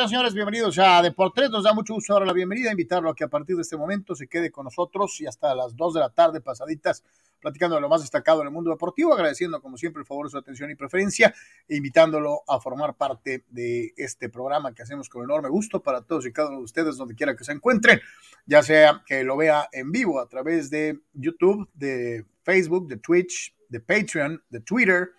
con nosotros, señores. Bienvenidos a Deportes. Nos da mucho gusto ahora la bienvenida, invitarlo a que a partir de este momento se quede con nosotros y hasta las 2 de la tarde pasaditas platicando de lo más destacado en el mundo deportivo, agradeciendo como siempre el favor de su atención y preferencia e invitándolo a formar parte de este programa que hacemos con enorme gusto para todos y cada uno de ustedes donde quiera que se encuentren, ya sea que lo vea en vivo a través de YouTube, de Facebook, de Twitch, de Patreon, de Twitter,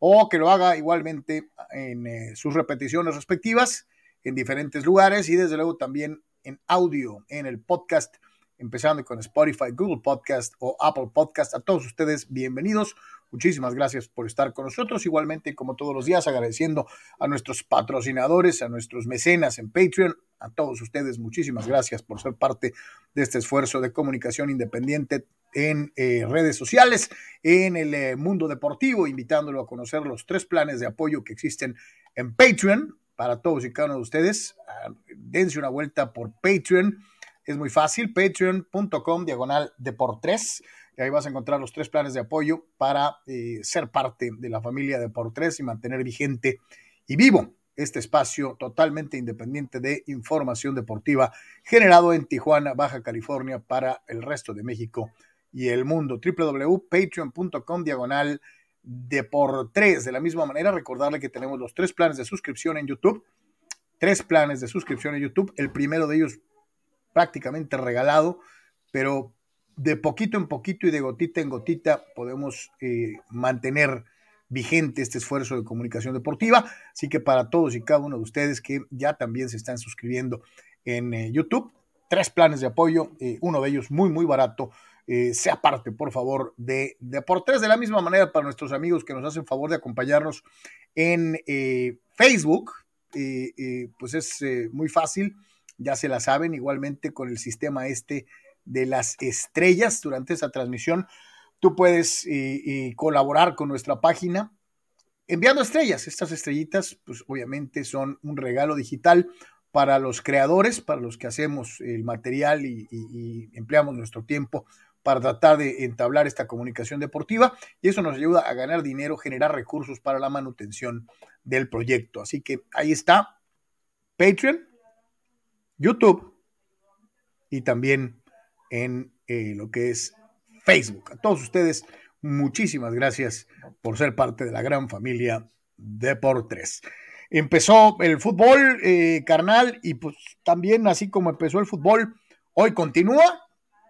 o que lo haga igualmente en eh, sus repeticiones respectivas en diferentes lugares y desde luego también en audio en el podcast, empezando con Spotify, Google Podcast o Apple Podcast. A todos ustedes, bienvenidos. Muchísimas gracias por estar con nosotros. Igualmente, como todos los días, agradeciendo a nuestros patrocinadores, a nuestros mecenas en Patreon, a todos ustedes, muchísimas gracias por ser parte de este esfuerzo de comunicación independiente en eh, redes sociales, en el eh, mundo deportivo, invitándolo a conocer los tres planes de apoyo que existen en Patreon para todos y cada uno de ustedes. Ah, dense una vuelta por Patreon. Es muy fácil, patreon.com diagonal de. Y ahí vas a encontrar los tres planes de apoyo para eh, ser parte de la familia de y mantener vigente y vivo este espacio totalmente independiente de información deportiva generado en Tijuana, Baja California, para el resto de México y el mundo. www.patreon.com diagonal de por tres. De la misma manera, recordarle que tenemos los tres planes de suscripción en YouTube. Tres planes de suscripción en YouTube. El primero de ellos prácticamente regalado, pero de poquito en poquito y de gotita en gotita podemos eh, mantener vigente este esfuerzo de comunicación deportiva. Así que para todos y cada uno de ustedes que ya también se están suscribiendo en eh, YouTube, tres planes de apoyo, eh, uno de ellos muy, muy barato, eh, sea parte, por favor, de Deportes. De la misma manera, para nuestros amigos que nos hacen favor de acompañarnos en eh, Facebook, eh, pues es muy fácil, ya se la saben, igualmente con el sistema este de las estrellas durante esa transmisión. Tú puedes colaborar con nuestra página enviando estrellas. Estas estrellitas, pues obviamente son un regalo digital para los creadores, para los que hacemos el material y empleamos nuestro tiempo para tratar de entablar esta comunicación deportiva y eso nos ayuda a ganar dinero, generar recursos para la manutención del proyecto. Así que ahí está Patreon, YouTube y también en eh, lo que es Facebook. A todos ustedes, muchísimas gracias por ser parte de la gran familia de por tres. Empezó el fútbol eh, carnal y pues también así como empezó el fútbol, hoy continúa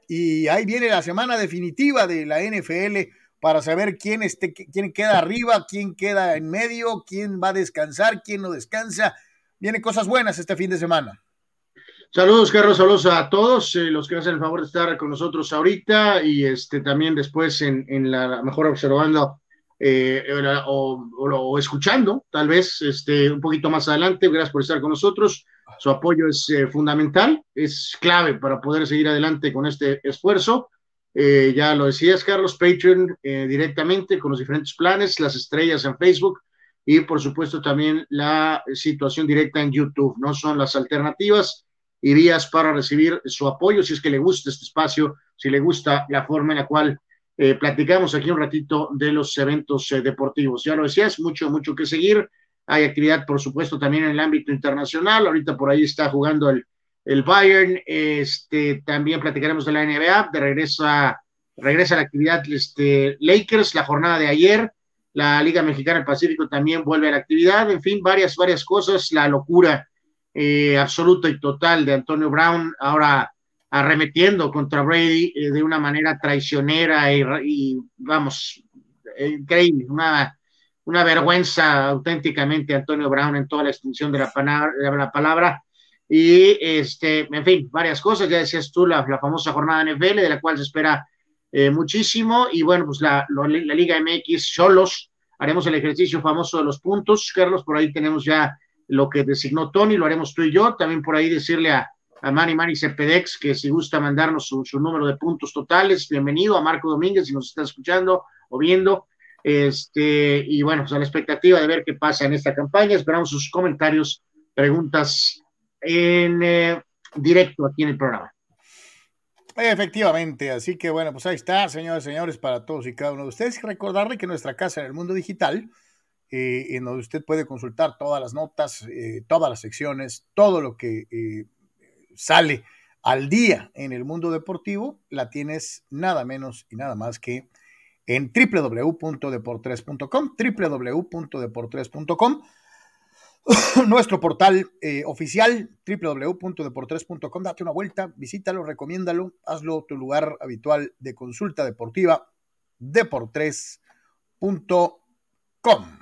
y ahí viene la semana definitiva de la NFL para saber quién, este, quién queda arriba, quién queda en medio, quién va a descansar, quién no descansa. Vienen cosas buenas este fin de semana. Saludos, Carlos, saludos a todos eh, los que hacen el favor de estar con nosotros ahorita y este también después en, en la mejor observando eh, o, escuchando, tal vez este, un poquito más adelante. Gracias por estar con nosotros. Su apoyo es eh, fundamental, es clave para poder seguir adelante con este esfuerzo. Eh, ya lo decías, Carlos, Patreon directamente con los diferentes planes, las estrellas en Facebook y por supuesto también la situación directa en YouTube, ¿no? Son las alternativas y vías para recibir su apoyo si es que le gusta este espacio, si le gusta la forma en la cual platicamos aquí un ratito de los eventos deportivos. Ya lo decías, mucho, mucho que seguir. Hay actividad, por supuesto, también en el ámbito internacional. Ahorita por ahí está jugando el, el Bayern. Este, también platicaremos de la NBA. De regresa, regresa la actividad este, Lakers, la jornada de ayer. La Liga Mexicana del Pacífico también vuelve a la actividad. En fin, varias, varias cosas. La locura eh, absoluta y total de Antonio Brown ahora arremetiendo contra Brady eh, de una manera traicionera y, vamos, increíble. Una una vergüenza auténticamente Antonio Brown en toda la extensión de la, la palabra. Y, este, en fin, varias cosas. Ya decías tú, la, la famosa jornada NFL, de la cual se espera eh, muchísimo. Y bueno, pues la, la, Liga MX, solos, haremos el ejercicio famoso de los puntos. Carlos, por ahí tenemos ya lo que designó Tony, lo haremos tú y yo. También por ahí decirle a, a Manny Manny Cepedex que si gusta mandarnos su, número de puntos totales, bienvenido a Marco Domínguez, si nos está escuchando o viendo este, y bueno, pues a la expectativa de ver qué pasa en esta campaña. Esperamos sus comentarios, preguntas en eh, directo aquí en el programa. Efectivamente, así que bueno, pues ahí está, señores señores, para todos y cada uno de ustedes. Recordarle que nuestra casa en el mundo digital eh, en donde usted puede consultar todas las notas, eh, todas las secciones, todo lo que sale al día en el mundo deportivo, la tienes nada menos y nada más que en www.deportres.com, www.deportres.com, nuestro portal oficial, www.deportres.com, date una vuelta, visítalo, recomiéndalo, hazlo tu lugar habitual de consulta deportiva, deportres.com.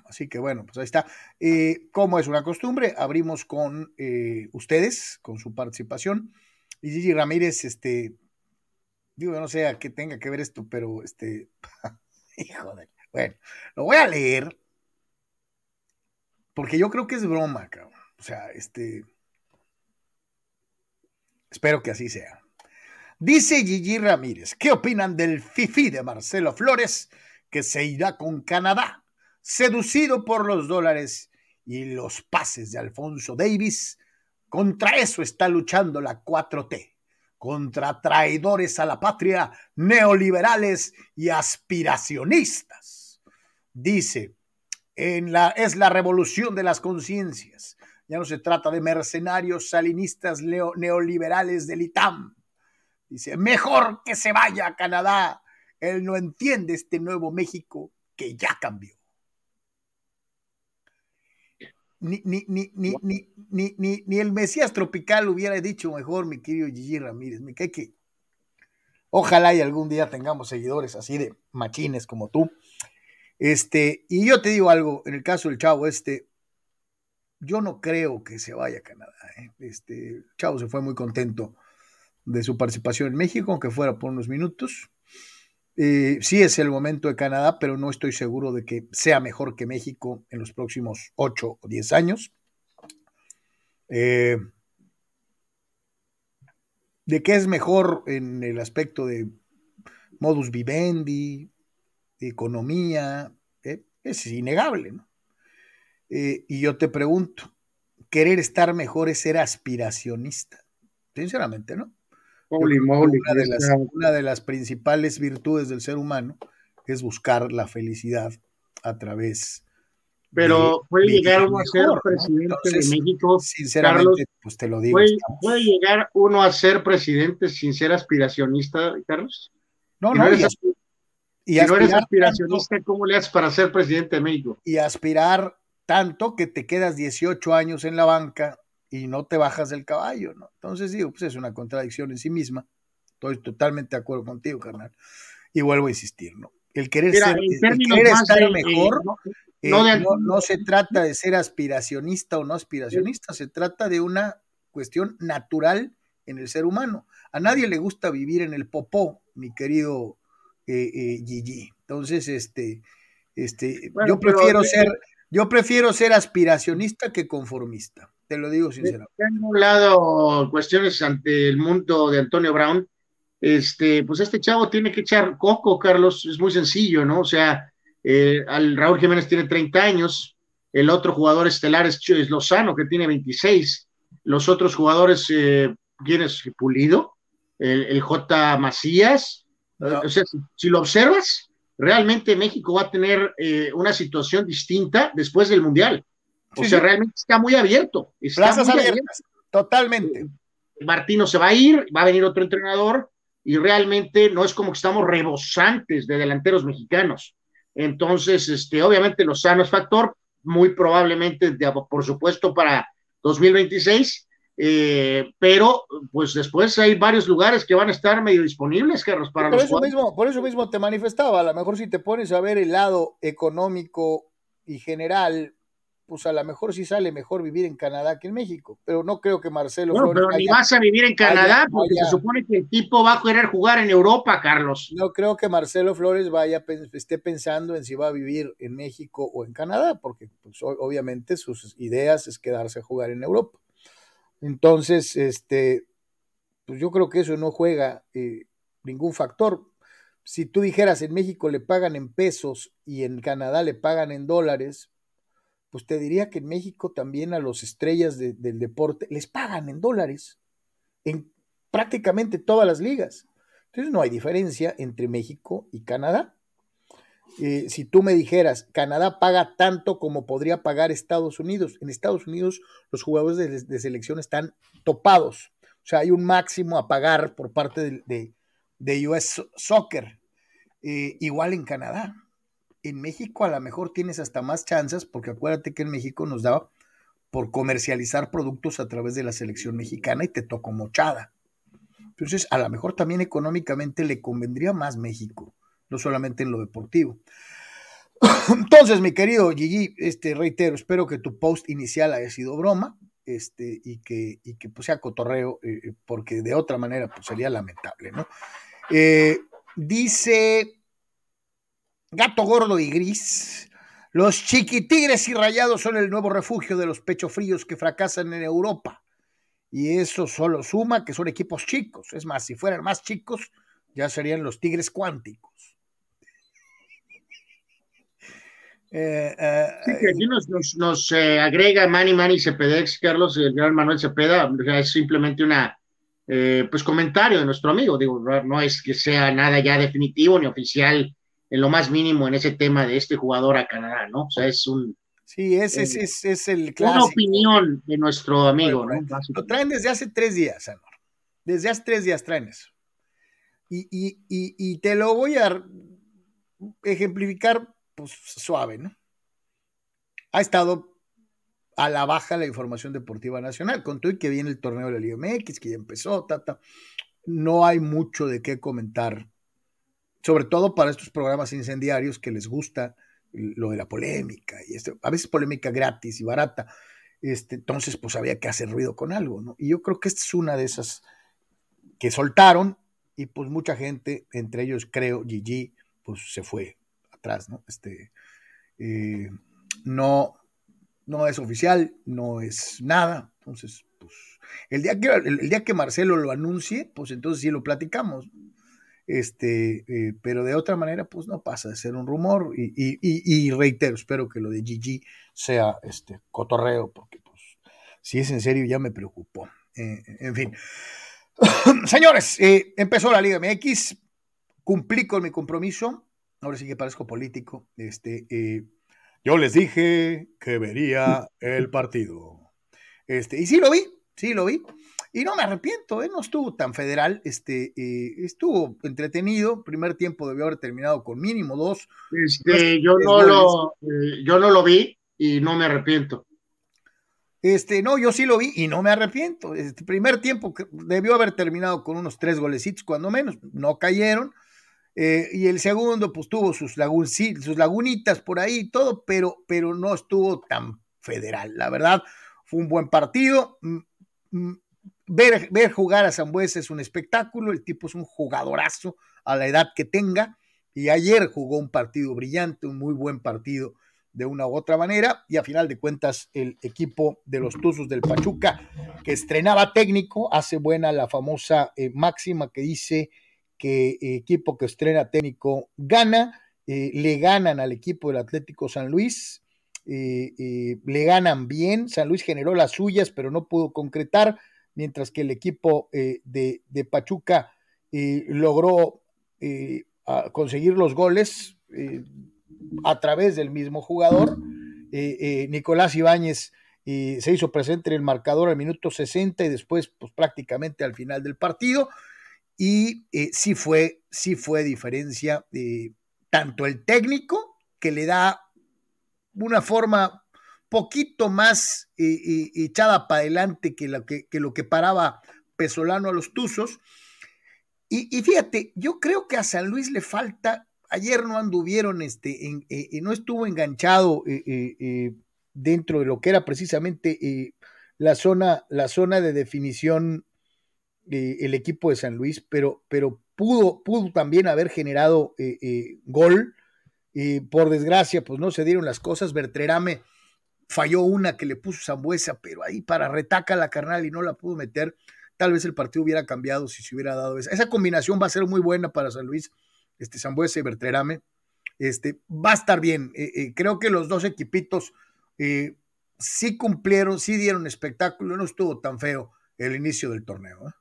Así que bueno, pues ahí está. Eh, como es una costumbre, abrimos con eh, ustedes, con su participación. Y Gigi Ramírez, este, digo, no sé a qué tenga que ver esto, pero este, hijo de, bueno, lo voy a leer porque yo creo que es broma, cabrón. O sea, este, espero que así sea. Dice Gigi Ramírez, ¿qué opinan del FIFI de Marcelo Flores que se irá con Canadá? Seducido por los dólares y los pases de Alfonso Davis. Contra eso está luchando la 4T, contra traidores a la patria, neoliberales y aspiracionistas. Dice, en la, es la revolución de las conciencias. Ya no se trata de mercenarios salinistas neoliberales del ITAM. Dice, mejor que se vaya a Canadá. Él no entiende este nuevo México que ya cambió ni, ni, ni, ni, ni, ni, ni, el Mesías tropical hubiera dicho mejor, mi querido Gigi Ramírez. Me cae que ojalá y algún día tengamos seguidores así de machines como tú. Este, y yo te digo algo, en el caso del chavo este, yo no creo que se vaya a Canadá. ¿eh? Este, el chavo se fue muy contento de su participación en México, aunque fuera por unos minutos. Eh, sí es el momento de Canadá, pero no estoy seguro de que sea mejor que México en los próximos 8 o 10 años. Eh, de qué es mejor en el aspecto de modus vivendi, economía, eh, es innegable. ¿no? y yo te pregunto, ¿querer estar mejor es ser aspiracionista? Sinceramente, ¿no? Una, de las, principales virtudes del ser humano es buscar la felicidad a través pero puede llegar uno a ser presidente de México. Sinceramente, pues te lo digo. ¿puede, llegar uno a ser presidente sin ser aspiracionista, Carlos? No, no. y, no eres aspiracionista, ¿cómo le haces para ser presidente de México? Y aspirar tanto que te quedas 18 años en la banca y no te bajas del caballo, ¿no? Entonces digo, pues es una contradicción en sí misma. Estoy totalmente de acuerdo contigo, carnal. Y vuelvo a insistir, ¿no? El querer, ser, estar mejor eh, no, se trata de ser aspiracionista o no aspiracionista, se trata de una cuestión natural en el ser humano. A nadie le gusta vivir en el popó, mi querido eh, eh, Gigi. Entonces, este, este, yo prefiero ser, yo prefiero ser aspiracionista que conformista te lo digo sinceramente. En un lado, cuestiones ante el mundo de Antonio Brown, este, pues este chavo tiene que echar coco, Carlos, es muy sencillo, ¿no? O sea, eh, al Raúl Jiménez tiene 30 años, el otro jugador estelar es, Lozano, que tiene 26, los otros jugadores, eh, ¿quién es? Pulido, el, J. Macías, o sea, si, lo observas, realmente México va a tener eh, una situación distinta después del Mundial. O sea, realmente está muy abierto. Plazas abiertas, totalmente. Martino se va a ir, va a venir otro entrenador y realmente no es como que estamos rebosantes de delanteros mexicanos. Entonces, este, obviamente Lozano es factor, muy probablemente, por supuesto, para 2026, eh, pero pues después hay varios lugares que van a estar medio disponibles, Carlos, para por eso mismo Por eso mismo te manifestaba, a lo mejor si te pones a ver el lado económico y general pues a lo mejor sí sale mejor vivir en Canadá que en México, pero no creo que Marcelo Flores. Pero ni vas a vivir en Canadá porque se supone que el tipo va a querer jugar en Europa, Carlos. No creo que Marcelo Flores vaya esté pensando en si va a vivir en México o en Canadá, porque pues, obviamente sus ideas es quedarse a jugar en Europa. Entonces, este, pues yo creo que eso no juega eh, ningún factor. Si tú dijeras en México le pagan en pesos y en Canadá le pagan en dólares, pues te diría que en México también a los estrellas del deporte les pagan en dólares, en prácticamente todas las ligas. Entonces no hay diferencia entre México y Canadá. eh, si tú me dijeras, Canadá paga tanto como podría pagar Estados Unidos, en Estados Unidos los jugadores de, selección están topados. O sea, hay un máximo a pagar por parte de, US Soccer. Eh, igual en Canadá. En México a lo mejor tienes hasta más chances, porque acuérdate que en México nos daba por comercializar productos a través de la selección mexicana y te tocó mochada. Entonces, a lo mejor también económicamente le convendría más México no solamente en lo deportivo. Entonces, mi querido Gigi, este, reitero, espero que tu post inicial haya sido broma este, y que, y que pues, sea cotorreo, eh, eh, porque de otra manera pues, sería lamentable, ¿no? Eh, dice Gato Gordo y Gris, los chiquitigres y rayados son el nuevo refugio de los pechos fríos que fracasan en Europa. Y eso solo suma que son equipos chicos. Es más, si fueran más chicos, ya serían los tigres cuánticos. Eh, eh, sí, que aquí nos, eh, agrega Manny Manny Cepedex, Carlos, el gran Manuel Cepeda, es simplemente una pues comentario de nuestro amigo, digo, no es que sea nada ya definitivo ni oficial en lo más mínimo en ese tema de este jugador a Canadá, ¿no? O sea, es un... Sí, ese es, es, el clásico. Una opinión de nuestro amigo, ¿no? Lo traen desde hace tres días, Anor. Desde hace tres días traen eso. Y, y, y te lo voy a ejemplificar pues suave, ¿no? Ha estado a la baja la información deportiva nacional, con todo y que viene el torneo de la Liga MX, que ya empezó, ta, no hay mucho de qué comentar, sobre todo para estos programas incendiarios que les gusta lo de la polémica, y esto, a veces polémica gratis y barata, este, entonces pues había que hacer ruido con algo, ¿no? Y yo creo que esta es una de esas que soltaron y pues mucha gente, entre ellos creo Gigi, pues se fue atrás, ¿no? Este, eh, no, no es oficial, no es nada, entonces, pues, el día que, el, día que Marcelo lo anuncie, pues entonces sí lo platicamos, este, eh, pero de otra manera, pues no pasa de ser un rumor y, reitero, espero que lo de Gigi sea este cotorreo, porque pues si es en serio ya me preocupó. Eh, en fin. Señores, empezó la Liga MX, cumplí con mi compromiso, ahora sí que parezco político, este, eh, yo les dije que vería el partido. Este, y sí lo vi, sí lo vi. Y no me arrepiento, ¿eh? no estuvo tan federal, este, eh, estuvo entretenido. Primer tiempo debió haber terminado con mínimo dos. Este, yo, no lo, yo no lo vi y no me arrepiento. Este, no, yo sí lo vi y no me arrepiento. Este primer tiempo debió haber terminado con unos tres golecitos, cuando menos. No cayeron. Eh, y el segundo, pues tuvo sus, sus lagunitas por ahí y todo, pero, pero no estuvo tan federal. La verdad, fue un buen partido. Ver, ver jugar a Zambuesa es un espectáculo. El tipo es un jugadorazo a la edad que tenga. Y ayer jugó un partido brillante, un muy buen partido de una u otra manera. Y a final de cuentas, el equipo de los Tuzos del Pachuca, que estrenaba técnico, hace buena la famosa eh, máxima que dice que equipo que estrena técnico gana, eh, le ganan al equipo del Atlético San Luis, eh, eh, le ganan bien, San Luis generó las suyas, pero no pudo concretar, mientras que el equipo de, Pachuca logró conseguir los goles a través del mismo jugador. Nicolás Ibáñez se hizo presente en el marcador al minuto 60 y después, pues prácticamente al final del partido y eh, sí, fue, sí fue diferencia eh, tanto el técnico, que le da una forma poquito más eh, echada para adelante que lo que, lo que paraba Pesolano a los Tuzos. Y, fíjate, yo creo que a San Luis le falta, ayer no anduvieron, este, en, no estuvo enganchado dentro de lo que era precisamente la, zona, la zona de definición eh, el equipo de San Luis, pero, pero pudo, pudo también haber generado eh, eh, gol. por desgracia, pues no se dieron las cosas. Bertrerame falló una que le puso Zambuesa, pero ahí para retaca la carnal y no la pudo meter. Tal vez el partido hubiera cambiado si se hubiera dado esa. Esa combinación va a ser muy buena para San Luis, este Zambuesa y Bertrerame. Este, va a estar bien. creo que los dos equipitos sí cumplieron, sí dieron espectáculo, no estuvo tan feo el inicio del torneo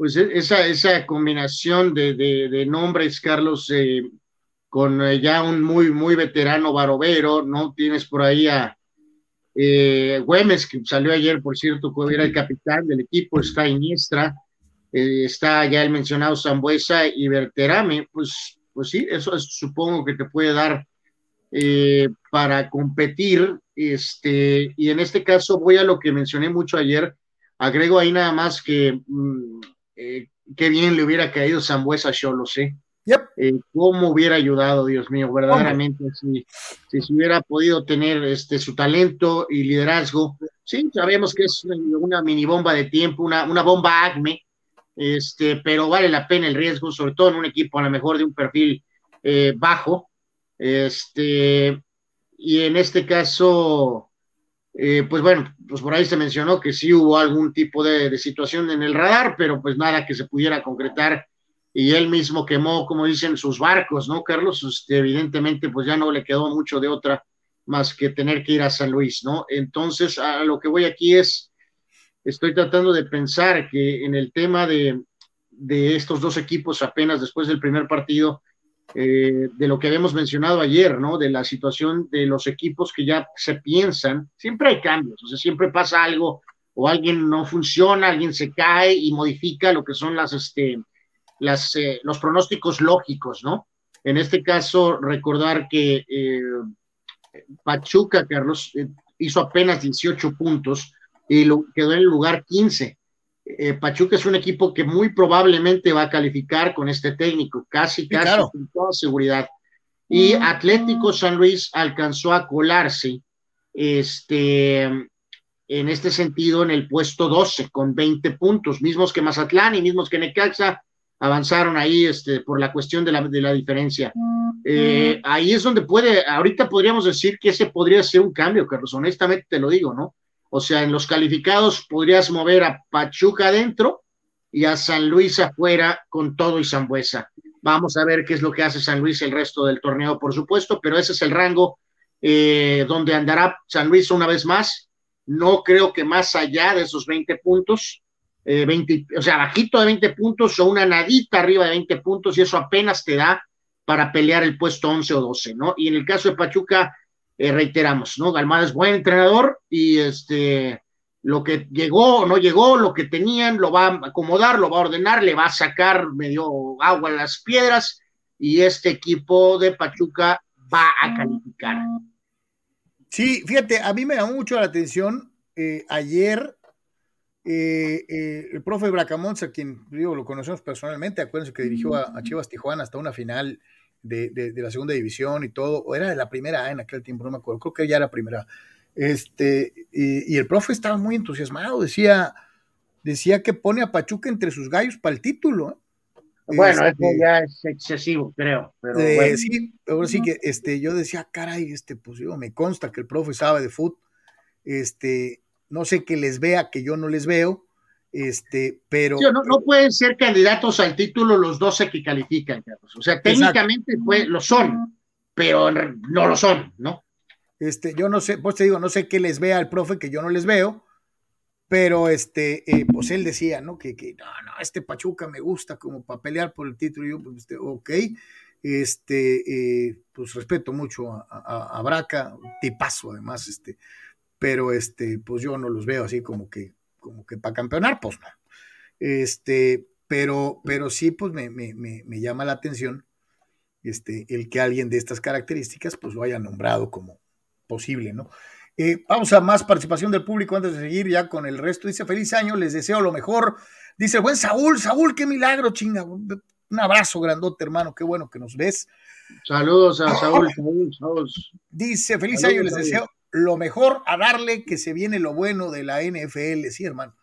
pues e, esa, esa combinación de, nombres, Carlos, eh, con eh, ya un muy, muy veterano Barovero, ¿no? Tienes por ahí a eh, Güemes, que salió ayer, por cierto, que era el capitán del equipo, está Iniestra, eh, está ya el mencionado Zambuesa y Berterame, pues, pues sí, eso supongo que te puede dar eh, para competir, este, y en este caso voy a lo que mencioné mucho ayer, agrego ahí nada más que mm, qué bien le hubiera caído Zambuesa, yo lo sé. Eh, cómo hubiera ayudado, Dios mío, verdaderamente, si, si se hubiera podido tener este, su talento y liderazgo. Sí, sabemos que es una mini bomba de tiempo, una, una bomba ACME, este, pero vale la pena el riesgo, sobre todo en un equipo a lo mejor de un perfil eh, bajo. Este, y en este caso, eh, pues bueno, pues por ahí se mencionó que sí hubo algún tipo de, de situación en el radar, pero pues nada que se pudiera concretar y él mismo quemó, como dicen, sus barcos, ¿no, Carlos? Este, evidentemente, pues ya no le quedó mucho de otra más que tener que ir a San Luis, ¿no? Entonces, a lo que voy aquí es, estoy tratando de pensar que en el tema de, de estos dos equipos apenas después del primer partido, eh, de lo que habíamos mencionado ayer, ¿no? De la situación de los equipos que ya se piensan, siempre hay cambios, o sea, siempre pasa algo o alguien no funciona, alguien se cae y modifica lo que son las, este, las, eh, los pronósticos lógicos, ¿no? En este caso, recordar que eh, Pachuca, Carlos, eh, hizo apenas 18 puntos y lo, quedó en el lugar 15. Pachuca es un equipo que muy probablemente va a calificar con este técnico, casi, casi con toda seguridad. Y mm. Atlético San Luis alcanzó a colarse este, en este sentido en el puesto 12 con 20 puntos, mismos que Mazatlán y mismos que Necaxa, avanzaron ahí este, por la cuestión de la, de la diferencia. Eh, ahí es donde puede, ahorita podríamos decir que ese podría ser un cambio, Carlos, honestamente te lo digo, ¿no? O sea, en los calificados podrías mover a Pachuca adentro y a San Luis afuera con todo y Zambuesa. Vamos a ver qué es lo que hace San Luis el resto del torneo, por supuesto, pero ese es el rango eh, donde andará San Luis una vez más. No creo que más allá de esos 20 puntos, 20, eh, o sea, bajito de 20 puntos o una nadita arriba de 20 puntos y eso apenas te da para pelear el puesto 11 o 12, ¿no? Y en el caso de Pachuca, eh, reiteramos, ¿no? Galmada es buen entrenador y este, lo que llegó o no llegó, lo que tenían, lo va a acomodar, lo va a ordenar, le va a sacar medio agua a las piedras y este equipo de Pachuca va a calificar. Sí, fíjate, a mí me llamó mucho la atención eh, ayer eh, eh, el profe Bracamontes, a quien digo, lo conocemos personalmente, acuérdense que dirigió a, Chivas Tijuana hasta una final de, la segunda división y todo, o era de la primera A en aquel tiempo, no me acuerdo, creo que ya era primera. Este, y, el profe estaba muy entusiasmado, decía, decía que pone a Pachuca entre sus gallos para el título. ¿eh? Bueno, eso este, ya es excesivo, creo. Pero Sí, ahora sí que este, yo decía, caray, este, pues digo, me consta que el profe sabe de fútbol, este, no sé que les vea que yo no les veo, este, pero... no, pueden ser candidatos al título los 12 que califican, Carlos. O sea, técnicamente pues, lo son, pero no lo son, ¿no? Este, yo no sé, pues te digo, no sé qué les vea al profe que yo no les veo, pero este, eh, pues él decía, ¿no? Que, que, no, no, este Pachuca me gusta como para pelear por el título, y yo, pues, este, ok, este, eh, pues respeto mucho a, a, a Braca, tipazo además, este, pero este, pues yo no los veo así como que, como que para campeonar, pues no. Este, pero, pero sí, pues me, me, me, llama la atención este, el que alguien de estas características pues lo haya nombrado como posible, ¿no? Eh, vamos a más participación del público antes de seguir ya con el resto. Dice, feliz año, les deseo lo mejor. Dice el buen Saúl, Saúl, qué milagro, chinga. Un abrazo grandote, hermano, qué bueno que nos ves. Saludos a Saúl, Saúl, Dice, feliz año, les deseo lo mejor a darle que se viene lo bueno de la NFL, sí, hermano.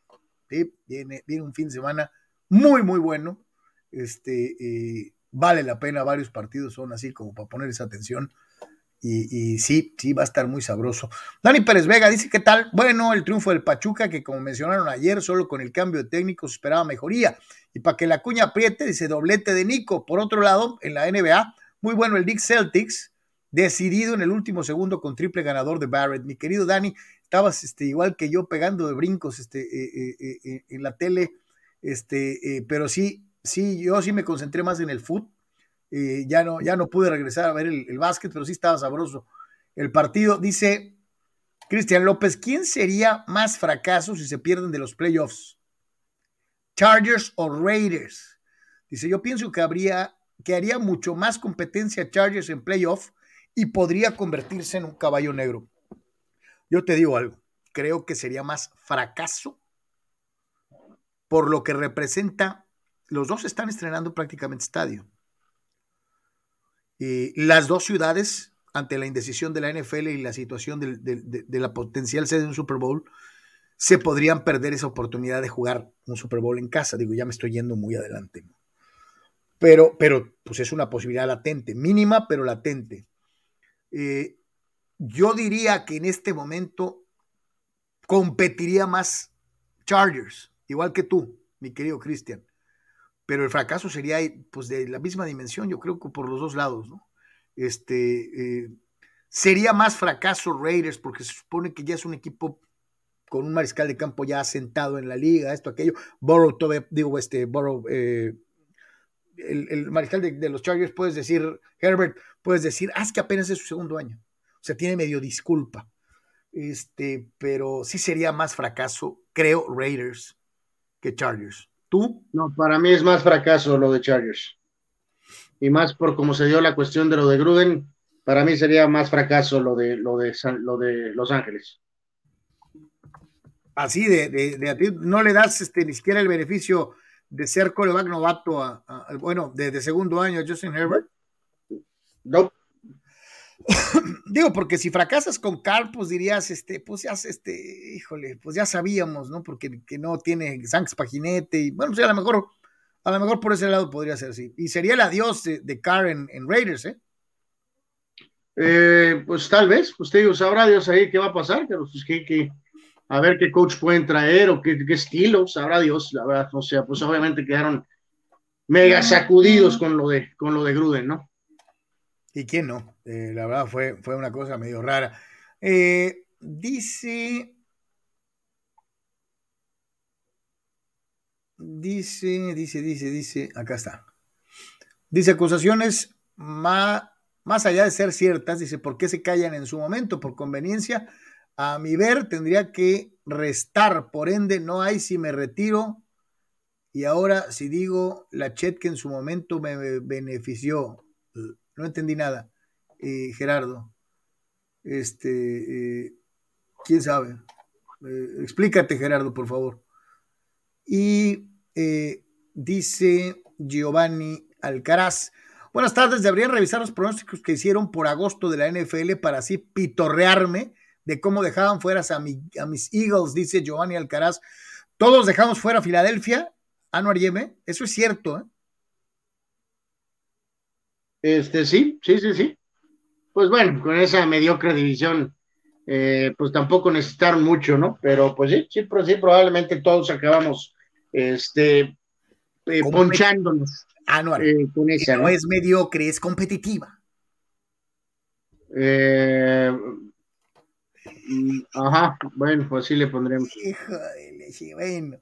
Viene, viene un fin de semana muy, muy bueno. Este, eh, vale la pena, varios partidos son así como para poner esa atención. Y, sí, sí, va a estar muy sabroso. Dani Pérez Vega dice: ¿Qué tal? Bueno, el triunfo del Pachuca, que como mencionaron ayer, solo con el cambio de técnico se esperaba mejoría. Y para que la cuña apriete, dice doblete de Nico. Por otro lado, en la NBA, muy bueno el Dick Celtics, decidido en el último segundo con triple ganador de Barrett. Mi querido Dani, estabas este, igual que yo pegando de brincos este, eh, eh, eh, en la tele, este, pero sí, sí, yo sí me concentré más en el foot, ya, no, ya no pude regresar a ver el, básquet, pero sí estaba sabroso el partido. Dice Cristian López, ¿quién sería más fracaso si se pierden de los playoffs? Chargers o Raiders. Dice, yo pienso que habría, que haría mucho más competencia Chargers en playoff y podría convertirse en un caballo negro. Yo te digo algo, creo que sería más fracaso por lo que representa. Los dos están estrenando prácticamente estadio. Y las dos ciudades, ante la indecisión de la NFL y la situación de, de la potencial sede de un Super Bowl, se podrían perder esa oportunidad de jugar un Super Bowl en casa. Digo, ya me estoy yendo muy adelante. Pero, pero, pues es una posibilidad latente, mínima, pero latente. Eh, yo diría que en este momento competiría más Chargers, igual que tú, mi querido Cristian. Pero el fracaso sería pues de la misma dimensión, yo creo que por los dos lados, ¿no? Este eh, sería más fracaso Raiders porque se supone que ya es un equipo con un mariscal de campo ya sentado en la liga, esto, aquello. Burrow, digo, este, Burrow, eh, el, mariscal de, los Chargers, puedes decir, Herbert, puedes decir, ah, es que apenas es su segundo año. O sea, tiene medio disculpa. Este, pero sí sería más fracaso, creo, Raiders que Chargers. ¿Tú? No, para mí es más fracaso lo de Chargers. Y más por cómo se dio la cuestión de lo de Gruden, para mí sería más fracaso lo de, lo de, lo de Los Ángeles así de, de, a ti no le das este, ni siquiera el beneficio de ser coreback novato a, bueno, de, segundo año a Justin Herbert? No. Digo, porque si fracasas con Carl, pues dirías, este, pues ya, este, híjole, pues ya sabíamos, ¿no? Porque que no tiene Sanks Paginete, y bueno, pues a lo mejor, a lo mejor por ese lado podría ser así. Y sería el adiós de, de Carr en, Raiders, ¿eh? ¿eh? Pues tal vez, pues te digo, sabrá Dios ahí qué va a pasar, pero pues que, que a ver qué coach pueden traer o qué, estilo, sabrá Dios, la verdad, o sea, pues obviamente quedaron mega sacudidos con lo de, con lo de Gruden, ¿no? ¿Y quién no? Eh, la verdad fue, fue una cosa medio rara. Eh, dice, dice, dice, dice, dice, acá está. Dice acusaciones más, más allá de ser ciertas, dice, ¿por qué se callan en su momento? ¿Por conveniencia? A mi ver, tendría que restar, por ende, no hay si me retiro. Y ahora, si digo la chet que en su momento me benefició, no entendí nada, eh, Gerardo. Este, eh, quién sabe. Eh, explícate, Gerardo, por favor. Y dice Giovanni Alcaraz. Buenas tardes, deberían revisar los pronósticos que hicieron por agosto de la NFL para así pitorrearme de cómo dejaban fuera a, a mis Eagles, dice Giovanni Alcaraz. Todos dejamos fuera a Filadelfia, Anuar Yeme, eso es cierto, ¿eh? Este, sí, sí, sí, sí. Pues bueno, con esa mediocre división, eh, pues tampoco necesitaron mucho, ¿no? Pero pues sí, sí, sí probablemente todos acabamos, este, eh, ponchándonos. Anuar, eh, con esa, no, es mediocre, es competitiva. Eh, Ajá, bueno, pues sí le pondremos. bueno.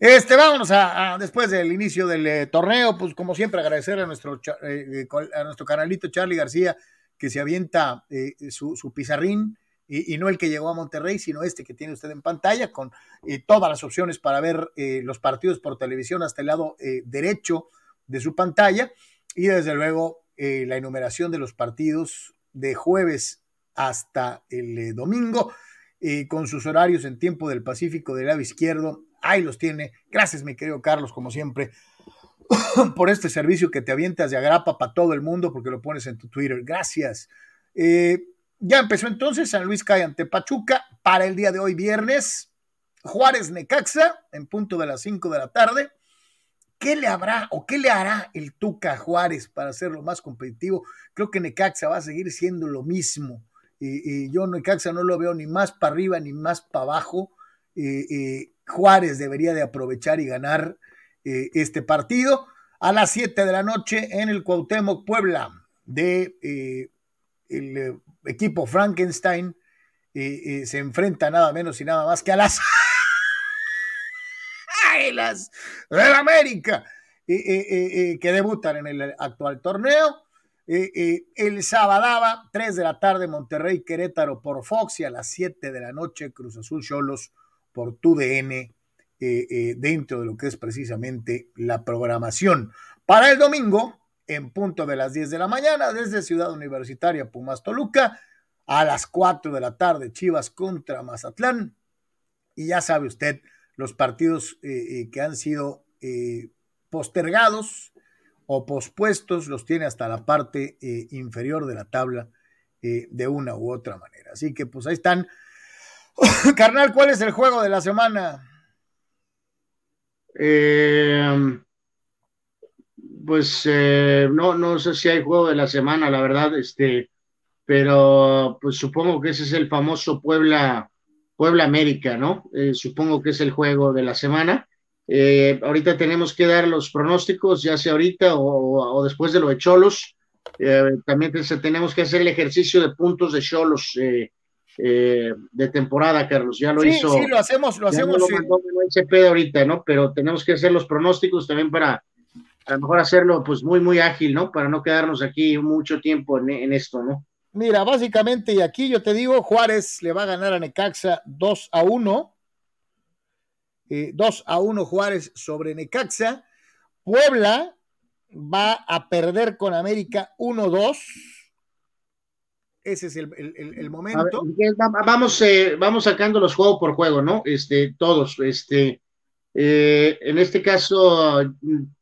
Este, vámonos a, después del inicio del eh, torneo, pues como siempre agradecer a nuestro, eh, eh, a nuestro canalito Charlie García que se avienta su, pizarrín y, no el que llegó a Monterrey, sino este que tiene usted en pantalla con todas las opciones para ver los partidos por televisión hasta el lado derecho de su pantalla y desde luego la enumeración de los partidos de jueves hasta el eh, domingo, con sus horarios en tiempo del Pacífico del lado izquierdo. Ahí los tiene. Gracias, mi querido Carlos, como siempre, por este servicio que te avientas de agrapa para todo el mundo, porque lo pones en tu Twitter. Gracias. Eh, ya empezó entonces San Luis cae ante Pachuca para el día de hoy, viernes. Juárez Necaxa, en punto de las 5 de la tarde. ¿Qué le habrá o qué le hará el Tuca Juárez para hacerlo más competitivo? Creo que Necaxa va a seguir siendo lo mismo y, yo Necaxa no lo veo ni más para arriba ni más para abajo. Juárez debería de aprovechar y ganar eh, este partido a las 7 de la noche en el Cuauhtémoc Puebla de eh, el eh, equipo Frankenstein se enfrenta nada menos y nada más que a las Águilas del América. que debutan en el actual torneo. El sábado, 3 de la tarde, Monterrey Querétaro por Fox y a las 7 de la noche, Cruz Azul Cholos por TUDN dentro de lo que es precisamente la programación. Para el domingo, en punto de las 10 de la mañana, desde Ciudad Universitaria Pumas Toluca, a las 4 de la tarde, Chivas contra Mazatlán. Y ya sabe usted, los partidos eh, eh, que han sido eh, postergados o pospuestos los tiene hasta la parte inferior de la tabla de una u otra manera. Así que pues ahí están. Carnal, ¿cuál es el juego de la semana? pues no, no sé si hay juego de la semana, la verdad, este, pero pues supongo que ese es el famoso Puebla, Puebla América, ¿no? Eh, supongo que es el juego de la semana. Eh, ahorita tenemos que dar los pronósticos, ya sea ahorita o, después de lo de Cholos. Eh, también tenemos que hacer el ejercicio de puntos de Cholos de temporada, Carlos. Ya lo hizo. Sí, lo hacemos, lo hacemos. No lo ahorita, ¿no? Pero tenemos que hacer los pronósticos también para a lo mejor hacerlo pues muy, muy ágil, ¿no? Para no quedarnos aquí mucho tiempo en esto, ¿no? Mira, básicamente, y aquí yo te digo, Juárez le va a ganar a Necaxa 2 a 1. 2 eh, a 1 Juárez sobre Necaxa. Puebla va a perder con América 1-2. Ese es el, momento. vamos, eh, vamos sacando los juegos por juego, ¿no? Este, todos. Este, eh, en este caso,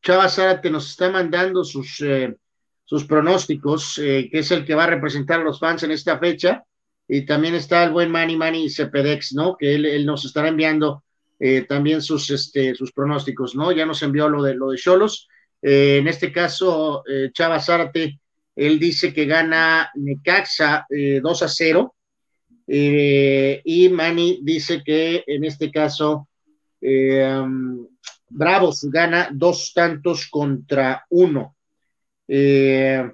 Chava Zárate nos está mandando sus sus pronósticos, eh, que es el que va a representar a los fans en esta fecha. Y también está el buen Manny Manny Cepedex, ¿no? Que él, nos estará enviando eh, también sus, este, sus pronósticos, ¿no? Ya nos envió lo de lo de Cholos. Eh, en este caso, Chava Zárate, él dice que gana Necaxa 2 a 0. y Manny dice que en este caso um, Bravos gana dos tantos contra uno. Eh,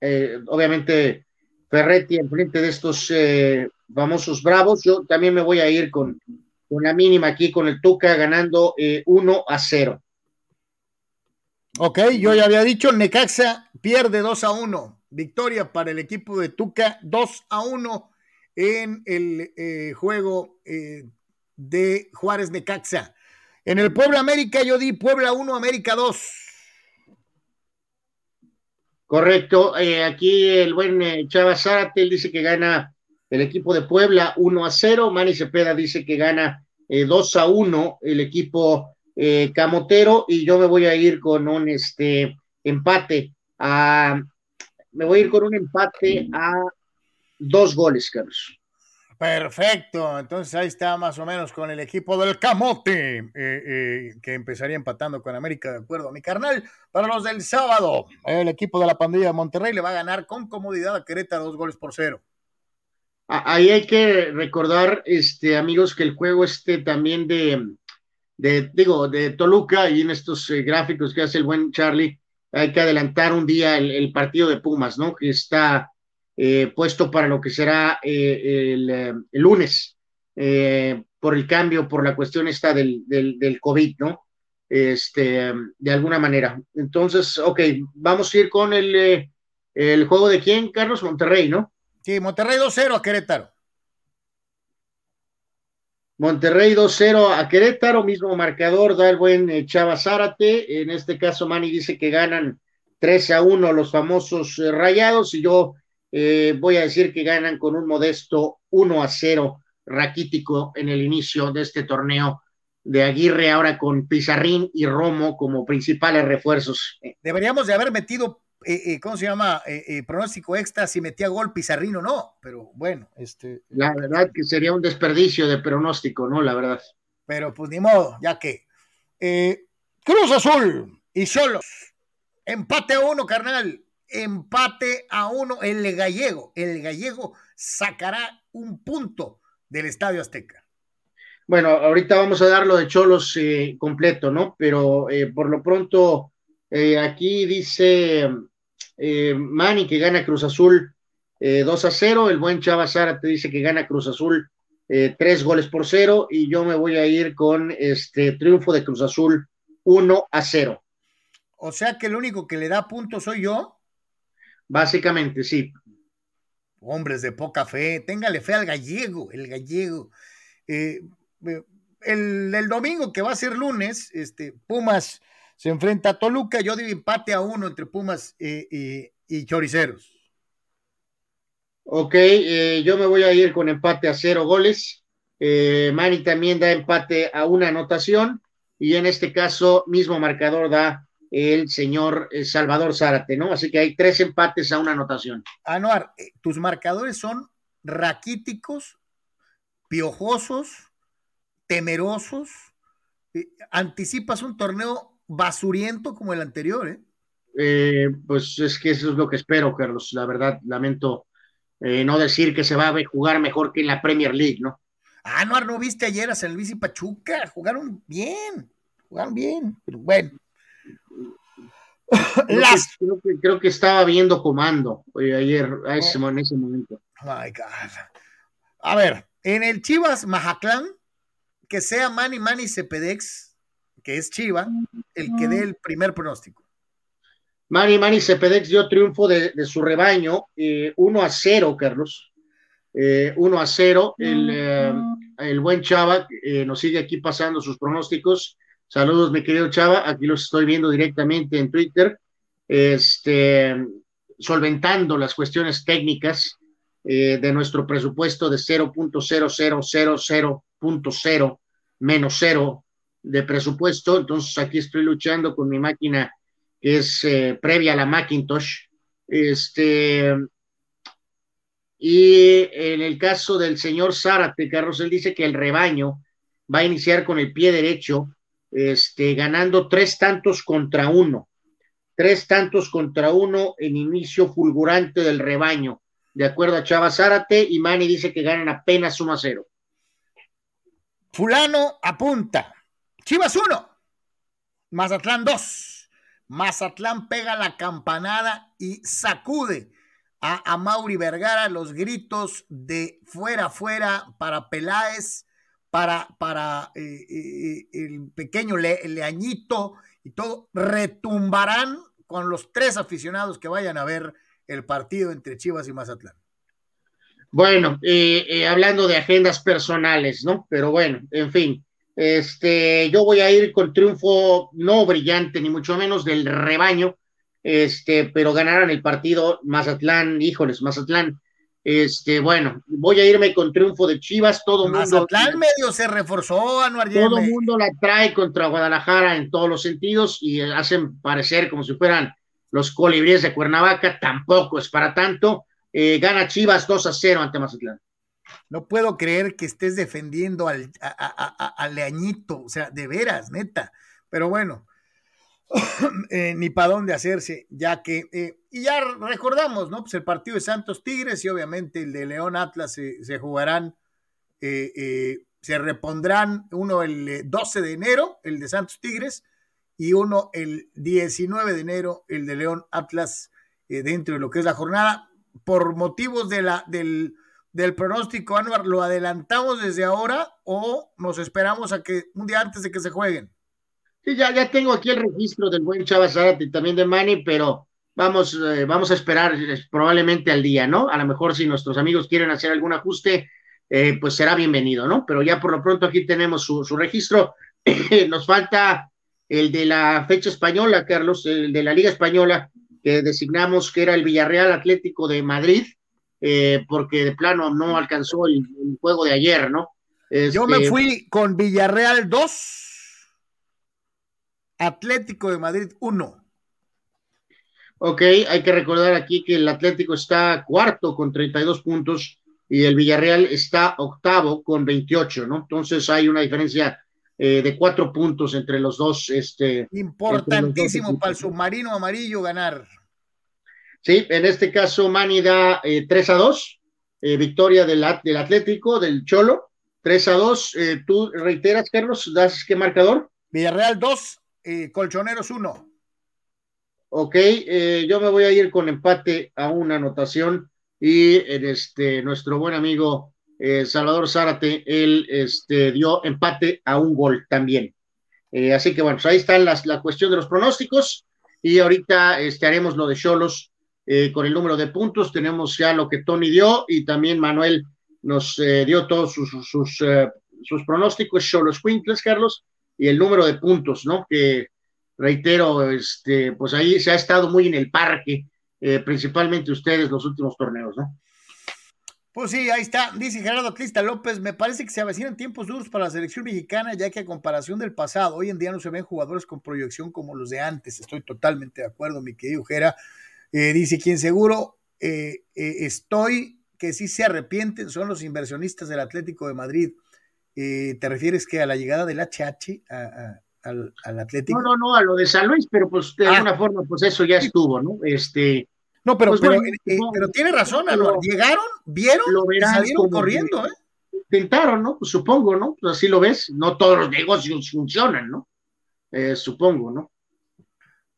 eh, obviamente, Ferretti en frente de estos eh, famosos bravos. Yo también me voy a ir con, con la mínima aquí, con el Tuca ganando 1 a 0. Ok, yo ya había dicho, Necaxa pierde 2 a 1. Victoria para el equipo de Tuca, 2 a 1 en el juego de Juárez Necaxa. En el Puebla América yo di Puebla 1, América 2. Correcto. Eh, aquí el buen eh, Chava Zárate dice que gana el equipo de Puebla 1 a 0. Manny Cepeda dice que gana 2 eh, a 1 el equipo Camotero. Y yo me voy a ir con un este, empate a. Me voy a ir con un empate a dos goles, Carlos. Perfecto, entonces ahí está más o menos con el equipo del Camote, eh, eh, que empezaría empatando con América, de acuerdo mi carnal. Para los del sábado, el equipo de la pandilla de Monterrey le va a ganar con comodidad a Querétaro dos goles por cero. Ahí hay que recordar, este, amigos, que el juego este también de, de digo, de Toluca y en estos eh, gráficos que hace el buen Charlie, hay que adelantar un día el partido de Pumas, ¿no? Que está eh, puesto para lo que será eh, el, lunes, por el cambio, por la cuestión esta del, del, del, COVID, ¿no? Este, de alguna manera. Entonces, ok, vamos a ir con el, el juego de quién, Carlos Monterrey, ¿no? Sí, Monterrey 2-0 a Querétaro. Monterrey 2-0 a Querétaro, mismo marcador, da el buen Chava Zárate. En este caso, Manny dice que ganan 3 a 1 los famosos rayados y yo eh, voy a decir que ganan con un modesto 1 a 0 raquítico en el inicio de este torneo de Aguirre, ahora con Pizarrín y Romo como principales refuerzos. Deberíamos de haber metido, eh, eh, ¿cómo se llama? pronóstico extra si metía gol Pizarrín o no, pero bueno. este La verdad que sería un desperdicio de pronóstico, ¿no? La verdad. Pero pues ni modo, ya que. Cruz Azul y solos. Empate a uno, carnal empate a uno. El gallego, el gallego sacará un punto del Estadio Azteca. Bueno, ahorita vamos a dar lo de Cholos eh, completo, ¿no? Pero eh, por lo pronto, eh, aquí dice Manny que gana Cruz Azul 2 a 0. El buen Chava te dice que gana Cruz Azul 3 goles por 0. Y yo me voy a ir con este triunfo de Cruz Azul 1 a 0. O sea que el único que le da puntos soy yo. Básicamente, sí. Hombres de poca fe, téngale fe al gallego, el gallego. Eh, eh, el, domingo, que va a ser lunes, este, Pumas se enfrenta a Toluca. Yo digo empate a uno entre Pumas y Choriceros. Ok, yo me voy a ir con empate a cero goles. Mani también da empate a una anotación y en este caso mismo marcador da el señor eh, Salvador Zárate, ¿no? Así que hay tres empates a una anotación. Anuar, eh, tus marcadores son raquíticos, piojosos, temerosos. Eh, anticipas un torneo basuriento como el anterior, ¿eh? pues es que eso es lo que espero, Carlos. La verdad, lamento no decir que se va a jugar mejor que en la Premier League, ¿no? Ah, no, ¿no viste ayer a San Luis y Pachuca? Jugaron bien, jugaron bien, pero bueno. Creo, Las... que, creo, que, estaba viendo comando ayer a ese, en ese momento. my God. A ver, en el Chivas Majaclán, que sea Manny Manny Cepedex, que es Chiva, el que dé el primer pronóstico. Manny Manny Cepedex dio triunfo de, de su rebaño, eh, 1 a 0, Carlos. Eh, 1 a 0. El, eh, el buen Chava eh, nos sigue aquí pasando sus pronósticos. Saludos, mi querido Chava. Aquí los estoy viendo directamente en Twitter. Este, solventando las cuestiones técnicas eh, de nuestro presupuesto de 0.0000.0 menos cero de presupuesto. Entonces aquí estoy luchando con mi máquina que es previa a la Macintosh. Este, y en el caso del señor Zárate, Carlos, él dice que el rebaño va a iniciar con el pie derecho, este, ganando tres tantos contra uno. Tres tantos contra uno en inicio fulgurante del rebaño, de acuerdo a Chava Zárate, y Mani dice que ganan apenas 1 a 0. Fulano apunta. Chivas 1, Mazatlán 2. Mazatlán pega la campanada y sacude a, Mauri Vergara los gritos de fuera, fuera para Peláez, para, para eh, eh, el pequeño Leañito y todo, retumbarán con los tres aficionados que vayan a ver el partido entre Chivas y Mazatlán. Bueno, eh, hablando de agendas personales, ¿no? Pero bueno, en fin, este, yo voy a ir con triunfo no brillante, ni mucho menos del rebaño, este, pero ganaron el partido Mazatlán, híjoles, Mazatlán. Este, bueno, voy a irme con triunfo de Chivas, todo mundo. Mazatlán medio se reforzó, Anuar Todo el mundo la trae contra Guadalajara en todos los sentidos y hacen parecer como si fueran los colibríes de Cuernavaca, tampoco es para tanto. Eh, gana Chivas 2 a 0 ante Mazatlán. No puedo creer que estés defendiendo al, al Leañito, o sea, de veras, neta. Pero bueno, Eh, ni para dónde hacerse, ya que, eh, y ya recordamos, ¿no? Pues el partido de Santos Tigres y obviamente el de León Atlas se, jugarán, eh, se repondrán uno el 12 de enero, el de Santos Tigres, y uno el 19 de enero, el de León Atlas, dentro de lo que es la jornada. Por motivos de la, del, del pronóstico, Anuar, ¿lo adelantamos desde ahora o nos esperamos a que un día antes de que se jueguen? Sí, ya, ya tengo aquí el registro del buen Chava Zárate y también de Manny, pero vamos, eh, vamos a esperar probablemente al día, ¿no? A lo mejor si nuestros amigos quieren hacer algún ajuste, eh, pues será bienvenido, ¿no? Pero ya por lo pronto aquí tenemos su, registro. Nos falta el de la fecha española, Carlos, el de la Liga Española, que designamos que era el Villarreal Atlético de Madrid, eh, porque de plano no alcanzó el, juego de ayer, ¿no? Yo me este, fui con Villarreal 2 Atlético de Madrid 1. Ok, hay que recordar aquí que el Atlético está cuarto con 32 puntos y el Villarreal está octavo con 28, ¿no? Entonces hay una diferencia eh, de cuatro puntos entre los dos. Este, Importantísimo para el submarino amarillo ganar. Sí, en este caso Mani da 3 eh, a 2, eh, victoria del, del, Atlético, del Cholo, 3 a 2. ¿Tú reiteras, Carlos, das qué marcador? Villarreal 2, Colchoneros 1. Ok, eh, yo me voy a ir con empate a una anotación y este, nuestro buen amigo eh, Salvador Zárate, él este, dio empate a un gol también. Eh, así que bueno, pues ahí está la cuestión de los pronósticos. Y ahorita este, haremos lo de Cholos eh, con el número de puntos. Tenemos ya lo que Tony dio y también Manuel nos eh, dio todos sus, sus, eh, pronósticos, Cholos Quintles, Carlos, y el número de puntos, ¿no? Que reitero, este, pues ahí se ha estado muy en el parque, principalmente ustedes los últimos torneos, ¿no? Pues sí, ahí está. Dice Gerardo Clista López, me parece que se avecinan tiempos duros para la selección mexicana, ya que a comparación del pasado, hoy en día no se ven jugadores con proyección como los de antes. Estoy totalmente de acuerdo, mi querido Gera. Eh, dice, quien seguro eh, eh, estoy que sí se arrepienten son los inversionistas del Atlético de Madrid. ¿Te refieres que a la llegada del HH al, Atlético? No, no, no, a lo de San Luis, pero pues de ah. alguna forma, pues eso ya estuvo, ¿no? Este, no, pero, pues pero, tiene razón, Llegaron, vieron y salieron corriendo, ¿eh? Intentaron, ¿no? Pues supongo, ¿no? Pues así lo ves. No todos los negocios funcionan, ¿no? supongo, ¿no?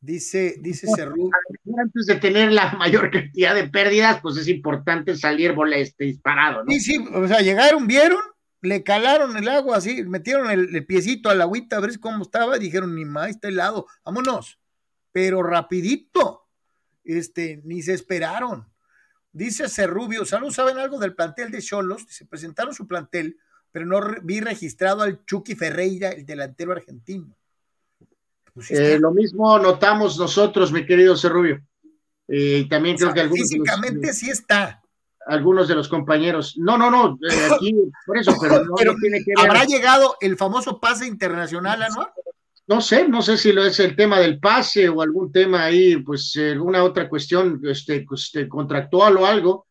Dice, dice Cerrú. Antes de tener la mayor cantidad de pérdidas, pues es importante salir este, disparado, ¿no? Sí, sí, o sea, llegaron, vieron, le calaron el agua así, metieron el, piecito a la agüita a ver cómo estaba, y dijeron, ni más, está helado, vámonos. Pero rapidito, este, ni se esperaron. Dice Cerrubio, ¿salud saben algo del plantel de Cholos? Se presentaron su plantel, pero no vi registrado al Chucky Ferreira, el delantero argentino. Pues eh, lo mismo notamos nosotros, mi querido Cerrubio. Eh, y también creo que algunos. Físicamente sí está. Algunos de los compañeros. No, no, no, eh, aquí, por eso, pero no, tiene que ver. ¿Habrá llegado el famoso pase internacional, Anuar? No sé, no sé si lo es el tema del pase o algún tema ahí, pues alguna otra cuestión este, este contractual o algo.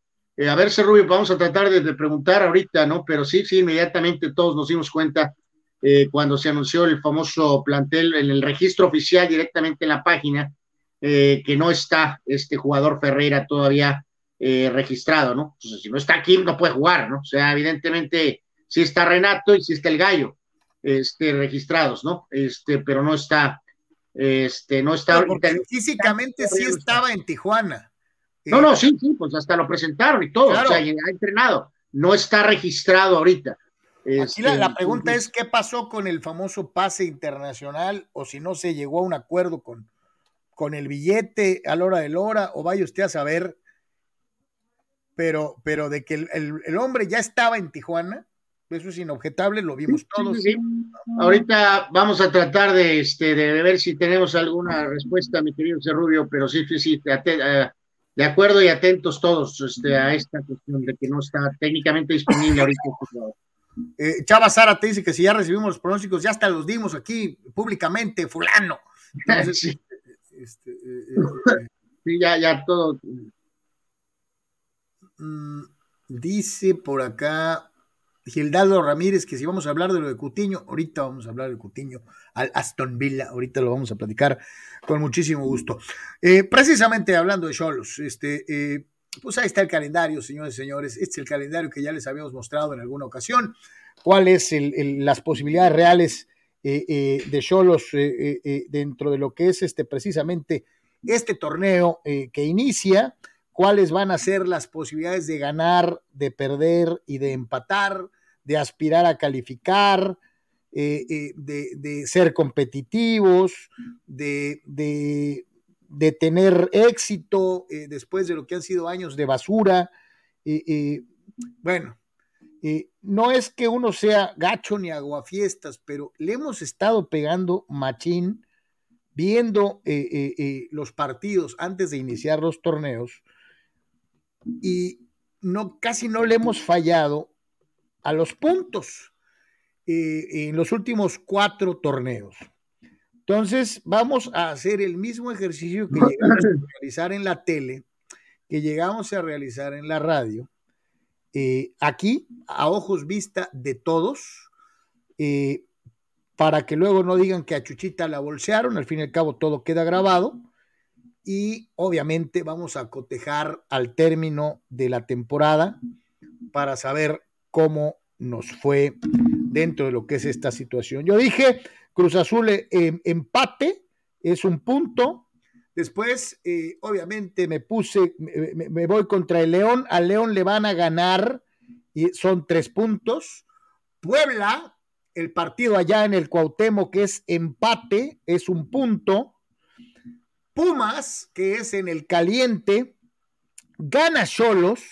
a ver, Cerrubio, vamos a tratar de, de, preguntar ahorita, ¿no? Pero sí, sí, inmediatamente todos nos dimos cuenta eh, cuando se anunció el famoso plantel en el registro oficial directamente en la página, eh, que no está este jugador Ferreira todavía eh, registrado, ¿no? Entonces, si no está aquí, no puede jugar, ¿no? O sea, evidentemente sí está Renato y sí está el Gallo, este, registrados, ¿no? Este, pero no está, este, no está. físicamente sí estaba en Tijuana. No, no, sí, sí, pues hasta lo presentaron y todo, o sea, ha entrenado, no está registrado ahorita. Aquí la, este, pregunta es qué pasó con el famoso pase internacional o si no se llegó a un acuerdo con, con el billete a la hora del hora o vaya usted a saber, pero, pero de que el, hombre ya estaba en Tijuana, eso es inobjetable, lo vimos todos. Ahorita vamos a tratar de, este, de ver si tenemos alguna respuesta, mi querido Cerrubio, pero sí, sí, sí, eh, de acuerdo y atentos todos este, a esta cuestión de que no está técnicamente disponible ahorita. Eh, Chava Sara te dice que si ya recibimos los pronósticos, ya hasta los dimos aquí públicamente, fulano. sí. Este, eh, eh, sí, ya, ya todo. Mm, dice por acá Gildardo Ramírez que si vamos a hablar de lo de Cutiño, ahorita vamos a hablar de Cutiño al Aston Villa, ahorita lo vamos a platicar con muchísimo gusto. precisamente hablando de Cholos, este, pues ahí está el calendario, señores y señores. Este es el calendario que ya les habíamos mostrado en alguna ocasión. ¿Cuáles son las posibilidades reales eh, eh, de Cholos eh, dentro de lo que es este precisamente este torneo que inicia? ¿Cuáles van a ser las posibilidades de ganar, de perder y de empatar, de aspirar a calificar? de, ser competitivos, de, de tener éxito eh, después de lo que han sido años de basura. bueno, no es que uno sea gacho ni aguafiestas, pero le hemos estado pegando machín viendo eh, eh, los partidos antes de iniciar los torneos y no, casi no le hemos fallado a los puntos en los últimos cuatro torneos. Entonces, vamos a hacer el mismo ejercicio que llegamos a realizar en la tele, que llegamos a realizar en la radio, eh, aquí, a ojos vista de todos, eh, para que luego no digan que a Chuchita la bolsearon, al fin y al cabo todo queda grabado, y obviamente vamos a cotejar al término de la temporada para saber cómo nos fue dentro de lo que es esta situación. Yo dije Cruz Azul eh, empate, es un punto. Después, eh, obviamente, me puse, me, voy contra el León. Al León le van a ganar y son tres puntos. Puebla, el partido allá en el Cuauhtémoc que es empate, es un punto. Pumas, que es en el caliente, gana Cholos.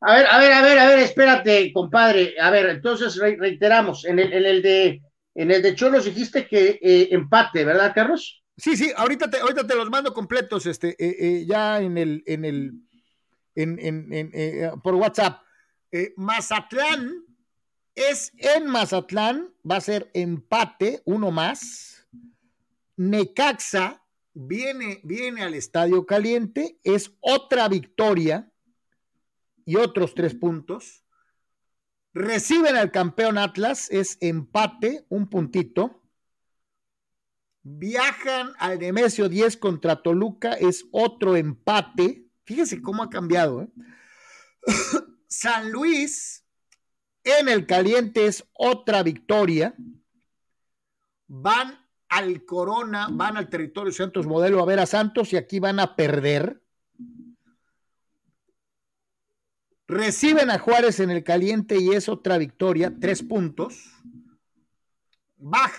A ver, a ver, a ver, a ver, espérate, compadre. A ver, entonces reiteramos, en el, en el de en el de Cholos dijiste que eh, empate, ¿verdad, Carlos? Sí, sí, ahorita te, ahorita te los mando completos, este, eh, eh, ya en el, en el, en, en, por WhatsApp. Mazatlán es en Mazatlán, va a ser empate, uno más. Necaxa viene, viene al Estadio Caliente, es otra victoria y otros tres puntos. Reciben al campeón Atlas, es empate, un puntito. Viajan al Nemesio 10 contra Toluca, es otro empate. Fíjense cómo ha cambiado. ¿eh? San Luis en el caliente es otra victoria. Van al Corona, van al territorio Santos Modelo a ver a Santos y aquí van a perder. Reciben a Juárez en el caliente y es otra victoria, tres puntos.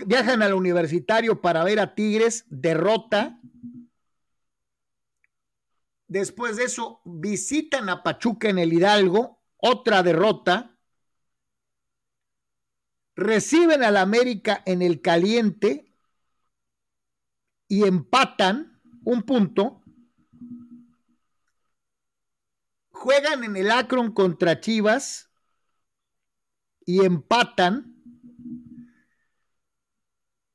viajan al universitario para ver a Tigres, derrota. Después de eso, visitan a Pachuca en el Hidalgo, otra derrota. Reciben al América en el caliente y empatan un punto. Juegan en el Akron contra Chivas y empatan.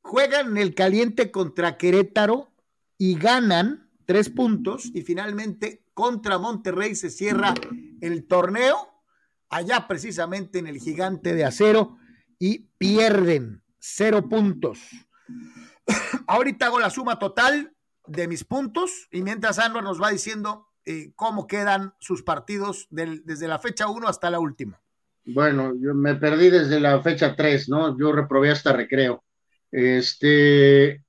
Juegan en el caliente contra Querétaro y ganan tres puntos y finalmente contra Monterrey se cierra el torneo allá precisamente en el gigante de acero y pierden cero puntos. Ahorita hago la suma total de mis puntos y mientras Anwar nos va diciendo eh, cómo quedan sus partidos desde la fecha 1 hasta la última. Bueno, yo me perdí desde la fecha 3, ¿no? Yo reprobé hasta recreo. Este,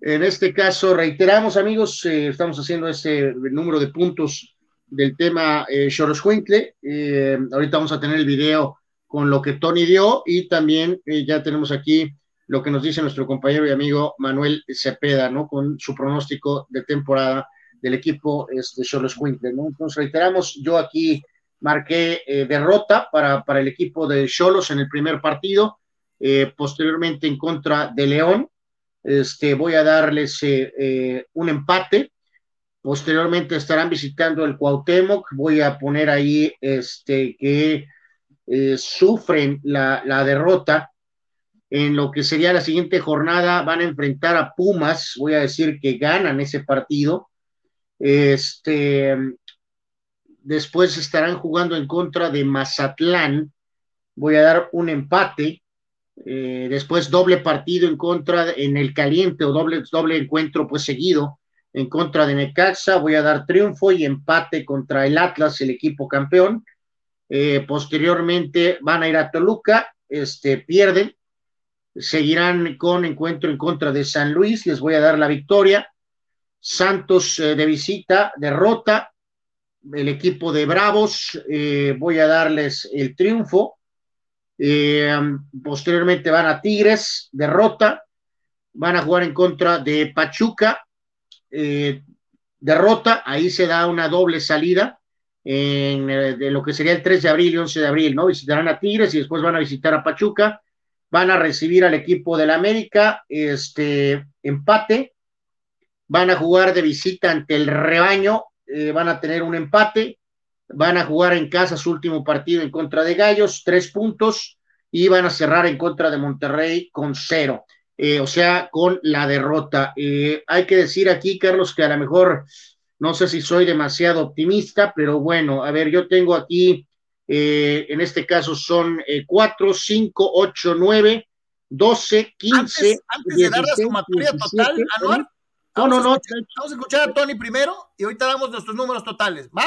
en este caso, reiteramos, amigos, eh, estamos haciendo ese número de puntos del tema eh, eh, ahorita vamos a tener el video con lo que Tony dio y también ya tenemos aquí lo que nos dice nuestro compañero y amigo Manuel Cepeda, ¿no? Con su pronóstico de temporada del equipo este, Cholos Quintle, ¿no? Reiteramos, yo aquí marqué eh, derrota para, para, el equipo de Cholos en el primer partido, eh, posteriormente en contra de León, este, voy a darles eh, un empate, posteriormente estarán visitando el Cuauhtémoc, voy a poner ahí este, que sufren la, la derrota, en lo que sería la siguiente jornada van a enfrentar a Pumas, voy a decir que ganan ese partido, este, después estarán jugando en contra de Mazatlán. Voy a dar un empate. Eh, después doble partido en contra en el caliente o doble, doble encuentro pues seguido en contra de Necaxa. Voy a dar triunfo y empate contra el Atlas, el equipo campeón. Eh, posteriormente van a ir a Toluca, este, pierden. Seguirán con encuentro en contra de San Luis. Les voy a dar la victoria Santos eh, de visita, derrota. El equipo de Bravos, eh, voy a darles el triunfo. Eh, posteriormente van a Tigres, derrota. Van a jugar en contra de Pachuca, derrota. Ahí se da una doble salida de lo que sería el 3 de abril y 11 de abril, ¿no? Visitarán a Tigres y después van a visitar a Pachuca. Van a recibir al equipo del América, este empate van a jugar de visita ante el rebaño, eh, van a tener un empate, van a jugar en casa su último partido en contra de Gallos, tres puntos, y van a cerrar en contra de Monterrey con cero, eh, o sea, con la derrota. Eh, hay que decir aquí, Carlos, que a lo mejor, no sé si soy demasiado optimista, pero bueno, a ver, yo tengo aquí, en este caso son cuatro, cinco, ocho, nueve, doce, quince. Antes, de dar la sumatoria total, Anuar, no, no, no. Vamos a escuchar a Tony primero y ahorita damos nuestros números totales. ¿Va?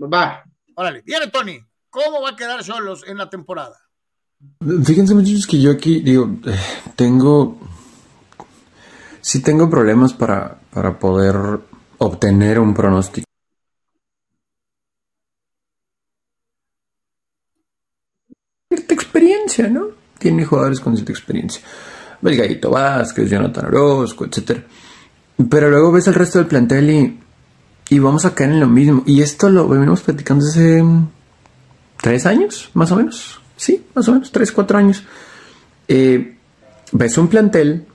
Va. Órale, viene Tony. ¿Cómo va a quedar solos en la temporada? Fíjense muchachos que yo aquí digo, tengo, sí tengo problemas para, para poder obtener un pronóstico. Cierta experiencia, ¿no? Tiene jugadores con cierta experiencia. Belgaito Vázquez, Jonathan Orozco, etcétera. Pero luego ves el resto del plantel y, y vamos a caer en lo mismo. Y esto lo venimos platicando hace tres años, más o menos. Sí, más o menos, tres, cuatro años. Eh, ves un plantel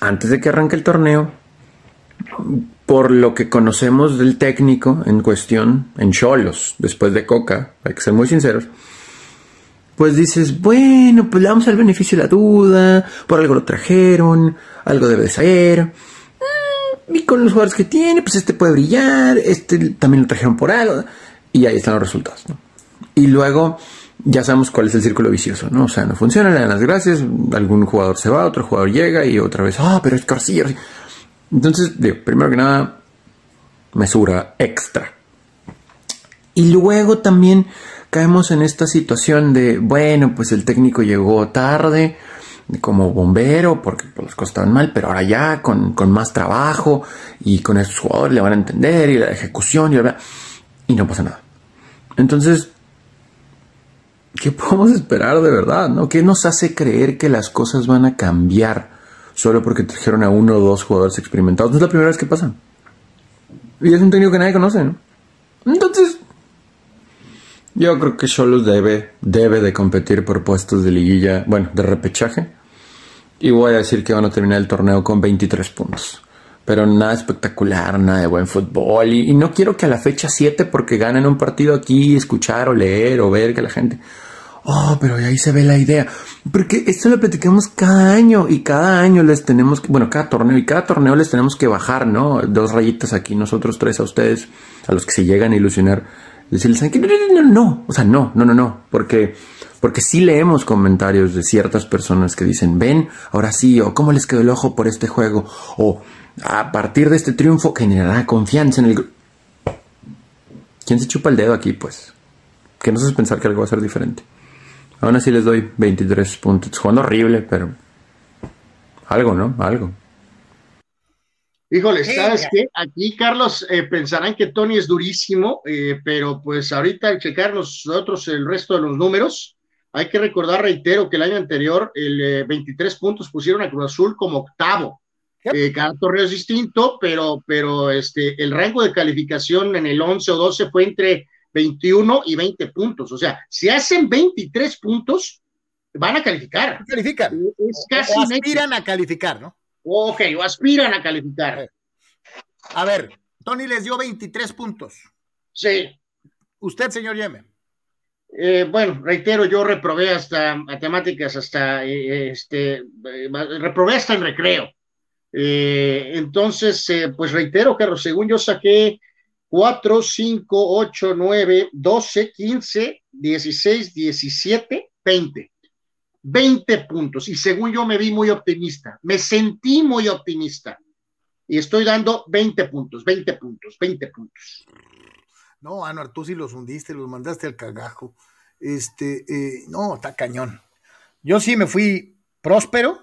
antes de que arranque el torneo, por lo que conocemos del técnico en cuestión, en Cholos, después de Coca, hay que ser muy sinceros, pues dices, bueno, pues le damos el beneficio de la duda, por algo lo trajeron, algo debe de ser. Y con los jugadores que tiene, pues este puede brillar, este también lo trajeron por algo, y ahí están los resultados, Y luego ya sabemos cuál es el círculo vicioso, ¿no? O sea, no funciona, le dan las gracias, algún jugador se va, otro jugador llega y otra vez, ah, pero es que Entonces, primero que nada, mesura extra. Y luego también caemos en esta situación de, bueno, pues el técnico llegó tarde como bombero porque pues, las cosas estaban mal, pero ahora ya con, más trabajo y con esos jugadores le van a entender y la ejecución y, y no pasa nada. Entonces, ¿qué podemos esperar de verdad? ¿no? ¿Qué nos hace creer que las cosas van a cambiar solo porque trajeron a uno o dos jugadores experimentados? No es la primera vez que pasa. Y es un técnico que nadie conoce, ¿no? Entonces, yo creo que Cholos debe, debe de competir por puestos de liguilla, bueno, de repechaje. Y voy a decir que van a terminar el torneo con 23 puntos. Pero nada espectacular, nada de buen fútbol. Y, y no quiero que a la fecha 7, porque ganen un partido aquí, escuchar o leer o ver que la gente oh, pero ahí se ve la idea. Porque esto lo platicamos cada año y cada año les tenemos, que, bueno, cada torneo y cada torneo les tenemos que bajar, ¿no? Dos rayitas aquí, nosotros tres a ustedes, a los que se llegan a ilusionar, decirles no, no, no, no, o sea, no, no, no, no, porque, porque sí leemos comentarios de ciertas personas que dicen, ven, ahora sí, o cómo les quedó el ojo por este juego, o a partir de este triunfo generará confianza en el... ¿Quién se chupa el dedo aquí, pues? Que no sé pensar que algo va a ser diferente. Aún así les doy 23 puntos. Jugando horrible, pero algo, ¿no? Algo. Híjole, ¿sabes qué? Aquí, Carlos, eh, pensarán que Tony es durísimo, eh, pero pues ahorita al checar nosotros el resto de los números, hay que recordar, reitero, que el año anterior el 23 eh, puntos pusieron a Cruz Azul como octavo. cada torneo es distinto, pero, pero este, el rango de calificación en el 11 o 12 fue entre 21 y 20 puntos. O sea, si hacen 23 puntos, van a calificar. Califican. Es casi o aspiran a calificar, ¿no? Ok, o aspiran a calificar. A ver, Tony les dio 23 puntos. Sí. Usted, señor Yeme. Eh, bueno, reitero, yo reprobé hasta matemáticas, hasta eh, este, eh, reprobé hasta en recreo. entonces, pues reitero, Carlos, según yo saqué 4, 5, 8, 9, 12, 15, 16, 17, 20. 20 puntos. Y según yo me vi muy optimista, me sentí muy optimista. Y estoy dando 20 puntos, 20 puntos, 20 puntos. No, Anuar, tú sí los hundiste, los mandaste al cagajo. Este, eh, no, está cañón. Yo sí me fui próspero.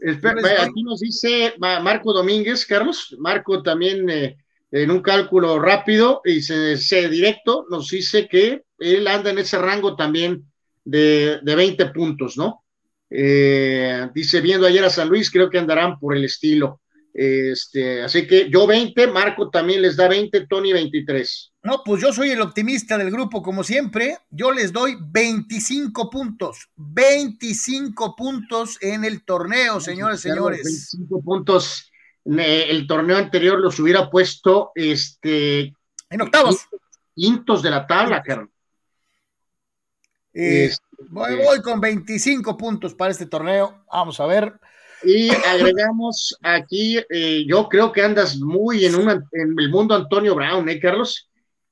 aquí nos dice Marco Domínguez, Carlos. Marco también eh, en un cálculo rápido y se, se, directo nos dice que él anda en ese rango también de, de 20 puntos, ¿no? Eh, dice, viendo ayer a San Luis, creo que andarán por el estilo. Este, así que yo 20, Marco también les da 20, Tony 23. No, pues yo soy el optimista del grupo, como siempre. Yo les doy 25 puntos. 25 puntos en el torneo, señores, señores. 25 puntos el torneo anterior los hubiera puesto este, en octavos. Quintos de la tabla, Carlos. Eh, este, voy, con 25 puntos para este torneo. Vamos a ver. Y agregamos aquí, eh, yo creo que andas muy en, en el mundo Antonio Brown, ¿eh, Carlos?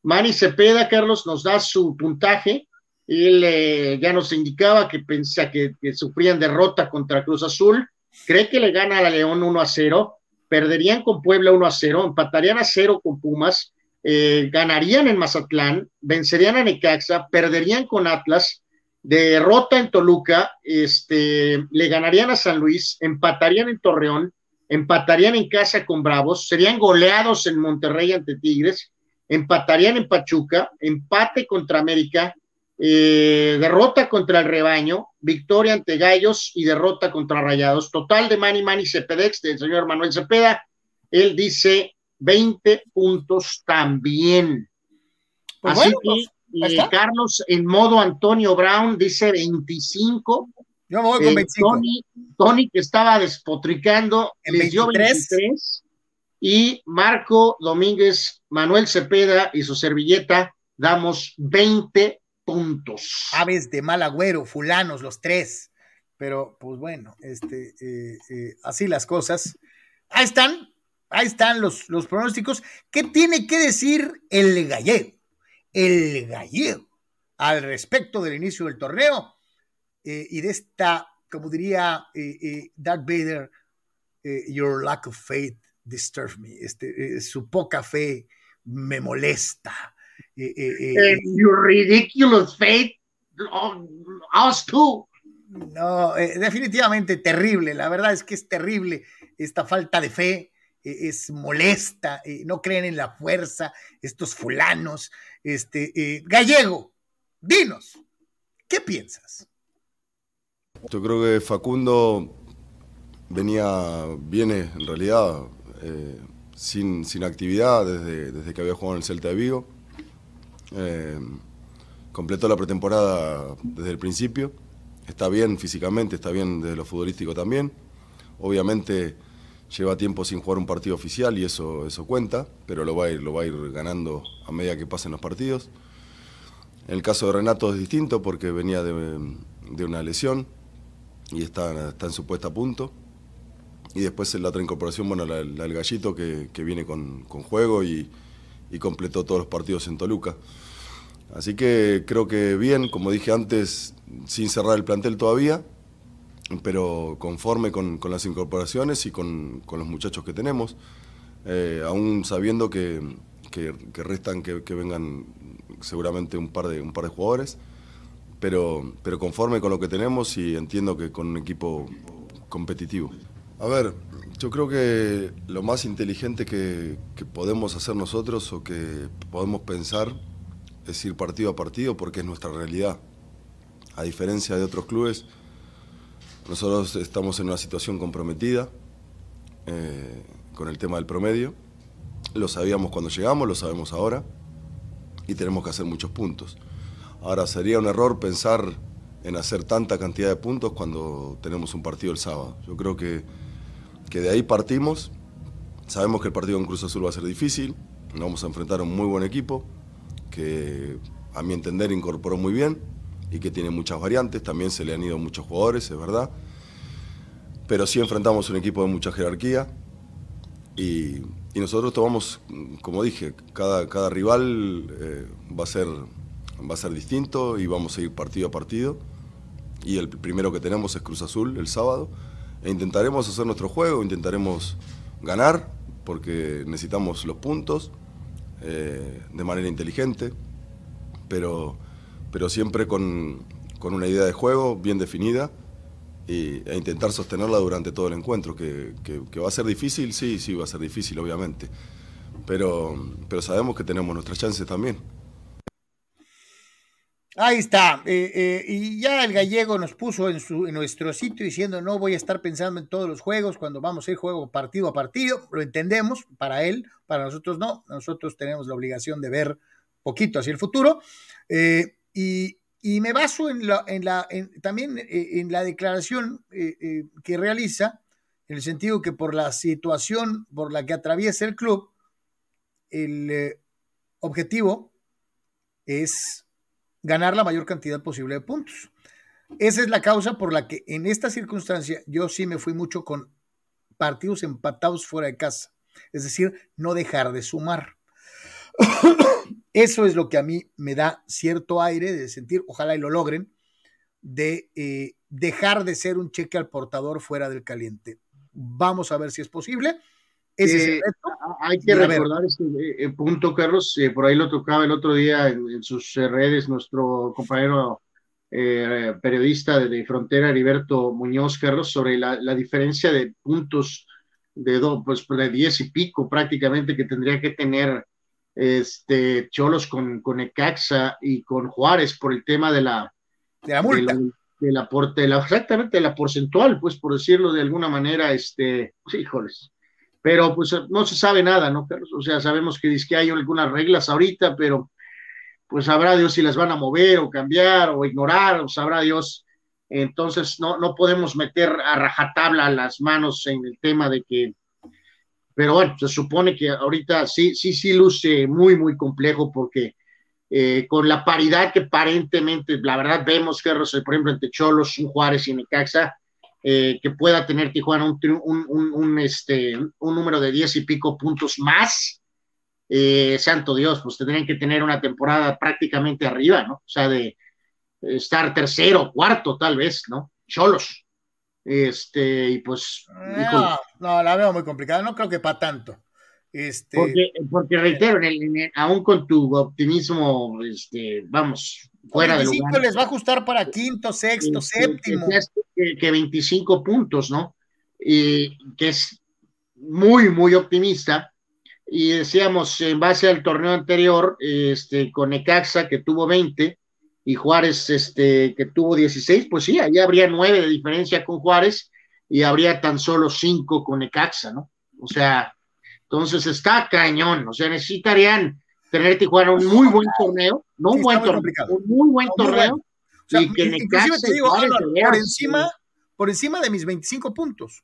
Manny Cepeda, Carlos, nos da su puntaje. Él eh, ya nos indicaba que pensaba que, sufrían derrota contra Cruz Azul. Cree que le gana a la León 1 a 0 perderían con Puebla 1 a 0, empatarían a 0 con Pumas, eh, ganarían en Mazatlán, vencerían a Necaxa, perderían con Atlas, derrota en Toluca, este, le ganarían a San Luis, empatarían en Torreón, empatarían en casa con Bravos, serían goleados en Monterrey ante Tigres, empatarían en Pachuca, empate contra América, eh, derrota contra el rebaño, victoria ante Gallos y derrota contra Rayados. Total de Mani Mani Cepedex del señor Manuel Cepeda, él dice 20 puntos también. Pues Así bueno, que pues, eh. Carlos en modo Antonio Brown dice 25. Yo me voy con Eh, 25. Tony, Tony, que estaba despotricando, En les dio 23. 23. Y Marco Domínguez, Manuel Cepeda y su servilleta damos 20 puntos. aves de mal agüero, fulanos, los tres. Pero, pues bueno, este, eh, eh, así las cosas. Ahí están, ahí están los, los pronósticos. ¿Qué tiene que decir el gallego? El gallego al respecto del inicio del torneo eh, y de esta, como diría Darth Vader, your lack of faith disturbs me. Este, eh, su poca fe me molesta. Eh, eh, eh, Eh, you ridiculous fate, oh, us too. No, eh, definitivamente terrible. La verdad es que es terrible esta falta de fe. eh, es molesta. eh, no creen en la fuerza. Estos fulanos. Este, eh, Gallego, dinos, ¿qué piensas? Yo creo que Facundo venía, viene en realidad eh, sin, sin actividad desde, desde que había jugado en el Celta de Vigo. Eh, completó la pretemporada desde el principio. Está bien físicamente, está bien desde lo futbolístico también. Obviamente lleva tiempo sin jugar un partido oficial y eso, eso cuenta, pero lo va, a ir, lo va ir ganando a medida que pasen los partidos. El caso de Renato es distinto porque venía de, de una lesión y está, está en su puesta a punto. Y después la otra incorporación, bueno, la, del gallito que, viene con, juego y, completó todos los partidos en Toluca. Así que creo que bien, como dije antes, sin cerrar el plantel todavía, pero conforme con, las incorporaciones y con, los muchachos que tenemos, eh, aún sabiendo que restan que, que, vengan seguramente un par de, un par de jugadores, pero, pero conforme con lo que tenemos y entiendo que con un equipo competitivo. A ver, yo creo que lo más inteligente que, podemos hacer nosotros o que podemos pensar es ir partido a partido porque es nuestra realidad. A diferencia de otros clubes, nosotros estamos en una situación comprometida eh, con el tema del promedio. Lo sabíamos cuando llegamos, lo sabemos ahora y tenemos que hacer muchos puntos. Ahora sería un error pensar en hacer tanta cantidad de puntos cuando tenemos un partido el sábado. Yo creo que, que de ahí partimos. Sabemos que el partido en Cruz Azul va a ser difícil. Vamos a enfrentar a un muy buen equipo que a mi entender incorporó muy bien y que tiene muchas variantes, también se le han ido muchos jugadores, es verdad, pero sí enfrentamos un equipo de mucha jerarquía y, y nosotros tomamos, como dije, cada, cada rival eh, va, a ser, va a ser distinto y vamos a ir partido a partido y el primero que tenemos es Cruz Azul el sábado e intentaremos hacer nuestro juego, intentaremos ganar porque necesitamos los puntos eh, de manera inteligente, pero, pero siempre con, con, una idea de juego bien definida y, e intentar sostenerla durante todo el encuentro, que, que, que, va a ser difícil, sí, sí, va a ser difícil, obviamente, pero, pero sabemos que tenemos nuestras chances también. Ahí está. Eh, eh, y ya el gallego nos puso en, su, en nuestro sitio diciendo no voy a estar pensando en todos los juegos cuando vamos a ir juego partido a partido. Lo entendemos para él, para nosotros no. Nosotros tenemos la obligación de ver poquito hacia el futuro. Eh, y, me baso en la, en la, en, también en la declaración que realiza, en el sentido que por la situación por la que atraviesa el club, el objetivo es ganar la mayor cantidad posible de puntos. Esa es la causa por la que en esta circunstancia yo sí me fui mucho con partidos empatados fuera de casa. Es decir, no dejar de sumar. Eso es lo que a mí me da cierto aire de sentir, ojalá y lo logren, de eh, dejar de ser un cheque al portador fuera del caliente. Vamos a ver si es posible. Ese eh, es el reto. Hay que recordar este eh, punto, Carlos. Eh, por ahí lo tocaba el otro día en, en sus redes nuestro compañero eh, periodista de, de, Frontera, Heriberto Muñoz, Carlos, sobre la, la diferencia de puntos de, do, pues, de diez y pico prácticamente que tendría que tener este Cholos con, con Ecaxa y con Juárez por el tema de la, de la multa. De la, de la, de la, exactamente de la porcentual, pues por decirlo de alguna manera, este, híjoles, pero pues no se sabe nada, ¿no, Carlos? O sea, sabemos que, que hay algunas reglas ahorita, pero pues sabrá Dios si las van a mover o cambiar o ignorar, o sabrá Dios. Entonces, no, no podemos meter a rajatabla las manos en el tema de que, pero bueno, se supone que ahorita sí, sí, sí luce muy, muy complejo porque eh, con la paridad que aparentemente, la verdad, vemos que, por ejemplo, entre Cholos, Juárez y Necaxa, eh, que pueda tener Tijuana un, un, un, este, un número de diez y pico puntos más, eh, santo Dios, pues tendrían que tener una temporada prácticamente arriba, ¿no? O sea, de estar tercero, cuarto, tal vez, ¿no? Cholos. Este, y pues. No, no, la veo muy complicada, no creo que para tanto. Este, porque, porque reitero, aún con tu optimismo, este, vamos, fuera de lugar. les va a ajustar para quinto, sexto, séptimo. Que, que, 25 puntos, ¿no? Y que es muy, muy optimista. Y decíamos, en base al torneo anterior, este, con Necaxa, que tuvo 20, y Juárez, este, que tuvo 16, pues sí, ahí habría 9 de diferencia con Juárez y habría tan solo 5 con Necaxa, ¿no? O sea, entonces está cañón, o sea, necesitarían tener Tijuana un muy buen torneo, no un buen torneo, un muy buen torneo. y que Necaxa te digo, por encima, por encima de mis 25 puntos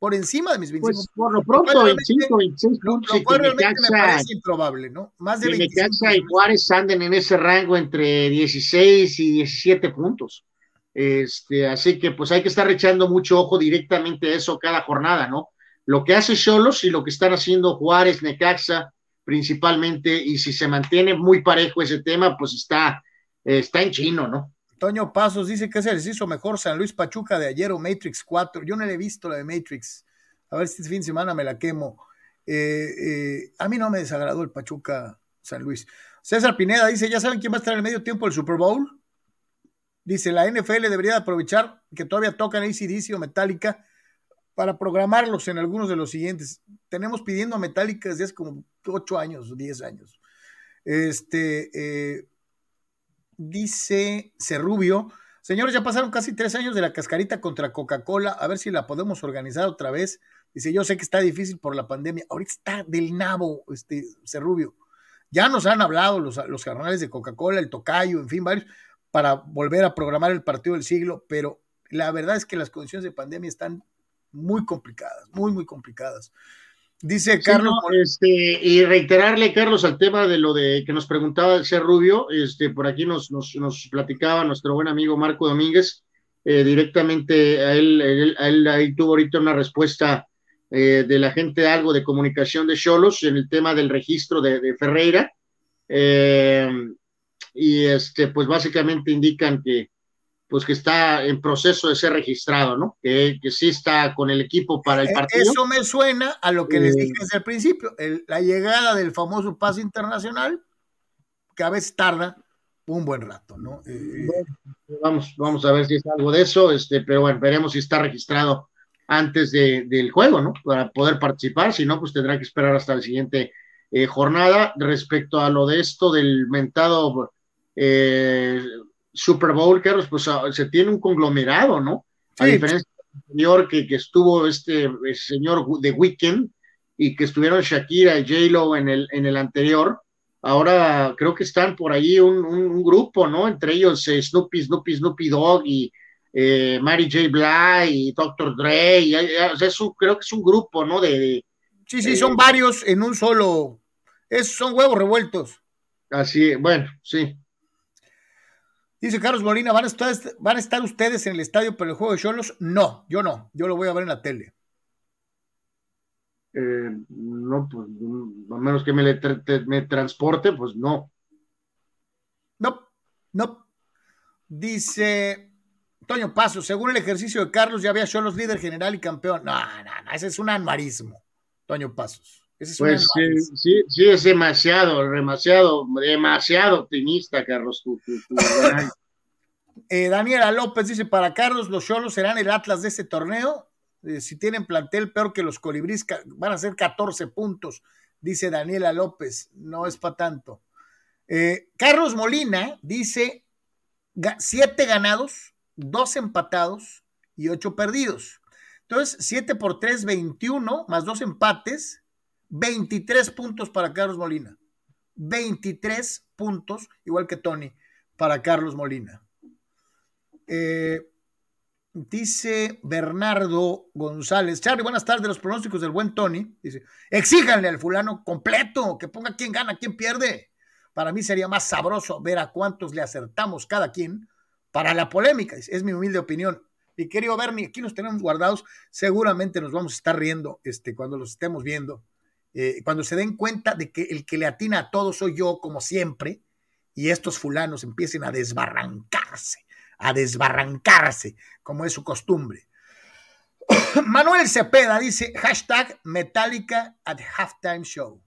por encima de mis 25 pues, por lo pronto, 25, 26 puntos. Lo, cual realmente me parece improbable, ¿no? Más de 25 Necaxa y Juárez anden en ese rango entre 16 y 17 puntos. Este, así que pues hay que estar echando mucho ojo directamente a eso cada jornada, ¿no? Lo que hace Cholos y lo que están haciendo Juárez, Necaxa, principalmente, y si se mantiene muy parejo ese tema, pues está, está en chino, ¿no? Toño Pasos dice que se les hizo mejor San Luis Pachuca de ayer o Matrix 4. Yo no le he visto la de Matrix. A ver si este fin de semana me la quemo. Eh, eh, a mí no me desagradó el Pachuca San Luis. César Pineda dice, ¿ya saben quién va a estar en el medio tiempo del Super Bowl? Dice, la NFL debería aprovechar que todavía tocan ACDC o Metallica para programarlos en algunos de los siguientes. Tenemos pidiendo a Metallica desde hace como 8 años, 10 años. Este, eh, dice Cerrubio. Señores, ya pasaron casi tres años de la cascarita contra Coca-Cola. A ver si la podemos organizar otra vez. Dice, yo sé que está difícil por la pandemia. Ahorita está del nabo, este Cerrubio. Ya nos han hablado los, los carnales de Coca-Cola, el Tocayo, en fin, varios, para volver a programar el partido del siglo, pero la verdad es que las condiciones de pandemia están muy complicadas, muy, muy complicadas. Dice Carlos. este, y reiterarle, Carlos, al tema de lo de que nos preguntaba el ser Rubio, este, por aquí nos, nos, nos platicaba nuestro buen amigo Marco Domínguez, eh, directamente a él, él, ahí tuvo ahorita una respuesta eh, de la gente algo de comunicación de Cholos en el tema del registro de, Ferreira. Eh, y este, pues básicamente indican que pues que está en proceso de ser registrado, ¿no? Que, que sí está con el equipo para el e, partido. Eso me suena a lo que les dije desde el principio, la llegada del famoso pase internacional, que a veces tarda un buen rato, ¿no? Eh, vamos, vamos a ver si es algo de eso, este, pero bueno, veremos si está registrado antes de, del juego, ¿no? Para poder participar, si no, pues tendrá que esperar hasta la siguiente eh, jornada. Respecto a lo de esto del mentado eh, Super Bowl, Carlos, pues ah, se tiene un conglomerado, ¿no? A diferencia del anterior que, que estuvo este, señor de Weekend y que estuvieron Shakira y J-Lo en el, en el anterior, ahora creo que están por ahí un, un, grupo, ¿no? Entre ellos eh, Snoopy, Snoopy, Snoopy Dog y eh, Mary J. Blige y Dr. Dre, y, o sea, creo que es un grupo, ¿no? De, sí, sí, son varios en un solo, es, son huevos revueltos. Así, bueno, sí. Dice Carlos Molina, ¿van a, estar, ¿van a estar ustedes en el estadio para el juego de Cholos? No, yo no, yo lo voy a ver en la tele. Eh, no, pues a menos que me, me transporte, pues no. No, no. Dice Toño Paso, según el ejercicio de Carlos, ya había Cholos líder general y campeón. No, no, no, ese es un anmarismo, Toño Pasos. Es pues sí, sí, sí, es demasiado, demasiado, demasiado optimista, Carlos. Eh, Daniela López dice: Para Carlos, los Cholos serán el Atlas de este torneo. Eh, si tienen plantel peor que los colibríes, van a ser 14 puntos, dice Daniela López. No es para tanto. Eh, Carlos Molina dice: siete ganados, dos empatados y ocho perdidos. Entonces, 7 por 3, 21, más dos empates, 23 puntos para Carlos Molina. 23 puntos, igual que Tony, para Carlos Molina. Eh, dice Bernardo González. Charlie, buenas tardes. Los pronósticos del buen Tony. Dice, exíjanle al fulano completo, que ponga quién gana, quién pierde. Para mí sería más sabroso ver a cuántos le acertamos cada quien para la polémica. Es mi humilde opinión. Y querido Bernie, aquí los tenemos guardados. Seguramente nos vamos a estar riendo este, cuando los estemos viendo. Eh, cuando se den cuenta de que el que le atina a todo soy yo, como siempre, y estos fulanos empiecen a desbarrancarse, a desbarrancarse, como es su costumbre. Manuel Cepeda dice hashtag Metallica at halftime show.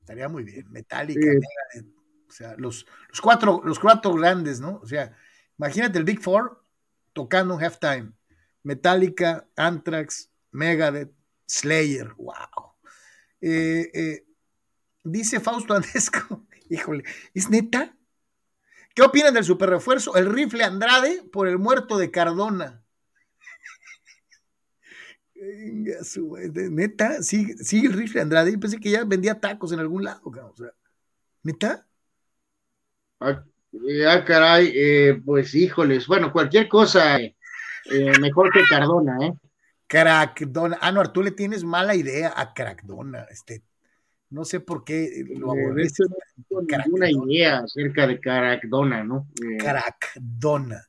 Estaría muy bien, Metallica, o sea, los, los, cuatro, los cuatro grandes, ¿no? O sea, imagínate el Big Four tocando un halftime. Metallica, Anthrax, Megadeth, Slayer, wow. Eh, eh, dice Fausto Andesco, híjole, ¿es neta? ¿Qué opinan del super refuerzo? El rifle Andrade por el muerto de Cardona. neta, sigue, sigue el rifle Andrade. Yo pensé que ya vendía tacos en algún lado, o sea, ¿neta? Ah, ah caray, eh, pues híjoles, bueno, cualquier cosa mejor que Cardona, ¿eh? Crackdona. Ah, no, tú le tienes mala idea a Crackdona. Este, no sé por qué lo eh, aborreces. No ninguna idea acerca de Crackdona, ¿no? Eh, Crackdona.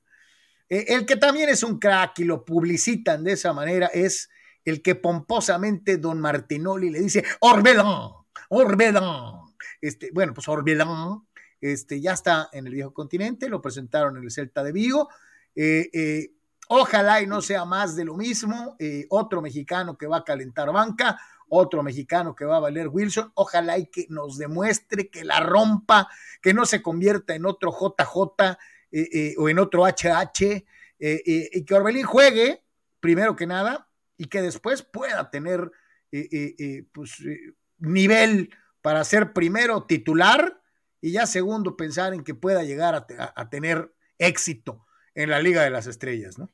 Eh, el que también es un crack y lo publicitan de esa manera es el que pomposamente Don Martinoli le dice Orbelán, Orbelán. Este, bueno, pues Orbelán este, ya está en el viejo continente, lo presentaron en el Celta de Vigo. Eh, eh, Ojalá y no sea más de lo mismo. Eh, otro mexicano que va a calentar banca, otro mexicano que va a valer Wilson. Ojalá y que nos demuestre que la rompa, que no se convierta en otro JJ eh, eh, o en otro HH, y que Orbelín juegue, primero que nada, y que después pueda tener pues, nivel para ser primero titular y ya segundo pensar en que pueda llegar a tener éxito en la Liga de las Estrellas, ¿no?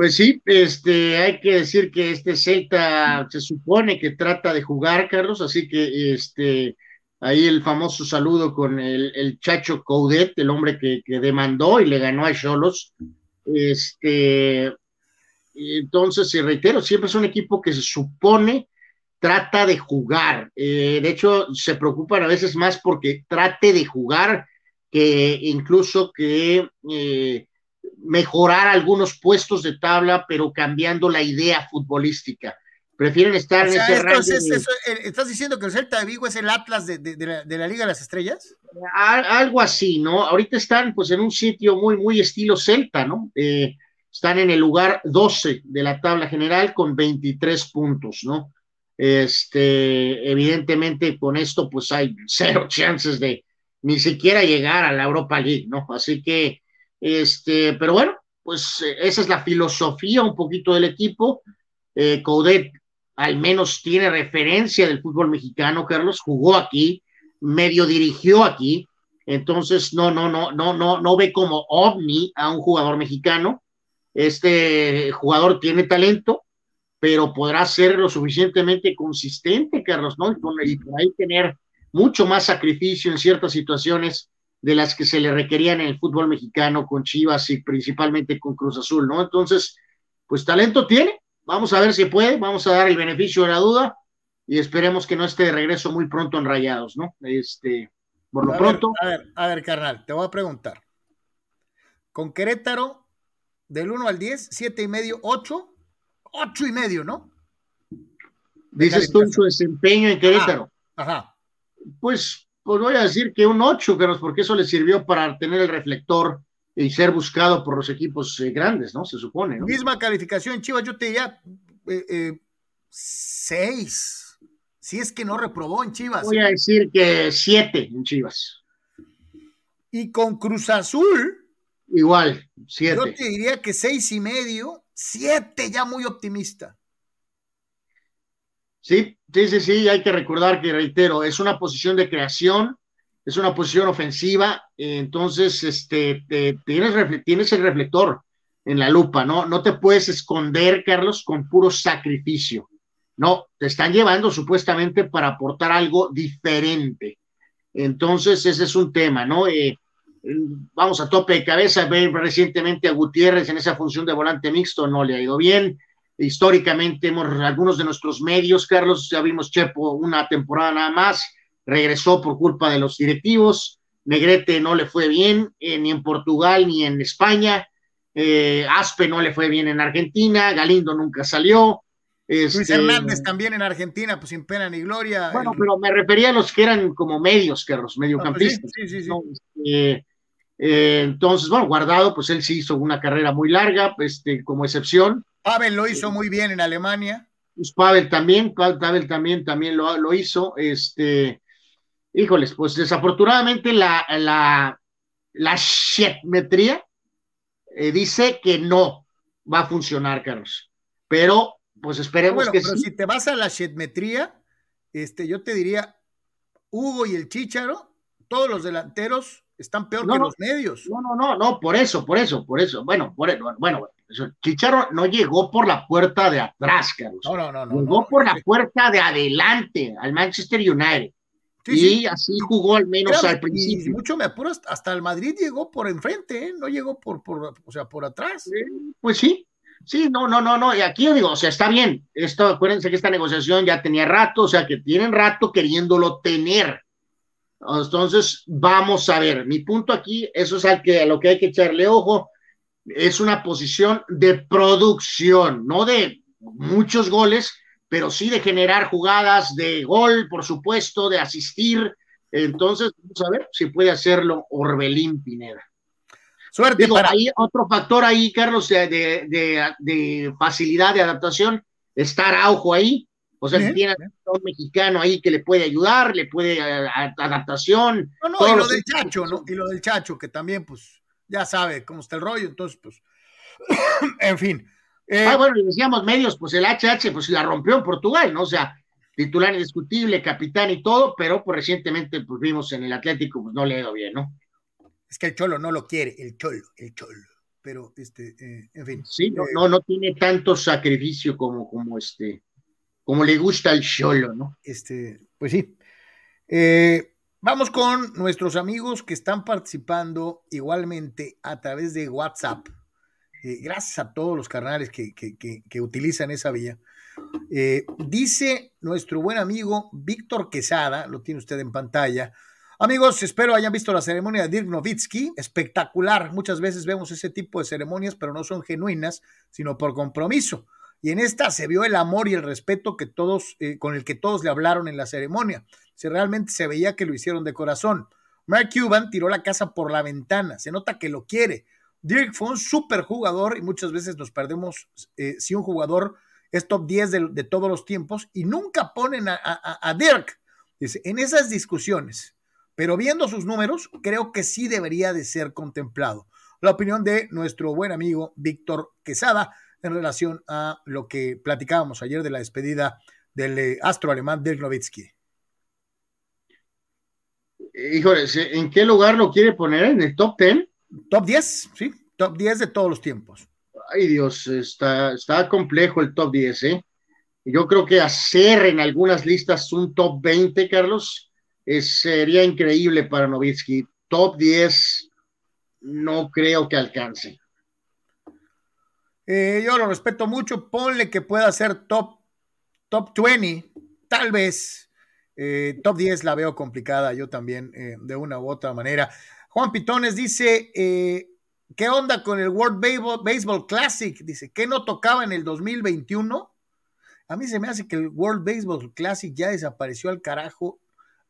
Pues sí, este, hay que decir que este Celta se supone que trata de jugar, Carlos, así que este, ahí el famoso saludo con el, Chacho Coudet, el hombre que, demandó y le ganó a Cholos. Este, entonces, y reitero, siempre es un equipo que se supone trata de jugar. Eh, de hecho, se preocupan a veces más porque trate de jugar que incluso que eh, mejorar algunos puestos de tabla, pero cambiando la idea futbolística. Prefieren estar en ese rango. Eh, ¿Estás diciendo que el Celta de Vigo es el Atlas de, la, Liga de las Estrellas? algo así, ¿no? Ahorita están pues en un sitio muy, muy estilo Celta, ¿no? Eh, están en el lugar 12 de la tabla general con 23 puntos, ¿no? Este, evidentemente con esto pues hay cero chances de ni siquiera llegar a la Europa League, ¿no? Así que este, pero bueno, pues eh, esa es la filosofía un poquito del equipo. Eh, Coudet al menos tiene referencia del fútbol mexicano, Carlos, jugó aquí, medio dirigió aquí, entonces no, no, no, no, no, no ve como ovni a un jugador mexicano. Este jugador tiene talento, pero podrá ser lo suficientemente consistente, Carlos, ¿no? Y por ahí tener mucho más sacrificio en ciertas situaciones de las que se le requerían en el fútbol mexicano con Chivas y principalmente con Cruz Azul, ¿no? Entonces, pues talento tiene, vamos a ver si puede, vamos a dar el beneficio de la duda y esperemos que no esté de regreso muy pronto en Rayados, ¿no? Este, por lo pronto. a ver, a ver, carnal, te voy a preguntar. Con Querétaro, del 1 al 10, 7 y medio, 8, 8 y medio, ¿no? Dices tú su desempeño en Querétaro. ajá. Pues pues voy a decir que un 8, Carlos, porque eso le sirvió para tener el reflector y ser buscado por los equipos eh, grandes, ¿no? Se supone. ¿no? Misma calificación Chivas, yo te diría 6. Eh, eh, si es que no reprobó en Chivas. Voy a decir que 7 en Chivas. Y con Cruz Azul. Igual, 7. Yo te diría que seis y medio, 7 ya muy optimista. Sí, sí, sí, sí, hay que recordar que, reitero, es una posición de creación, es una posición ofensiva, entonces este, tienes, tienes el reflector. en la lupa, ¿no? No te puedes esconder, Carlos, con puro sacrificio. No, te están llevando supuestamente para aportar algo diferente. Entonces, ese es un tema, ¿no? Eh, vamos a tope de cabeza, ver recientemente a Gutiérrez en esa función de volante mixto, no le ha ido bien. Históricamente, hemos, algunos de nuestros medios, Carlos, ya vimos Chepo una temporada nada más, regresó por culpa de los directivos. Negrete no le fue bien, eh, ni en Portugal ni en España. Eh, Aspe no le fue bien en Argentina, Galindo nunca salió. Luis este, Hernández también en Argentina, pues sin pena ni gloria. Bueno, pero me refería a los que eran como medios, que los mediocampistas. sí, sí, sí, este, eh, entonces, bueno, Guardado, pues él sí hizo una carrera muy larga, este, como excepción. Pavel lo hizo muy bien en Alemania. Pues Pavel también, Pavel también, también lo, lo hizo. Este, híjoles, pues desafortunadamente la, la, la eh, dice que no va a funcionar, Carlos. Pero, pues esperemos bueno, que pero si te vas a la shetmetría, este, yo te diría, Hugo y el Chícharo, todos los delanteros están peor que los medios. No, no, no, no, por eso, por eso, por eso. Bueno, por, bueno, Chicharo no llegó por la puerta de atrás, Carlos. No, no, no. Llegó por la puerta de adelante al Manchester United. y así jugó al menos al principio. Y mucho me apuro, hasta el Madrid llegó por enfrente, ¿eh? no llegó por, por, o sea, por atrás. Pues sí, sí, no, no, no, no. Y aquí yo digo, o sea, está bien. Esto, acuérdense que esta negociación ya tenía rato, o sea, que tienen rato queriéndolo tener. Entonces, vamos a ver. Mi punto aquí, eso es al que, a lo que hay que echarle ojo. Es una posición de producción, no de muchos goles, pero sí de generar jugadas de gol, por supuesto, de asistir. Entonces, vamos a ver si puede hacerlo Orbelín Pineda. Suerte. Hay otro factor ahí, Carlos, de, de, facilidad de adaptación, estar Araujo ahí. O sea, si tiene un mexicano ahí que le puede ayudar, le puede eh, adaptación. No, no, y lo del Chacho, ¿no? Y lo del Chacho, que también, pues, ya sabe cómo está el rollo, entonces, pues, en fin. Eh, ah, bueno, y decíamos medios, pues el HH, pues la rompió en Portugal, ¿no? O sea, titular indiscutible, capitán y todo, pero pues recientemente, pues vimos en el Atlético, pues no le ha ido bien, ¿no? Es que el Cholo no lo quiere, el Cholo, el Cholo. Pero, este, eh, en fin. Sí, no, no, no tiene tanto sacrificio como, como este como le gusta el cholo, ¿no? Este, pues sí. Eh, vamos con nuestros amigos que están participando igualmente a través de WhatsApp. Eh, gracias a todos los carnales que, utilizan esa vía. Eh, dice nuestro buen amigo Víctor Quesada, lo tiene usted en pantalla. Amigos, espero hayan visto la ceremonia de Dirk Nowitzki, espectacular. Muchas veces vemos ese tipo de ceremonias, pero no son genuinas, sino por compromiso y en esta se vio el amor y el respeto que todos, eh, con el que todos le hablaron en la ceremonia. Se realmente se veía que lo hicieron de corazón. Mark Cuban tiró la casa por la ventana, se nota que lo quiere. Dirk fue un súper jugador y muchas veces nos perdemos eh, si un jugador es top 10 de, todos los tiempos y nunca ponen a, a Dirk. Dice, en esas discusiones, pero viendo sus números, creo que sí debería de ser contemplado. La opinión de nuestro buen amigo Víctor Quesada, en relación a lo que platicábamos ayer de la despedida del eh, astro alemán Dirk Nowitzki. Híjole, ¿en qué lugar lo quiere poner? ¿En el top 10? Top 10, sí, top 10 de todos los tiempos. Ay Dios, está, está complejo el top 10, ¿eh? Yo creo que hacer en algunas listas un top 20, Carlos, sería increíble para Nowitzki. Top 10 no creo que alcance. Eh, yo lo respeto mucho. Ponle que pueda ser top, top 20, tal vez. Eh, top 10 la veo complicada yo también, eh, de una u otra manera. Juan Pitones dice, ¿qué onda con el World Baseball, Classic? Dice, ¿qué no tocaba en el 2021? A mí se me hace que el World Baseball Classic ya desapareció al carajo.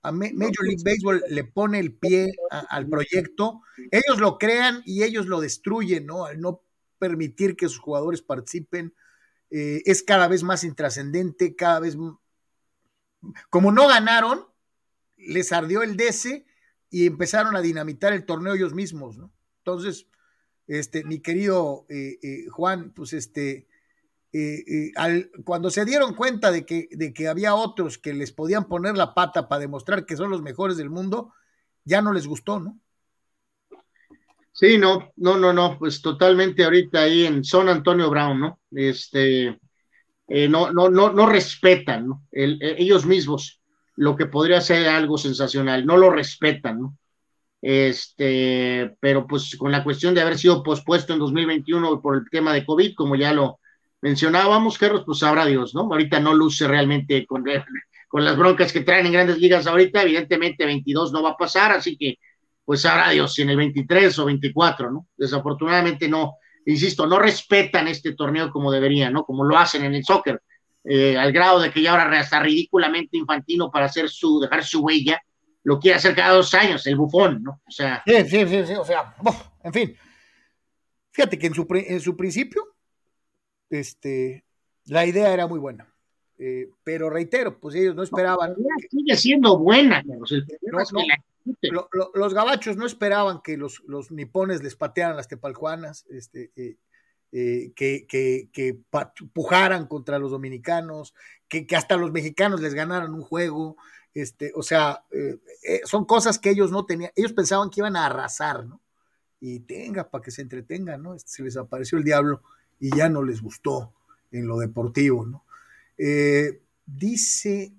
A Major League Baseball le pone el pie al proyecto. Ellos lo crean y ellos lo destruyen, ¿no? Al no permitir que sus jugadores participen, eh, es cada vez más intrascendente, cada vez... Como no ganaron, les ardió el DC y empezaron a dinamitar el torneo ellos mismos, ¿no? Entonces, este, mi querido eh, eh, Juan, pues este, cuando se dieron cuenta de que, de que había otros que les podían poner la pata para demostrar que son los mejores del mundo, ya no les gustó, ¿no? Sí, no, no, no, no, pues totalmente ahorita ahí en Son Antonio Brown, ¿no? Este, eh, no, no, no, no respetan, ¿no? El, ellos mismos lo que podría ser algo sensacional, no lo respetan, ¿no? Este, pero pues con la cuestión de haber sido pospuesto en 2021 por el tema de COVID, como ya lo mencionábamos, Carlos, pues sabrá Dios, ¿no? Ahorita no luce realmente con, con las broncas que traen en grandes ligas ahorita, evidentemente 22 no va a pasar, así que pues sabrá Dios si en el 23 o 24, ¿no? Desafortunadamente no, insisto, no respetan este torneo como deberían, ¿no? Como lo hacen en el soccer, eh, al grado de que ya ahora está ridículamente infantino para hacer su, dejar su huella, lo quiere hacer cada dos años, el bufón, ¿no? O sea. Sí, sí, sí, sí o sea, en fin. Fíjate que en su, en su principio, este, la idea era muy buena. Eh, pero reitero, pues ellos no esperaban. sigue siendo buena, los gabachos no esperaban que los, los nipones les patearan las tepaljuanas, este, eh, eh, que, que, que, pujaran contra los dominicanos, que, que, hasta los mexicanos les ganaran un juego. Este, o sea, son cosas que ellos no tenían, ellos pensaban que iban a arrasar, ¿no? Y tenga, para que se entretengan, ¿no? Este, se les apareció el diablo y ya no les gustó en lo deportivo, ¿no? Eh, dice,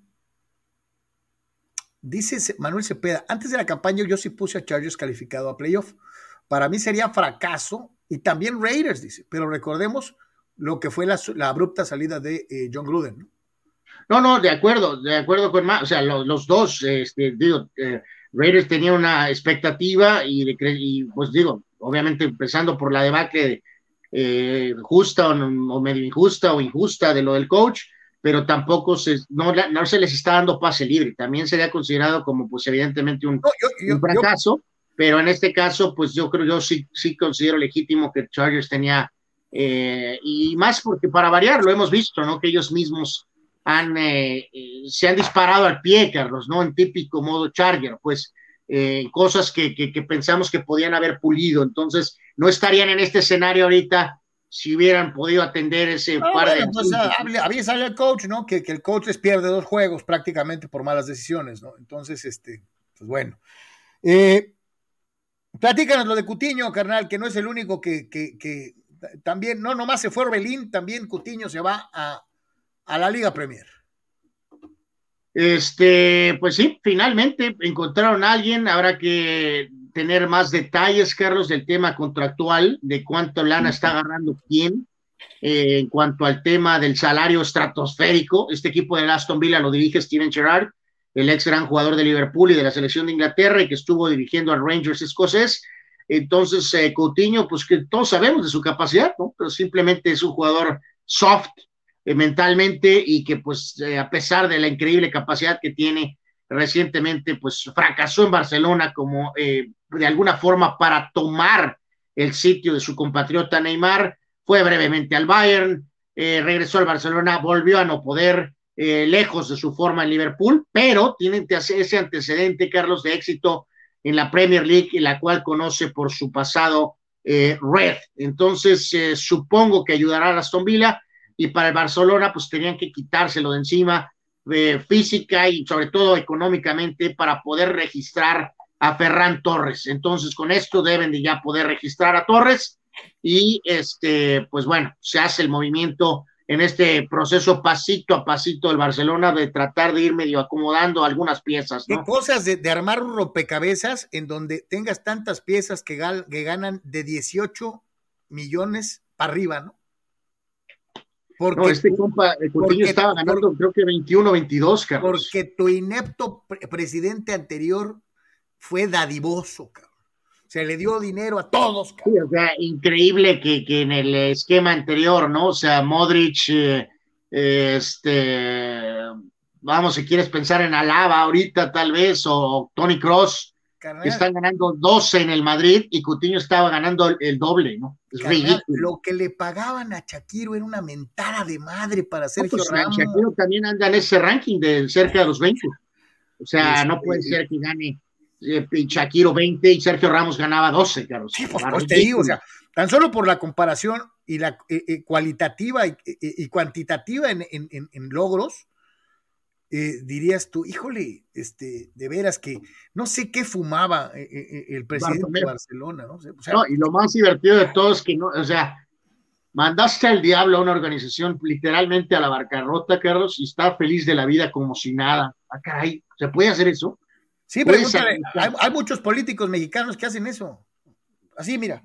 dice Manuel Cepeda, antes de la campaña yo sí puse a Chargers calificado a playoff. Para mí sería fracaso y también Raiders, dice, pero recordemos lo que fue la, abrupta salida de eh, John Gruden, ¿no? No, no, de acuerdo, de acuerdo con más, o sea, los, dos, este, digo, eh, Raiders tenía una expectativa y, y, pues digo, obviamente empezando por la debacle eh, justa o, o, medio injusta o injusta de lo del coach, pero tampoco se, no, no, se les está dando pase libre. También sería considerado como, pues, evidentemente un, un fracaso, pero en este caso, pues yo creo, yo sí, sí considero legítimo que Chargers tenía, eh, y más porque para variar, lo hemos visto, ¿no? Que ellos mismos han, eh, eh, se han disparado al pie, Carlos, ¿no? En típico modo Charger, pues. cosas que, que, que pensamos que podían haber pulido, entonces no estarían en este escenario ahorita si hubieran podido atender ese par de. Pues, había salido el coach, ¿no? Que, que, el coach les pierde dos juegos prácticamente por malas decisiones, ¿no? Entonces, este, pues bueno. Eh, platícanos lo de Cutiño, carnal, que no es el único que, que, que también, no nomás se fue Orbelín, también Cutiño se va a, a la Liga Premier. Este, pues sí, finalmente encontraron a alguien, habrá que tener más detalles, Carlos, del tema contractual, de cuánto lana está agarrando quién, eh, en cuanto al tema del salario estratosférico. Este equipo de Aston Villa lo dirige Steven Gerrard, el ex gran jugador de Liverpool y de la selección de Inglaterra y que estuvo dirigiendo al Rangers escocés. Entonces, eh, Coutinho, pues que todos sabemos de su capacidad, ¿no? Pero simplemente es un jugador soft eh, mentalmente y que pues a pesar de la increíble capacidad que tiene, recientemente pues fracasó en Barcelona como eh, de alguna forma para tomar el sitio de su compatriota Neymar, fue brevemente al Bayern, eh, regresó al Barcelona, volvió a no poder, eh, lejos de su forma en Liverpool, pero tiene ese antecedente, Carlos, de éxito en la Premier League, en la cual conoce por su pasado red. Entonces, supongo que ayudará a Aston Villa y para el Barcelona, pues tenían que quitárselo de encima física y sobre todo económicamente para poder registrar a Ferran Torres. Entonces, con esto deben de ya poder registrar a Torres y este, pues bueno, se hace el movimiento en este proceso pasito a pasito del Barcelona de tratar de ir medio acomodando algunas piezas. ¿no? ¿Qué cosas de, armar un rompecabezas en donde tengas tantas piezas que, que ganan de 18 millones para arriba, ¿no? Porque, no, este compa, el Coutinho estaba ganando creo que 21, 22, Carlos. Porque tu inepto presidente anterior fue dadivoso, cabrón. Se le dio dinero a todos, cabrón. Sí, o sea, increíble que, que, en el esquema anterior, ¿no? O sea, Modric, eh, este, vamos, si quieres pensar en Alaba ahorita tal vez, o Tony Cross, están ganando 12 en el Madrid y Coutinho estaba ganando el, doble, ¿no? Es ridículo. Lo que le pagaban a Shakiro era una mentada de madre para Sergio no, pues, Ramos. Shakiro también anda en ese ranking de cerca de los 20. O sea, no puede ser que gane eh, Shakiro 20 y Sergio Ramos ganaba 12, claro. Sí, pues, pues te digo, o sea, tan solo por la comparación y la eh, eh, cualitativa y, y, cuantitativa en, en, en, logros, eh, dirías tú, híjole, este, de veras que no sé qué fumaba eh, eh, el presidente de Barcelona, ¿no? ¿no? Y lo más divertido de todo es que no, o sea, mandaste al diablo a una organización literalmente a la barcarrota, Carlos, y está feliz de la vida como si nada. Ah, caray, ¿se puede hacer eso? Sí, pregúntale, hay, hay, muchos políticos mexicanos que hacen eso. Así, mira.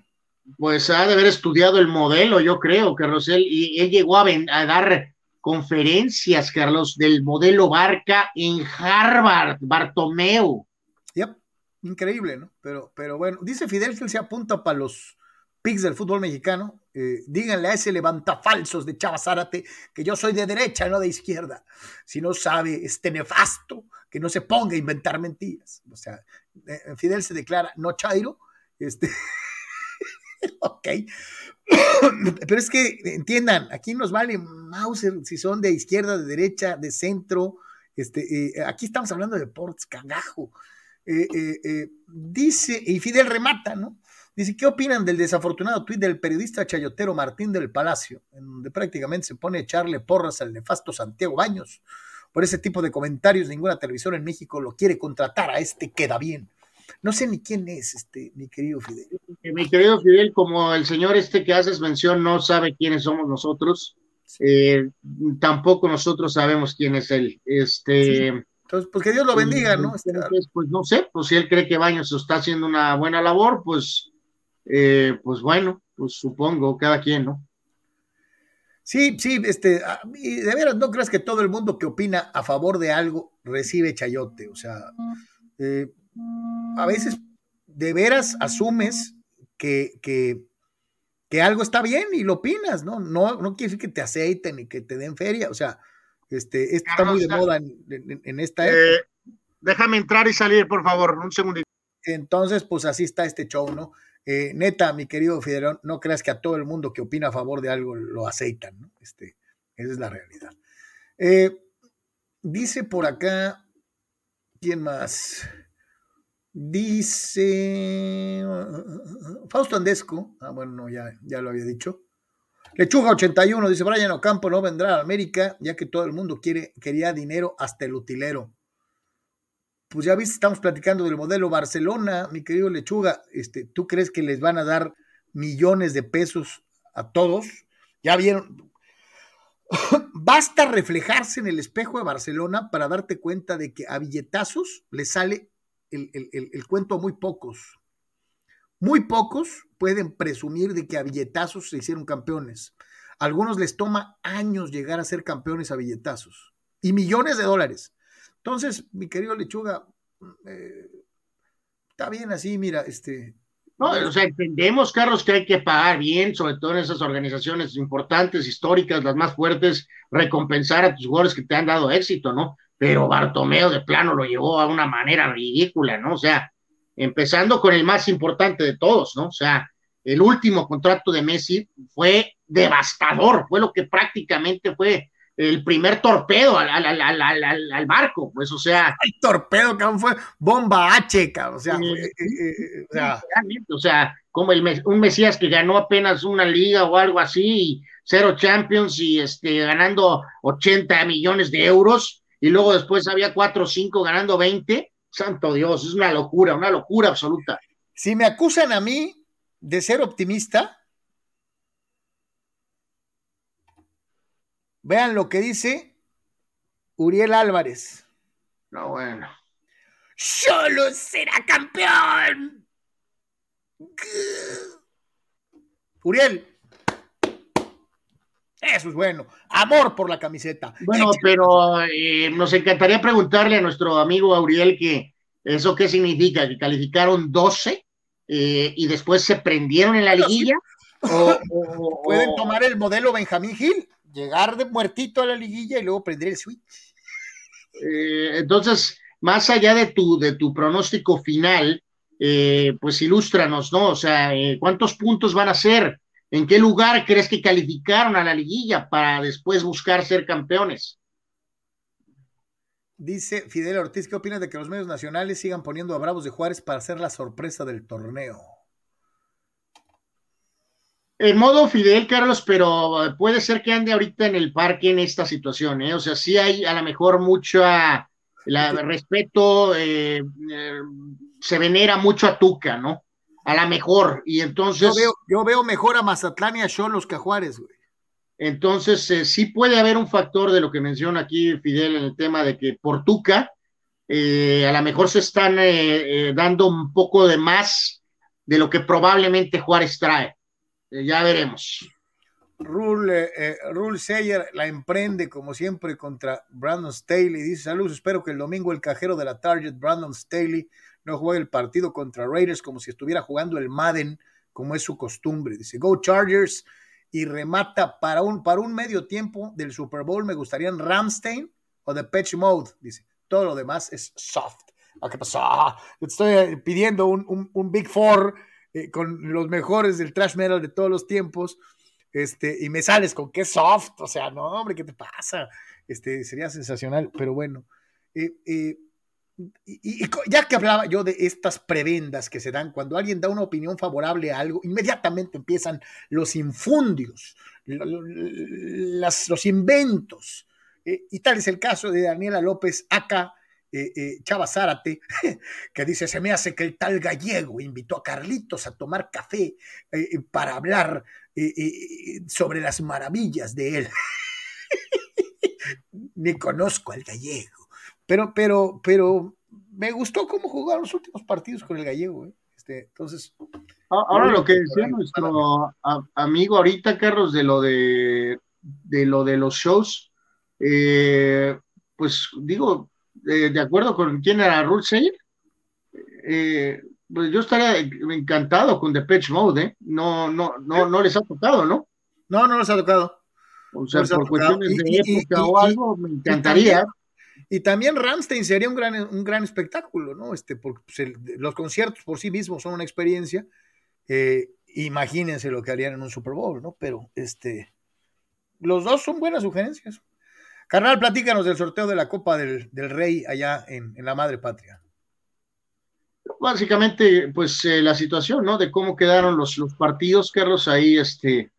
Pues ha de haber estudiado el modelo, yo creo, Carlos, él, y él llegó a, a dar conferencias, Carlos, del modelo Barca en Harvard, Bartomeu. Yep. Increíble, ¿no? Pero, pero bueno, dice Fidel que él se apunta para los pigs del fútbol mexicano. Eh, díganle a ese levantafalsos de Chava Zárate que yo soy de derecha, no de izquierda. Si no sabe este nefasto, que no se ponga a inventar mentiras. O sea, eh, Fidel se declara no chairo. Este. ok. Pero es que entiendan, aquí nos vale Mauser si son de izquierda, de derecha, de centro. Este, eh, aquí estamos hablando de deportes, cagajo. Eh, eh, dice, y Fidel remata, ¿no? Dice, ¿qué opinan del desafortunado tuit del periodista chayotero Martín del Palacio, en donde prácticamente se pone a echarle porras al nefasto Santiago Baños? Por ese tipo de comentarios, ninguna televisora en México lo quiere contratar, a este queda bien. No sé ni quién es este, mi querido Fidel. Mi querido Fidel, como el señor este que haces mención no sabe quiénes somos nosotros, eh, tampoco nosotros sabemos quién es él. Este. Entonces, pues que Dios lo bendiga, ¿no? Entonces, pues no sé, pues si él cree que Baños está haciendo una buena labor, pues, eh, pues bueno, pues supongo, cada quien, ¿no? Sí, sí, este, de veras, no creas que todo el mundo que opina a favor de algo recibe chayote, o sea, eh, a veces de veras asumes que, que, algo está bien y lo opinas, ¿no? No, no quiere decir que te aceiten y que te den feria, o sea, este, esto está muy de moda en, esta eh, época. déjame entrar y salir, por favor, un segundito. Entonces, pues así está este show, ¿no? Eh, neta, mi querido Fidel, no creas que a todo el mundo que opina a favor de algo lo aceitan, ¿no? Este, esa es la realidad. Eh, dice por acá, ¿quién más? Dice Fausto Andesco, ah, bueno, ya, ya lo había dicho. Lechuga 81, dice Brian Ocampo no vendrá a América, ya que todo el mundo quiere, quería dinero hasta el utilero. Pues ya viste, estamos platicando del modelo Barcelona, mi querido Lechuga. Este, ¿Tú crees que les van a dar millones de pesos a todos? Ya vieron. Basta reflejarse en el espejo de Barcelona para darte cuenta de que a billetazos le sale el, cuento a muy pocos. Muy pocos pueden presumir de que a billetazos se hicieron campeones. algunos les toma años llegar a ser campeones a billetazos y millones de dólares. Entonces, mi querido Lechuga, eh, está bien así, mira, este. No, o sea, entendemos, Carlos, que hay que pagar bien, sobre todo en esas organizaciones importantes, históricas, las más fuertes, recompensar a tus jugadores que te han dado éxito, ¿no? Pero Bartomeo de plano lo llevó a una manera ridícula, ¿no? O sea, empezando con el más importante de todos, ¿no? O sea, el último contrato de Messi fue devastador, fue lo que prácticamente fue el primer torpedo al, al, al, al barco, pues, o sea. Ay, torpedo, cabrón, fue bomba H, cabrón, o sea, eh, eh, eh, o, sea o sea, como el, un Mesías que ganó apenas una liga o algo así, cero Champions y este, ganando 80 millones de euros, y luego después había cuatro o cinco ganando 20. Santo Dios, es una locura, una locura absoluta. Si me acusan a mí de ser optimista, vean lo que dice Uriel Álvarez. No, bueno. Solo será campeón. Uriel, eso es bueno. Amor por la camiseta. Bueno, pero eh, nos encantaría preguntarle a nuestro amigo Auriel que eso qué significa, que calificaron 12 eh, y después se prendieron en la liguilla. o, Pueden tomar el modelo Benjamín Gil, llegar de muertito a la liguilla y luego prender el switch. Eh, entonces, más allá de tu, de tu pronóstico final, pues ilústranos, ¿no? O sea, ¿cuántos puntos van a ser? ¿En qué lugar crees que calificaron a la liguilla para después buscar ser campeones? Dice Fidel Ortiz, ¿qué opinas de que los medios nacionales sigan poniendo a Bravos de Juárez para hacer la sorpresa del torneo? En modo Fidel, Carlos, pero puede ser que ande ahorita en el parque en esta situación, ¿eh? O sea, sí hay a lo mejor mucho la, respeto, eh, eh, se venera mucho a Tuca, ¿no? A la mejor, y entonces... Yo veo, mejor a Mazatlán y a Cholos que a Juárez, güey. Entonces, eh, sí puede haber un factor de lo que menciona aquí Fidel en el tema de que por Tuca, a lo mejor se están dando un poco de más de lo que probablemente Juárez trae. Eh, ya veremos. Rule, eh, eh, Rule Sayer la emprende como siempre contra Brandon Staley. Dice: Saludos, espero que el domingo el cajero de la Target, Brandon Staley, no juegue el partido contra Raiders como si estuviera jugando el Madden, como es su costumbre. Dice: Go Chargers y remata para un, para un medio tiempo del Super Bowl. Me gustarían Ramstein o The Patch Mode. Dice: Todo lo demás es soft. ¿Qué pasó? Estoy pidiendo un, un, un Big Four eh, con los mejores del trash metal de todos los tiempos, este, y me sales con qué soft, o sea, no, hombre, ¿qué te pasa? Este, sería sensacional, pero bueno. Eh, eh, y, ya que hablaba yo de estas prebendas que se dan cuando alguien da una opinión favorable a algo, inmediatamente empiezan los infundios, los inventos. y tal es el caso de Daniela López acá eh, eh, Chava Zárate, que dice, se me hace que el tal gallego invitó a Carlitos a tomar café eh, para hablar sobre las maravillas de él. Ni conozco al gallego, pero, pero, pero me gustó cómo jugaron los últimos partidos con el gallego. Este, entonces. Ahora lo que decía nuestro amigo ahorita, Carlos, de lo de, de lo de los shows, pues digo, eh, de acuerdo con quién era Rule eh, pues yo estaría encantado con The Patch Mode, ¿eh? No, no, no, no les ha tocado, ¿no? No, no les ha tocado. O sea, por cuestiones de época o algo, me encantaría. Y también Ramstein sería un gran, un gran espectáculo, ¿no? Este, porque pues, los conciertos por sí mismos son una experiencia. Eh, imagínense lo que harían en un Super Bowl, ¿no? Pero este, los dos son buenas sugerencias. Carnal, platícanos del sorteo de la Copa del, Rey allá en, la Madre Patria. Básicamente, pues eh, la situación, ¿no? De cómo quedaron los, los partidos, Carlos, ahí este,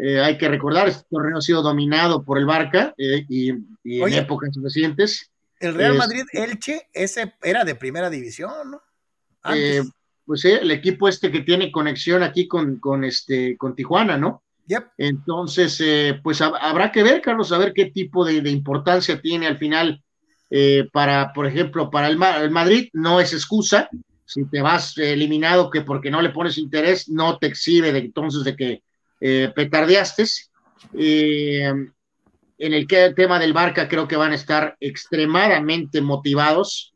eh, hay que recordar, este torneo ha sido dominado por el Barca eh, y, en épocas recientes. El Real Madrid Elche, ese era de primera división, ¿no? pues el equipo este que tiene conexión aquí con, con, este, con Tijuana, ¿no? Entonces, eh, pues habrá que ver, Carlos, a ver qué tipo de, importancia tiene al final eh, para, por ejemplo, para el, Madrid, no es excusa. Si te vas eliminado que porque no le pones interés, no te exhibe de entonces de que eh, petardeaste. en el tema del Barca creo que van a estar extremadamente motivados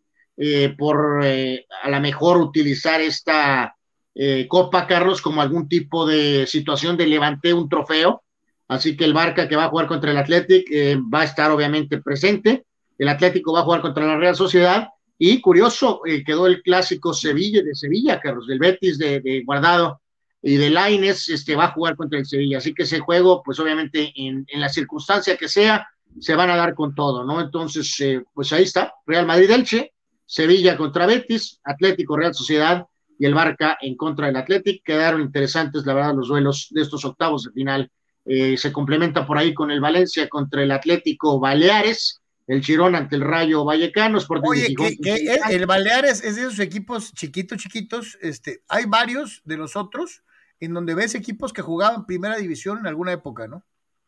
por a lo mejor utilizar esta eh, Copa Carlos como algún tipo de situación de levanté un trofeo. Así que el Barca que va a jugar contra el Athletic eh, va a estar obviamente presente. El Atlético va a jugar contra la Real Sociedad. Y curioso, eh, quedó el clásico Sevilla de Sevilla, Carlos, del Betis de, Guardado y de Laines, este, va a jugar contra el Sevilla. Así que ese juego, pues obviamente en, en la circunstancia que sea, se van a dar con todo, ¿no? Entonces, pues ahí está, Real Madrid-Elche, Sevilla contra Betis, Atlético Real Sociedad, y el Barca en contra del Athletic. Quedaron interesantes, la verdad, los duelos de estos octavos de final. Eh, se complementa por ahí con el Valencia contra el Atlético Baleares, el Chirón ante el Rayo Vallecano. Oye, que, el Baleares es de esos equipos chiquitos, chiquitos. Este, hay varios de los otros en donde ves equipos que jugaban primera división en alguna época, ¿no?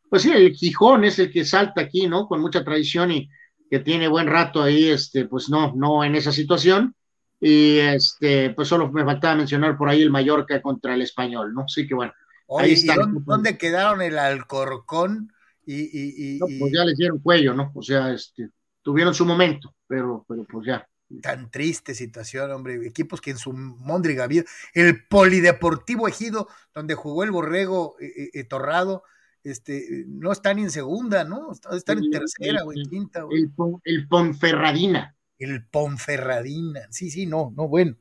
Pues sí, el Gijón es el que salta aquí, ¿no? Con mucha tradición y que tiene buen rato ahí, este, pues no, no en esa situación. Y este, pues solo me faltaba mencionar por ahí el Mallorca contra el Español, ¿no? Sí que bueno. ahí está. Dónde, quedaron el Alcorcón? Y, pues ya les dieron cuello, ¿no? O sea, este, tuvieron su momento, pero, pero pues ya. Tan triste situación, hombre. Equipos que en su Mondriga vida, el Polideportivo Ejido, donde jugó el Borrego eh, eh, eh, Torrado, este, no están en segunda, ¿no? Están en tercera o en quinta. El, el Ponferradina el Ponferradina. Sí, sí, no, no, bueno.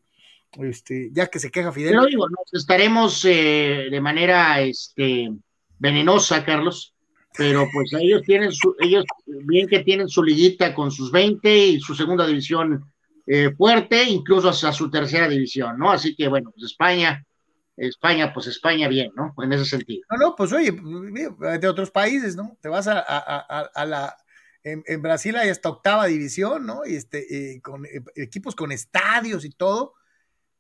Este, ya que se queja Fidel. Pero digo, nos estaremos eh, de manera este, venenosa, Carlos, pero pues ellos tienen su, ellos bien que tienen su liguita con sus 20 y su segunda división eh, fuerte, incluso hasta su tercera división, ¿no? Así que bueno, pues España España, pues España bien, ¿no? En ese sentido. No, no, pues oye, de otros países, ¿no? Te vas a, a, la... En, Brasil hay hasta octava división, ¿no? Y este, con eh, equipos con estadios y todo,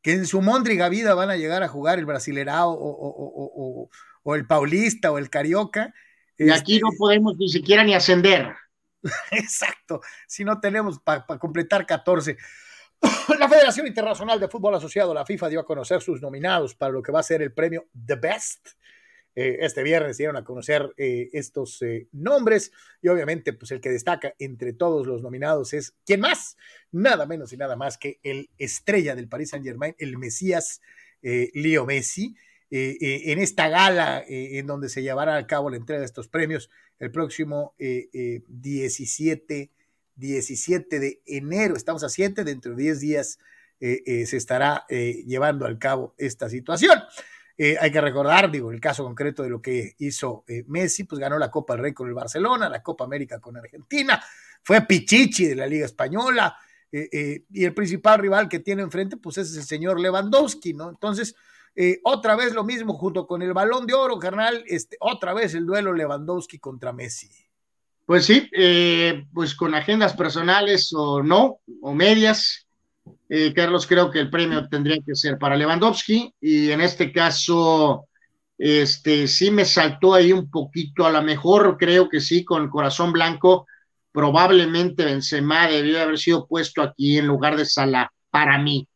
que en su mondriga vida van a llegar a jugar el Brasilerao o, o el Paulista o el Carioca. Y aquí no este podemos ni siquiera ni ascender. Exacto, si no tenemos para completar 14. La Federación Internacional de Fútbol Asociado, la FIFA, dio a conocer sus nominados para lo que va a ser el premio The Best. Eh, este viernes dieron a conocer eh, estos eh, nombres y obviamente pues el que destaca entre todos los nominados es ¿quién más? Nada menos y nada más que el estrella del Paris Saint Germain, el Mesías Leo Messi. En esta gala en donde se llevará a cabo la entrega de estos premios el próximo 17 17 de enero, estamos a 7, dentro de 10 días eh, eh, se estará eh, llevando al cabo esta situación. hay que recordar, digo, el caso concreto de lo que hizo Messi, pues ganó la Copa del Rey con el Barcelona, la Copa América con Argentina, fue Pichichi de la Liga Española, y el principal rival que tiene enfrente, pues es el señor Lewandowski, ¿no? Entonces, otra vez lo mismo junto con el balón de oro, carnal, este, otra vez el duelo Lewandowski contra Messi. Pues sí, eh, pues con agendas personales o no, o medias, eh, Carlos, creo que el premio tendría que ser para Lewandowski y en este caso, este, sí me saltó ahí un poquito, a lo mejor creo que sí, con corazón blanco, probablemente Benzema debió haber sido puesto aquí en lugar de Salah, para mí.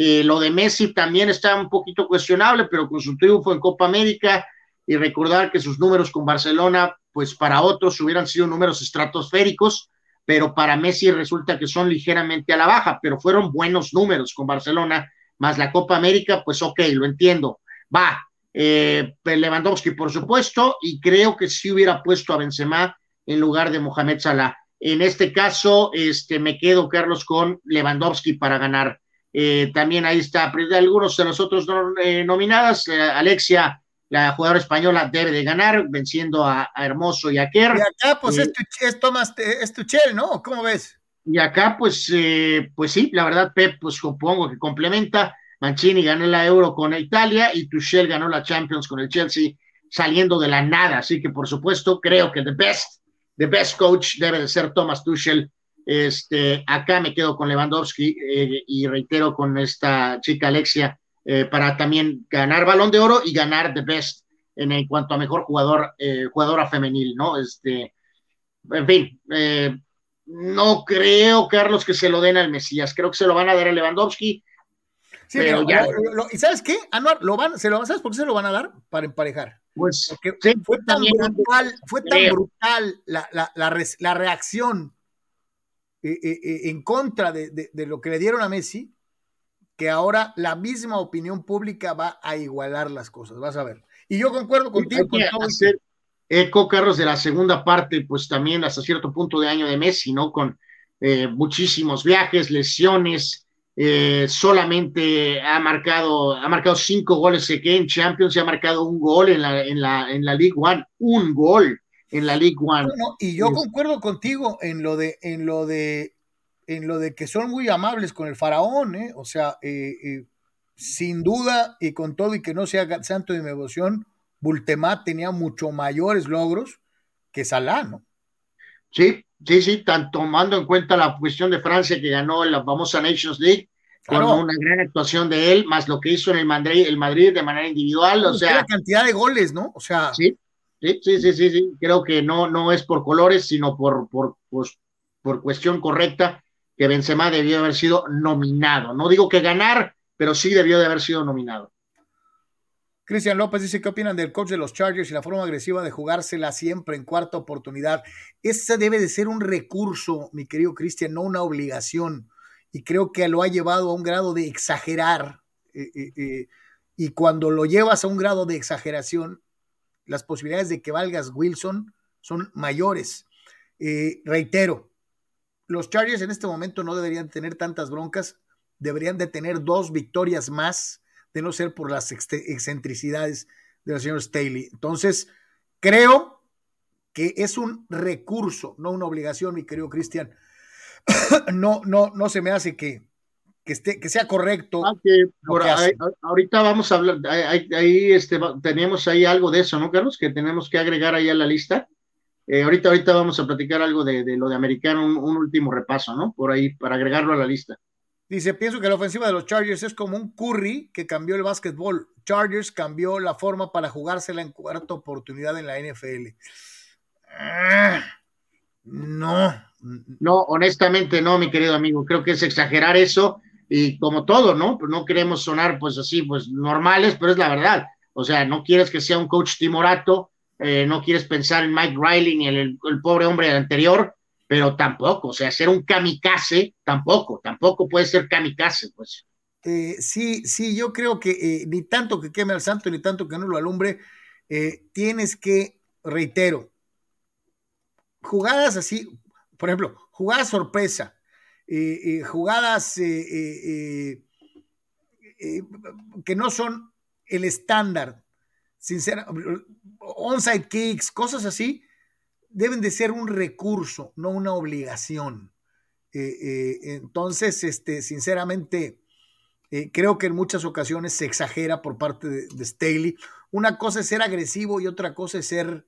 Eh, lo de Messi también está un poquito cuestionable, pero con su triunfo en Copa América y recordar que sus números con Barcelona pues para otros hubieran sido números estratosféricos, pero para Messi resulta que son ligeramente a la baja, pero fueron buenos números con Barcelona, más la Copa América, pues ok, lo entiendo. Va, eh, Lewandowski, por supuesto, y creo que sí hubiera puesto a Benzema en lugar de Mohamed Salah. En este caso, este, me quedo, Carlos, con Lewandowski para ganar. Eh, también ahí está, algunos de los otros eh, nominadas, eh, Alexia la jugadora española debe de ganar, venciendo a, Hermoso y a Kerr. Y acá, pues, eh, es, Tomás, es Tuchel, ¿no? ¿Cómo ves? Y acá, pues, eh, pues sí, la verdad, Pep, pues supongo que complementa. Mancini ganó la Euro con Italia y Tuchel ganó la Champions con el Chelsea saliendo de la nada. Así que, por supuesto, creo que the best, the best coach debe de ser Thomas Tuchel. Este, acá me quedo con Lewandowski eh, y reitero con esta chica Alexia eh, para también ganar balón de oro y ganar the best en, cuanto a mejor jugador, eh, jugadora femenil, ¿no? Este, en fin, eh, no creo, Carlos, que se lo den al Mesías, creo que se lo van a dar a Lewandowski. Sí, pero, ya... ¿Y sabes qué? Anuar, lo van, se lo, ¿sabes por qué se lo van a dar? Para emparejar. Pues fue tan brutal, fue tan brutal la, la, la, reacción en contra de, de, lo que le dieron a Messi, que ahora la misma opinión pública va a igualar las cosas, vas a ver. Y yo concuerdo contigo. Con todo hacer eco, Carlos, de la segunda parte, pues también hasta cierto punto de año de Messi, ¿no? Con eh, muchísimos viajes, lesiones, eh, solamente ha marcado, ha marcado cinco goles que en Champions y ha marcado un gol en la, en la, en la League One, un gol en la League One. y yo concuerdo contigo en lo de, en lo de en lo de que son muy amables con el faraón, ¿eh? o sea, eh, eh, sin duda y con todo y que no sea santo de mi devoción, Bultemá tenía mucho mayores logros que Salah, ¿no? Sí, sí, sí, tanto tomando en cuenta la cuestión de Francia que ganó la famosa Nations League, con una gran actuación de él, más lo que hizo en el Madrid, el Madrid de manera individual, o sea... La cantidad de goles, ¿no? O sea... Sí, sí, sí, sí, sí, creo que no, no es por colores, sino por, por, pues, por cuestión correcta que Benzema debió haber sido nominado. No digo que ganar, pero sí debió de haber sido nominado. Cristian López dice, ¿qué opinan del coach de los Chargers y la forma agresiva de jugársela siempre en cuarta oportunidad? Ese debe de ser un recurso, mi querido Cristian, no una obligación. Y creo que lo ha llevado a un grado de exagerar. Eh, eh, eh, y cuando lo llevas a un grado de exageración, las posibilidades de que valgas Wilson son mayores. reitero, los Chargers en este momento no deberían tener tantas broncas, deberían de tener dos victorias más, de no ser por las excentricidades del señor Staley. Entonces, creo que es un recurso, no una obligación, mi querido Cristian. no, no, no se me hace que, que, esté, que sea correcto. Ah, ahorita vamos a hablar, ahí, este, tenemos ahí algo de eso, ¿no, Carlos? Que tenemos que agregar ahí a la lista. Eh, ahorita, ahorita vamos a platicar algo de, lo de americano, un, último repaso, ¿no? Por ahí, para agregarlo a la lista. Dice, pienso que la ofensiva de los Chargers es como un curry que cambió el básquetbol. Chargers cambió la forma para jugársela en cuarta oportunidad en la NFL. Ah, no. No, honestamente no, mi querido amigo. Creo que es exagerar eso y como todo, ¿no? Pues no queremos sonar pues así, pues normales, pero es la verdad. O sea, no quieres que sea un coach timorato, eh, no quieres pensar en Mike Riley ni en el, pobre hombre anterior, pero tampoco, o sea, ser un kamikaze, tampoco, tampoco puede ser kamikaze, pues. Eh, sí, sí, yo creo que eh, ni tanto que queme al santo, ni tanto que no lo alumbre, tienes que, reitero, jugadas así, por ejemplo, jugadas sorpresa, jugadas que no son el estándar, sinceramente, onside kicks, cosas así, deben de ser un recurso, no una obligación. Eh, eh, entonces, este, sinceramente, eh, creo que en muchas ocasiones se exagera por parte de, Staley. Una cosa es ser agresivo y otra cosa es ser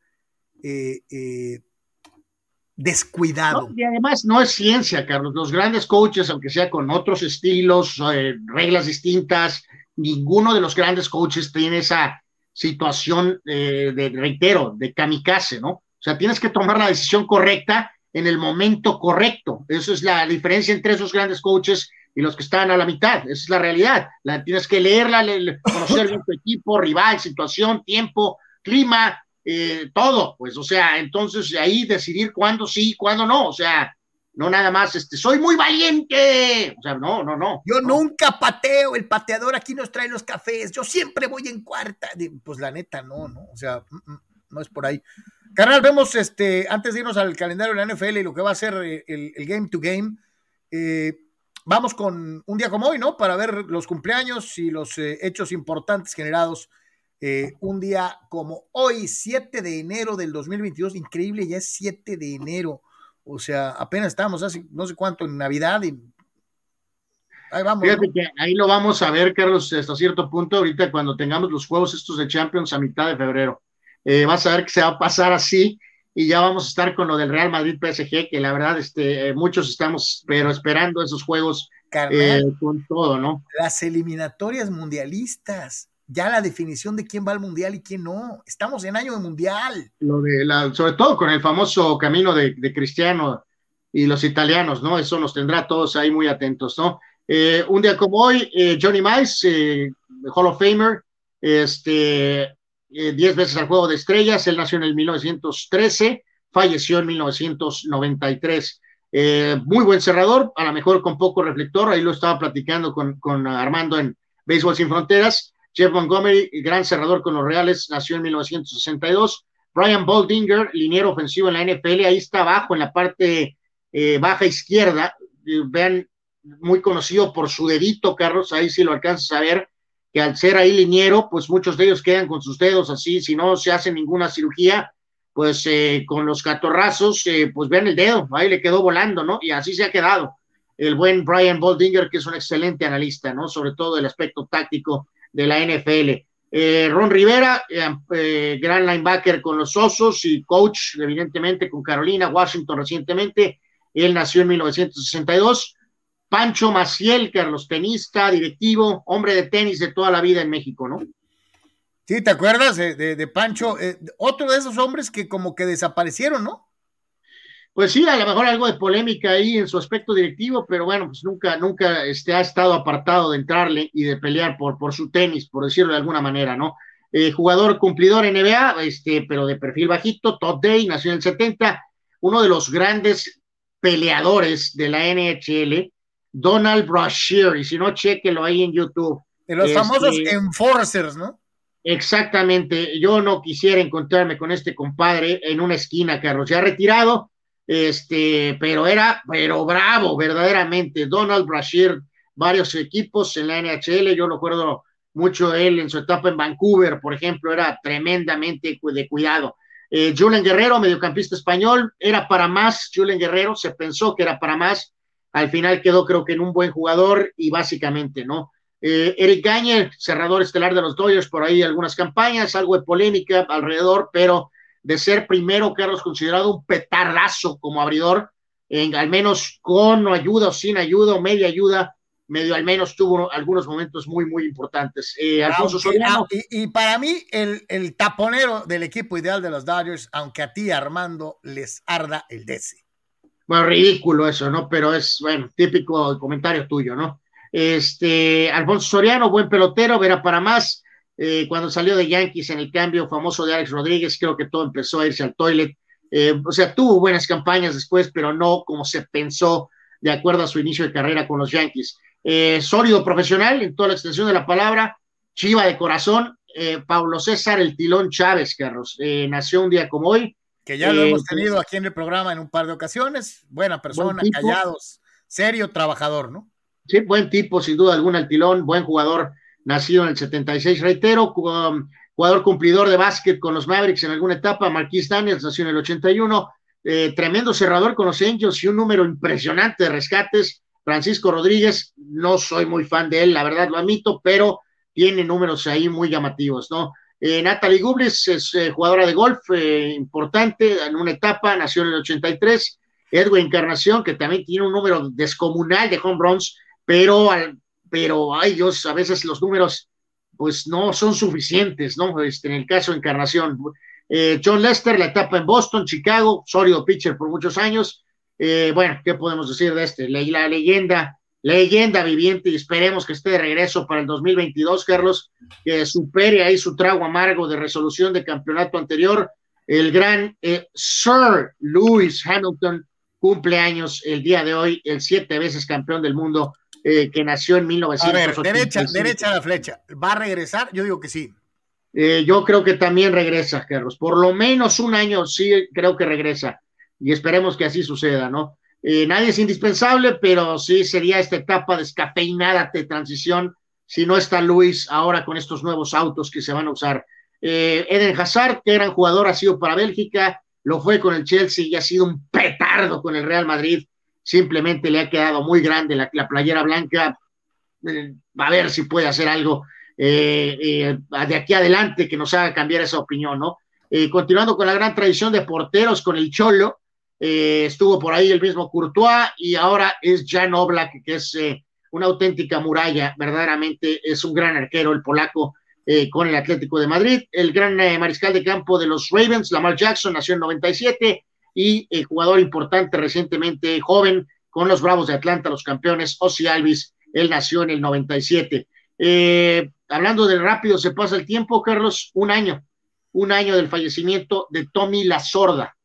descuidado. y además no es ciencia, Carlos. Los grandes coaches, aunque sea con otros estilos, reglas distintas, ninguno de los grandes coaches tiene esa situación eh, de, reitero, de kamikaze, ¿no? O sea, tienes que tomar la decisión correcta en el momento correcto. Esa es la diferencia entre esos grandes coaches y los que están a la mitad. Esa es la realidad. La, tienes que leerla, conocer bien tu equipo, rival, situación, tiempo, clima, eh, todo. Pues, o sea, entonces ahí decidir cuándo sí, cuándo no. O sea, no nada más, este, soy muy valiente. O sea, no, no, no. Yo nunca pateo, el pateador aquí nos trae los cafés, yo siempre voy en cuarta. Pues la neta, no, no, o sea, mm, mm, no es por ahí. Carnal, vemos este, antes de irnos al calendario de la NFL y lo que va a ser eh, el, game to game, eh, vamos con un día como hoy, ¿no? Para ver los cumpleaños y los eh, hechos importantes generados un día como hoy, 7 de enero del 2022, increíble, ya es 7 de enero. O sea, apenas estamos hace no sé cuánto en Navidad y ahí vamos. Fíjate que ahí lo vamos a ver, Carlos, hasta cierto punto, ahorita cuando tengamos los juegos estos de Champions a mitad de febrero. Eh, vas a ver que se va a pasar así y ya vamos a estar con lo del Real Madrid PSG, que la verdad, este, eh, muchos estamos, pero esperando esos juegos eh, con todo, ¿no? Las eliminatorias mundialistas ya la definición de quién va al mundial y quién no. Estamos en año de mundial. Lo de la, sobre todo con el famoso camino de, Cristiano y los italianos, ¿no? Eso nos tendrá todos ahí muy atentos, ¿no? Eh, un día como hoy, eh, Johnny Mice, eh, Hall of Famer, este, diez veces al juego de estrellas, él nació en el 1913, falleció en 1993. muy buen cerrador, a lo mejor con poco reflector, ahí lo estaba platicando con, con Armando en Béisbol Sin Fronteras. Jeff Montgomery, gran cerrador con los Reales, nació en 1962. Brian Boldinger, liniero ofensivo en la NFL, ahí está abajo en la parte eh, baja izquierda. Vean, muy conocido por su dedito, Carlos, ahí sí lo alcanzas a ver, que al ser ahí liniero, pues muchos de ellos quedan con sus dedos así, si no se hace ninguna cirugía, pues eh, con los catorrazos, eh, pues vean el dedo, ahí le quedó volando, ¿no? Y así se ha quedado el buen Brian Boldinger, que es un excelente analista, ¿no? Sobre todo el aspecto táctico de la NFL. Eh, Ron Rivera, eh, eh, gran linebacker con los Osos y coach, evidentemente, con Carolina, Washington recientemente. Él nació en 1962. Pancho Maciel, Carlos, tenista, directivo, hombre de tenis de toda la vida en México, ¿no? Sí, ¿te acuerdas de, de Pancho? otro de esos hombres que como que desaparecieron, ¿no? Pues sí, a lo mejor algo de polémica ahí en su aspecto directivo, pero bueno, pues nunca, nunca este, ha estado apartado de entrarle y de pelear por, por su tenis, por decirlo de alguna manera, ¿no? Eh, jugador cumplidor NBA, este, pero de perfil bajito, Todd Day, nació en el 70, uno de los grandes peleadores de la NHL, Donald Brashear, y si no, chequelo ahí en YouTube. De los famosos este, enforcers, ¿no? Exactamente, yo no quisiera encontrarme con este compadre en una esquina, Carlos, ya retirado, este, pero era, pero bravo, verdaderamente. Donald Brashear, varios equipos en la NHL, yo recuerdo mucho él en su etapa en Vancouver, por ejemplo, era tremendamente de cuidado. Eh, Julen Guerrero, mediocampista español, era para más, Julen Guerrero, se pensó que era para más, al final quedó creo que en un buen jugador y básicamente, ¿no? Eh, Eric Gagne, cerrador estelar de los Dodgers, por ahí algunas campañas, algo de polémica alrededor, pero de ser primero, Carlos, considerado un petardazo como abridor, en, al menos con ayuda o sin ayuda o media ayuda, medio al menos tuvo algunos momentos muy, muy importantes. Eh, Alfonso Soriano. Y, y, para mí, el, el, taponero del equipo ideal de los Dodgers, aunque a ti, Armando, les arda el DC. Bueno, ridículo eso, ¿no? Pero es, bueno, típico comentario tuyo, ¿no? Este, Alfonso Soriano, buen pelotero, verá para más. Eh, cuando salió de Yankees en el cambio famoso de Alex Rodríguez, creo que todo empezó a irse al toilet. Eh, o sea, tuvo buenas campañas después, pero no como se pensó de acuerdo a su inicio de carrera con los Yankees. Eh, sólido profesional en toda la extensión de la palabra, chiva de corazón, Pablo César El Tilón Chávez, Carlos, nació un día como hoy. Que ya lo hemos tenido aquí en el programa en un par de ocasiones, buena persona, buen callados, serio, trabajador, ¿no? Sí, buen tipo, sin duda alguna, El Tilón, buen jugador, nacido en el 76, reitero, jugador cumplidor de básquet con los Mavericks en alguna etapa, Marquis Daniels nació en el 81, tremendo cerrador con los Angels y un número impresionante de rescates, Francisco Rodríguez, no soy muy fan de él, la verdad lo admito, pero tiene números ahí muy llamativos, ¿no? Eh, Natalie Gublis es eh, jugadora de golf eh, importante en una etapa, nació en el 83. Edwin Encarnación, que también tiene un número descomunal de home runs, pero, pero ay Dios, a veces los números pues no son suficientes, ¿no? Este, en el caso de Encarnación. Eh, John Lester, la etapa en Boston, Chicago, sólido pitcher por muchos años. Eh, bueno, ¿qué podemos decir de este? La, la, leyenda, leyenda viviente y esperemos que esté de regreso para el 2022, Carlos, que supere ahí su trago amargo de resolución de campeonato anterior. El gran eh, Sir Lewis Hamilton cumple años el día de hoy, el siete veces campeón del mundo eh, que nació en 1985. A ver, derecha, derecha la flecha. ¿Va a regresar? Yo digo que sí. Eh, yo creo que también regresa, Carlos. Por lo menos un año sí creo que regresa y esperemos que así suceda, ¿no? Eh, nadie es indispensable, pero sí sería esta etapa descafeinada de transición si no está Luis ahora con estos nuevos autos que se van a usar. Eh, Eden Hazard, que era un jugador, ha sido para Bélgica, lo fue con el Chelsea y ha sido un petardo con el Real Madrid. Simplemente le ha quedado muy grande la, la playera blanca. Eh, a ver si puede hacer algo eh, eh, de aquí adelante que nos haga cambiar esa opinión, ¿no? Continuando con la gran tradición de porteros con el Cholo, estuvo por ahí el mismo Courtois y ahora es Jan Oblak, que es una auténtica muralla, verdaderamente es un gran arquero el polaco eh, con el Atlético de Madrid, el gran mariscal de campo de los Ravens, Lamar Jackson, nació en 97 y el jugador importante recientemente, joven, con los Bravos de Atlanta, los campeones, Ozzy Alvis, él nació en el 97. hablando de rápido, se pasa el tiempo, Carlos, un año, un año del fallecimiento de Tommy La Sorda,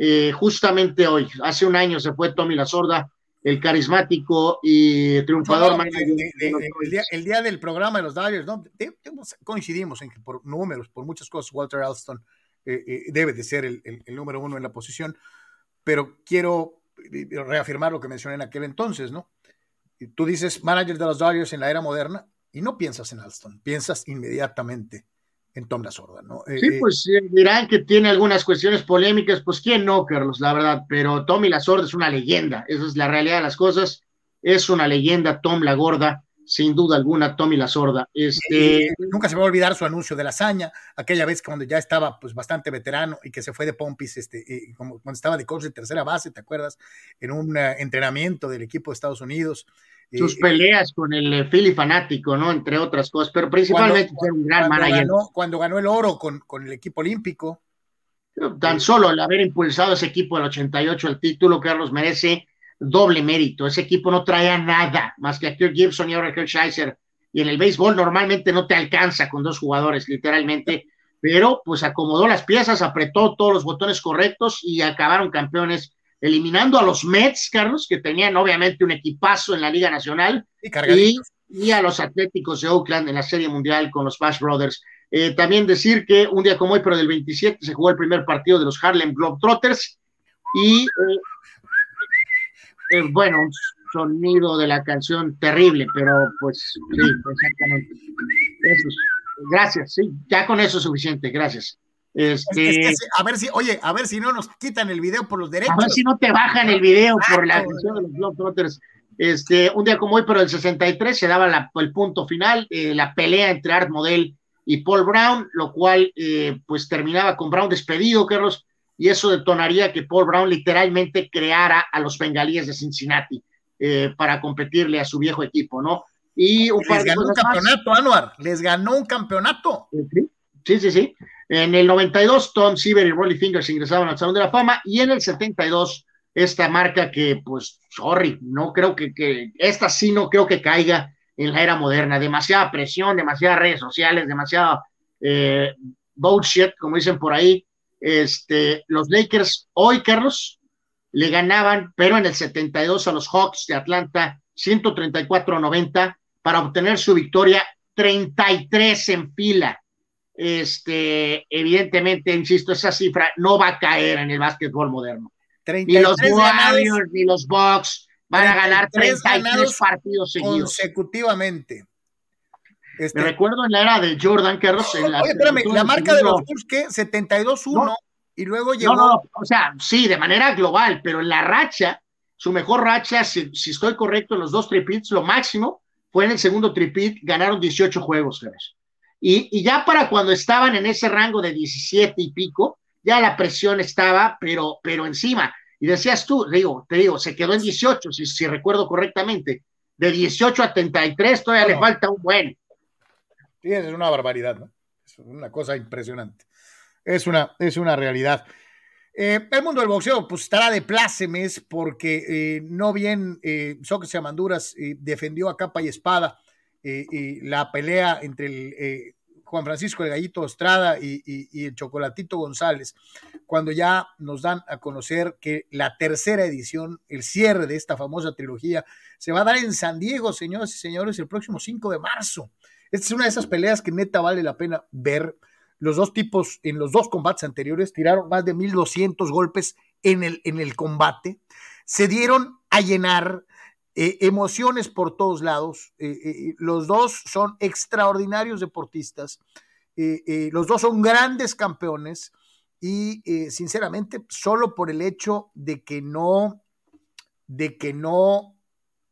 eh, justamente hoy, hace un año se fue Tommy La Sorda, el carismático y triunfador. No, no, de, de, de, el, día, el, día, del programa de los Dodgers, ¿no? coincidimos en que por números, por muchas cosas, Walter Alston eh, eh, debe de ser el, el, número uno en la posición, pero quiero reafirmar lo que mencioné en aquel entonces, ¿no? Tú dices manager de los Dodgers en la era moderna y no piensas en Alston, piensas inmediatamente en Tom La Sorda, ¿no? Sí, eh, pues eh, dirán que tiene algunas cuestiones polémicas, pues quién no, Carlos, la verdad, pero Tommy La Sorda es una leyenda, esa es la realidad de las cosas, es una leyenda Tom La Gorda, sin duda alguna, Tommy La Sorda. Este... Eh, nunca se va a olvidar su anuncio de la hazaña, aquella vez cuando ya estaba pues bastante veterano y que se fue de Pompis, este, eh, como, cuando estaba de coach de tercera base, ¿te acuerdas? En un uh, entrenamiento del equipo de Estados Unidos. Sus eh, peleas con el Philly fanático, ¿no? Entre otras cosas, pero principalmente cuando, un gran cuando manager. Ganó, cuando ganó el oro con, con el equipo olímpico. Tan solo el haber impulsado ese equipo del 88 al título, Carlos, merece doble mérito. Ese equipo no traía nada más que a Kirk Gibson y ahora a Kirk Scheiser. Y en el béisbol normalmente no te alcanza con dos jugadores, literalmente. Pero pues acomodó las piezas, apretó todos los botones correctos y acabaron campeones, eliminando a los Mets, Carlos, que tenían obviamente un equipazo en la Liga Nacional, y, y a los Atléticos de Oakland en la Serie Mundial con los Bash Brothers. Eh, también decir que un día como hoy, pero del 27, se jugó el primer partido de los Harlem Globetrotters y eh, eh, bueno, un sonido de la canción terrible, pero pues sí, exactamente. Eso es, gracias, sí, ya con eso es suficiente, gracias. Este, a ver si, oye, a ver si no nos quitan el video por los derechos. A ver si no te bajan el video por la atención de los Globetrotters. Este, un día como hoy, pero el 63 se daba el punto final, eh, la pelea entre Art Model y Paul Brown, lo cual eh, pues terminaba con Brown despedido, Carlos, y eso detonaría que Paul Brown literalmente creara a los bengalíes de Cincinnati eh, para competirle a su viejo equipo, ¿no? Y un Les ganó un campeonato, Anuar, les ganó un campeonato. Sí, sí, sí. En el 92, Tom Siever y Rolly Fingers ingresaban al Salón de la Fama, y en el 72, esta marca que, pues, sorry, no creo que, que esta sí no creo que caiga en la era moderna. Demasiada presión, demasiadas redes sociales, demasiado eh, bullshit, como dicen por ahí. Este, los Lakers hoy, Carlos, le ganaban, pero en el 72 a los Hawks de Atlanta, 134-90, para obtener su victoria 33 en fila. Este, evidentemente, insisto, esa cifra no va a caer en el básquetbol moderno. Ni los Warriors, ni los Bucks, van a ganar 33 partidos seguidos. Consecutivamente. Este, Me recuerdo en la era de Jordan Carlos. En la, Oye, espérame, la marca de los Bulls, ¿qué? 72-1 y luego llegó. No, no, o sea, sí, de manera global, pero en la racha, su mejor racha, si, estoy correcto, en los dos tripits, lo máximo fue en el segundo tripit, ganaron 18 juegos, Carlos. Y, y ya para cuando estaban en ese rango de 17 y pico, ya la presión estaba, pero, pero encima. Y decías tú, digo, te digo, se quedó en 18, si, si recuerdo correctamente. De 18 a 33 todavía le falta un buen. Sí, es una barbaridad, ¿no? Es una cosa impresionante. Es una, es una realidad. Eh, el mundo del boxeo pues estará de plácemes porque eh, no bien eh, Sócrates Amanduras eh, defendió a capa y espada la pelea entre Juan Francisco el Gallito Estrada y, el Chocolatito González, cuando ya nos dan a conocer que la tercera edición, el cierre de esta famosa trilogía, se va a dar en San Diego, señores y señores, el próximo 5 de marzo. Esta es una de esas peleas que neta vale la pena ver. Los dos tipos en los dos combates anteriores tiraron más de 1200 golpes en el, en el combate. Se dieron a llenar, eh, emociones por todos lados. Eh, eh, los dos son extraordinarios deportistas. los dos son grandes campeones y sinceramente solo por el hecho de que no de que no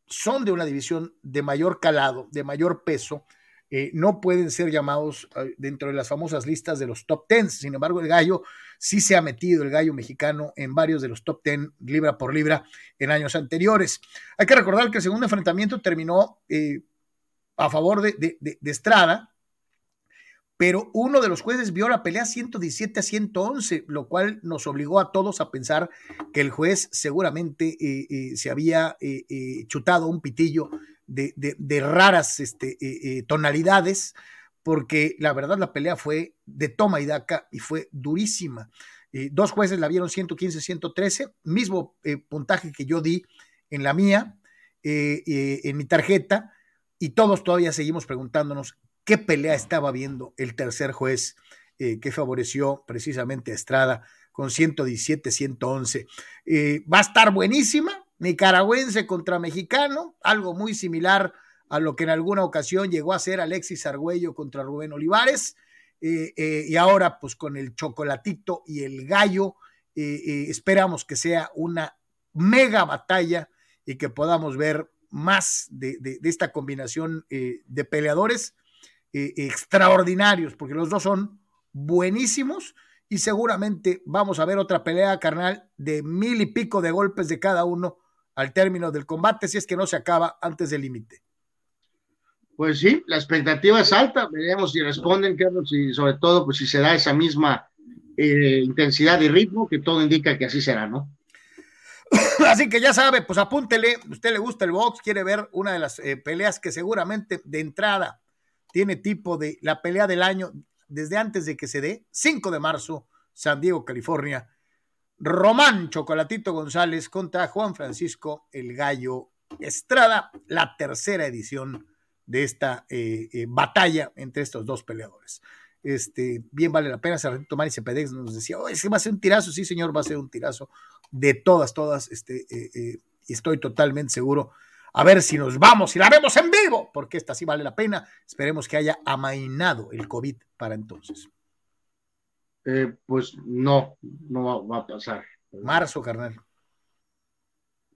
son de una división de mayor calado, de mayor peso, eh, no pueden ser llamados eh, dentro de las famosas listas de los top ten. Sin embargo, el gallo sí se ha metido, el gallo mexicano, en varios de los top ten, libra por libra, en años anteriores. Hay que recordar que el segundo enfrentamiento terminó eh, a favor de, Estrada, pero uno de los jueces vio la pelea 117 a 111, lo cual nos obligó a todos a pensar que el juez seguramente se había chutado un pitillo de, raras este, eh, eh, tonalidades, porque la verdad la pelea fue de toma y daca y fue durísima. Eh, dos jueces la vieron 115-113, mismo puntaje que yo di en la mía, en mi tarjeta, y todos todavía seguimos preguntándonos qué pelea estaba viendo el tercer juez que favoreció precisamente a Estrada con 117-111. va a estar buenísima, nicaragüense contra mexicano, algo muy similar a lo que en alguna ocasión llegó a ser Alexis Argüello contra Rubén Olivares, eh, eh, y ahora pues con el chocolatito y el gallo, eh, esperamos que sea una mega batalla y que podamos ver más de, de esta combinación de peleadores extraordinarios, porque los dos son buenísimos y seguramente vamos a ver otra pelea carnal de mil y pico de golpes de cada uno al término del combate si es que no se acaba antes del límite. Pues sí, la expectativa es alta, veremos si responden, Carlos, y sobre todo, pues si se da esa misma eh, intensidad y ritmo, que todo indica que así será, ¿no? Así que ya sabe, pues apúntele, usted le gusta el box, quiere ver una de las eh, peleas que seguramente de entrada tiene tipo de la pelea del año desde antes de que se dé, 5 de marzo, San Diego, California, Román Chocolatito González contra Juan Francisco El Gallo Estrada, la tercera edición de esta eh, eh, batalla entre estos dos peleadores. Este, bien vale la pena, hace ratito Mari Cepedex nos decía, oh, va a ser un tirazo, sí señor, va a ser un tirazo de todas, todas, este, eh, y estoy totalmente seguro, a ver si nos vamos y la vemos en vivo, porque esta sí vale la pena, esperemos que haya amainado el COVID para entonces. Eh, pues no, no va, a pasar. Marzo, carnal.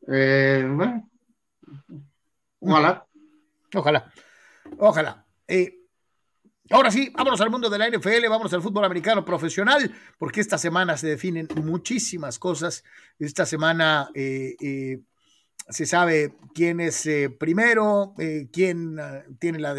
Eh, bueno, ojalá. Ojalá. Ojalá. Eh, Ahora sí, vámonos al mundo de la NFL, vámonos al fútbol americano profesional, porque esta semana se definen muchísimas cosas. Esta semana eh, se sabe quién es primero, quién ah, tiene la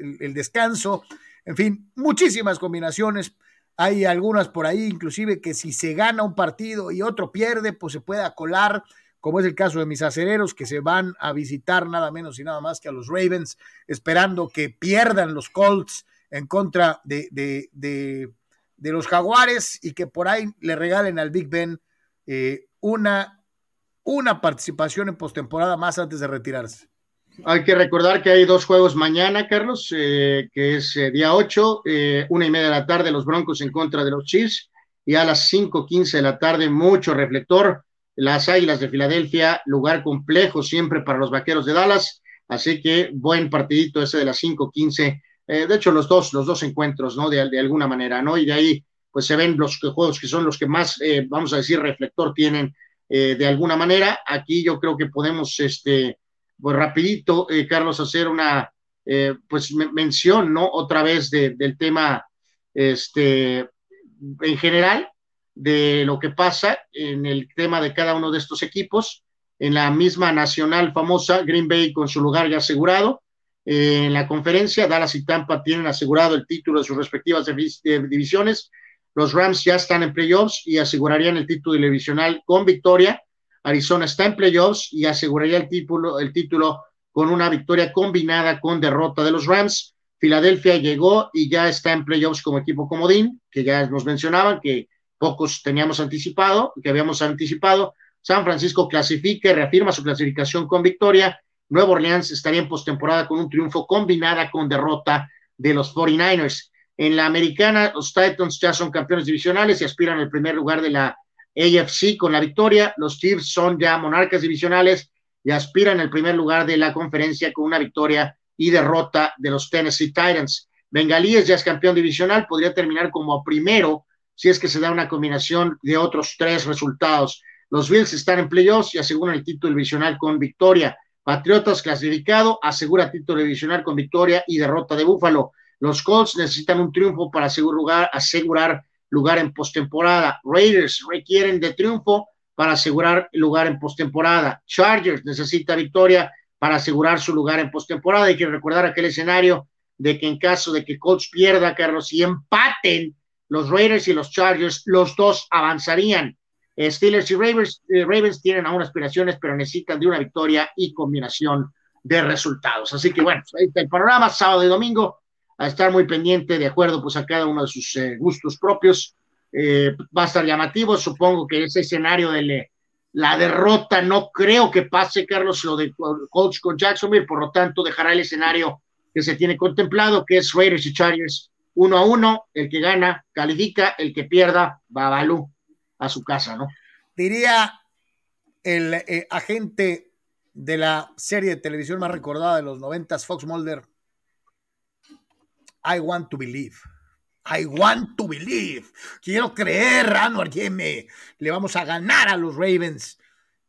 el, descanso, en fin, muchísimas combinaciones. Hay algunas por ahí, inclusive que si se gana un partido y otro pierde, pues se puede colar, como es el caso de mis acereros, que se van a visitar nada menos y nada más que a los Ravens, esperando que pierdan los Colts en contra de, de, los Jaguares y que por ahí le regalen al Big Ben eh, una, una participación en postemporada más antes de retirarse. Hay que recordar que hay dos juegos mañana, Carlos, eh, que es eh, día 8, una y media de la tarde, los Broncos en contra de los Chiefs, y a las 5:15 de la tarde, mucho reflector, las Águilas de Filadelfia, lugar complejo siempre para los Vaqueros de Dallas, así que buen partidito ese de las 5:15 eh, de hecho, los dos, los dos encuentros, ¿no? De, de, alguna manera, ¿no? Y de ahí, pues se ven los juegos que son los que más, eh, vamos a decir, reflector tienen eh, de alguna manera. Aquí yo creo que podemos, este, pues rapidito, Carlos, hacer una, pues mención, ¿no? Otra vez del tema, este, en general, de lo que pasa en el tema de cada uno de estos equipos. En la misma nacional famosa, Green Bay con su lugar ya asegurado, en la conferencia. Dallas y Tampa tienen asegurado el título de sus respectivas divisiones. Los Rams ya están en playoffs y asegurarían el título divisional con victoria. Arizona está en playoffs y aseguraría el título, el título con una victoria combinada con derrota de los Rams. Filadelfia llegó y ya está en playoffs como equipo comodín, que ya nos mencionaban, que pocos teníamos anticipado, que habíamos anticipado. San Francisco clasifica y reafirma su clasificación con victoria Nuevo Orleans estaría en postemporada con un triunfo combinada con derrota de los 49ers. En la americana, los Titans ya son campeones divisionales y aspiran al primer lugar de la AFC con la victoria. Los Chiefs son ya monarcas divisionales y aspiran al primer lugar de la conferencia con una victoria y derrota de los Tennessee Titans. Bengalíes ya es campeón divisional, podría terminar como primero si es que se da una combinación de otros tres resultados. Los Bills están en playoffs y aseguran el título divisional con victoria. Patriotas clasificado, asegura título divisional con victoria y derrota de Búfalo. Los Colts necesitan un triunfo para asegurar lugar en postemporada. Raiders requieren de triunfo para asegurar lugar en postemporada. Chargers necesita victoria para asegurar su lugar en postemporada. Hay que recordar aquel escenario de que en caso de que Colts pierda, Carlos, y empaten los Raiders y los Chargers, los dos avanzarían. Eh, Steelers y Ravens, eh, Ravens tienen aún aspiraciones, pero necesitan de una victoria y combinación de resultados. Así que bueno, ahí está el panorama, sábado y domingo, a estar muy pendiente de acuerdo pues a cada uno de sus eh, gustos propios. va a estar llamativo, supongo que ese escenario de la derrota no creo que pase, Carlos, lo de Colts con Jacksonville, por lo tanto dejará el escenario que se tiene contemplado, que es Raiders y Chargers uno a uno, el que gana califica, el que pierda va a Balú a su casa, ¿no? Diría el eh, agente de la serie de televisión más recordada de los noventas, Fox Mulder, I want to believe. I want to believe. Quiero creer, Anwar Yeme. Le vamos a ganar a los Ravens.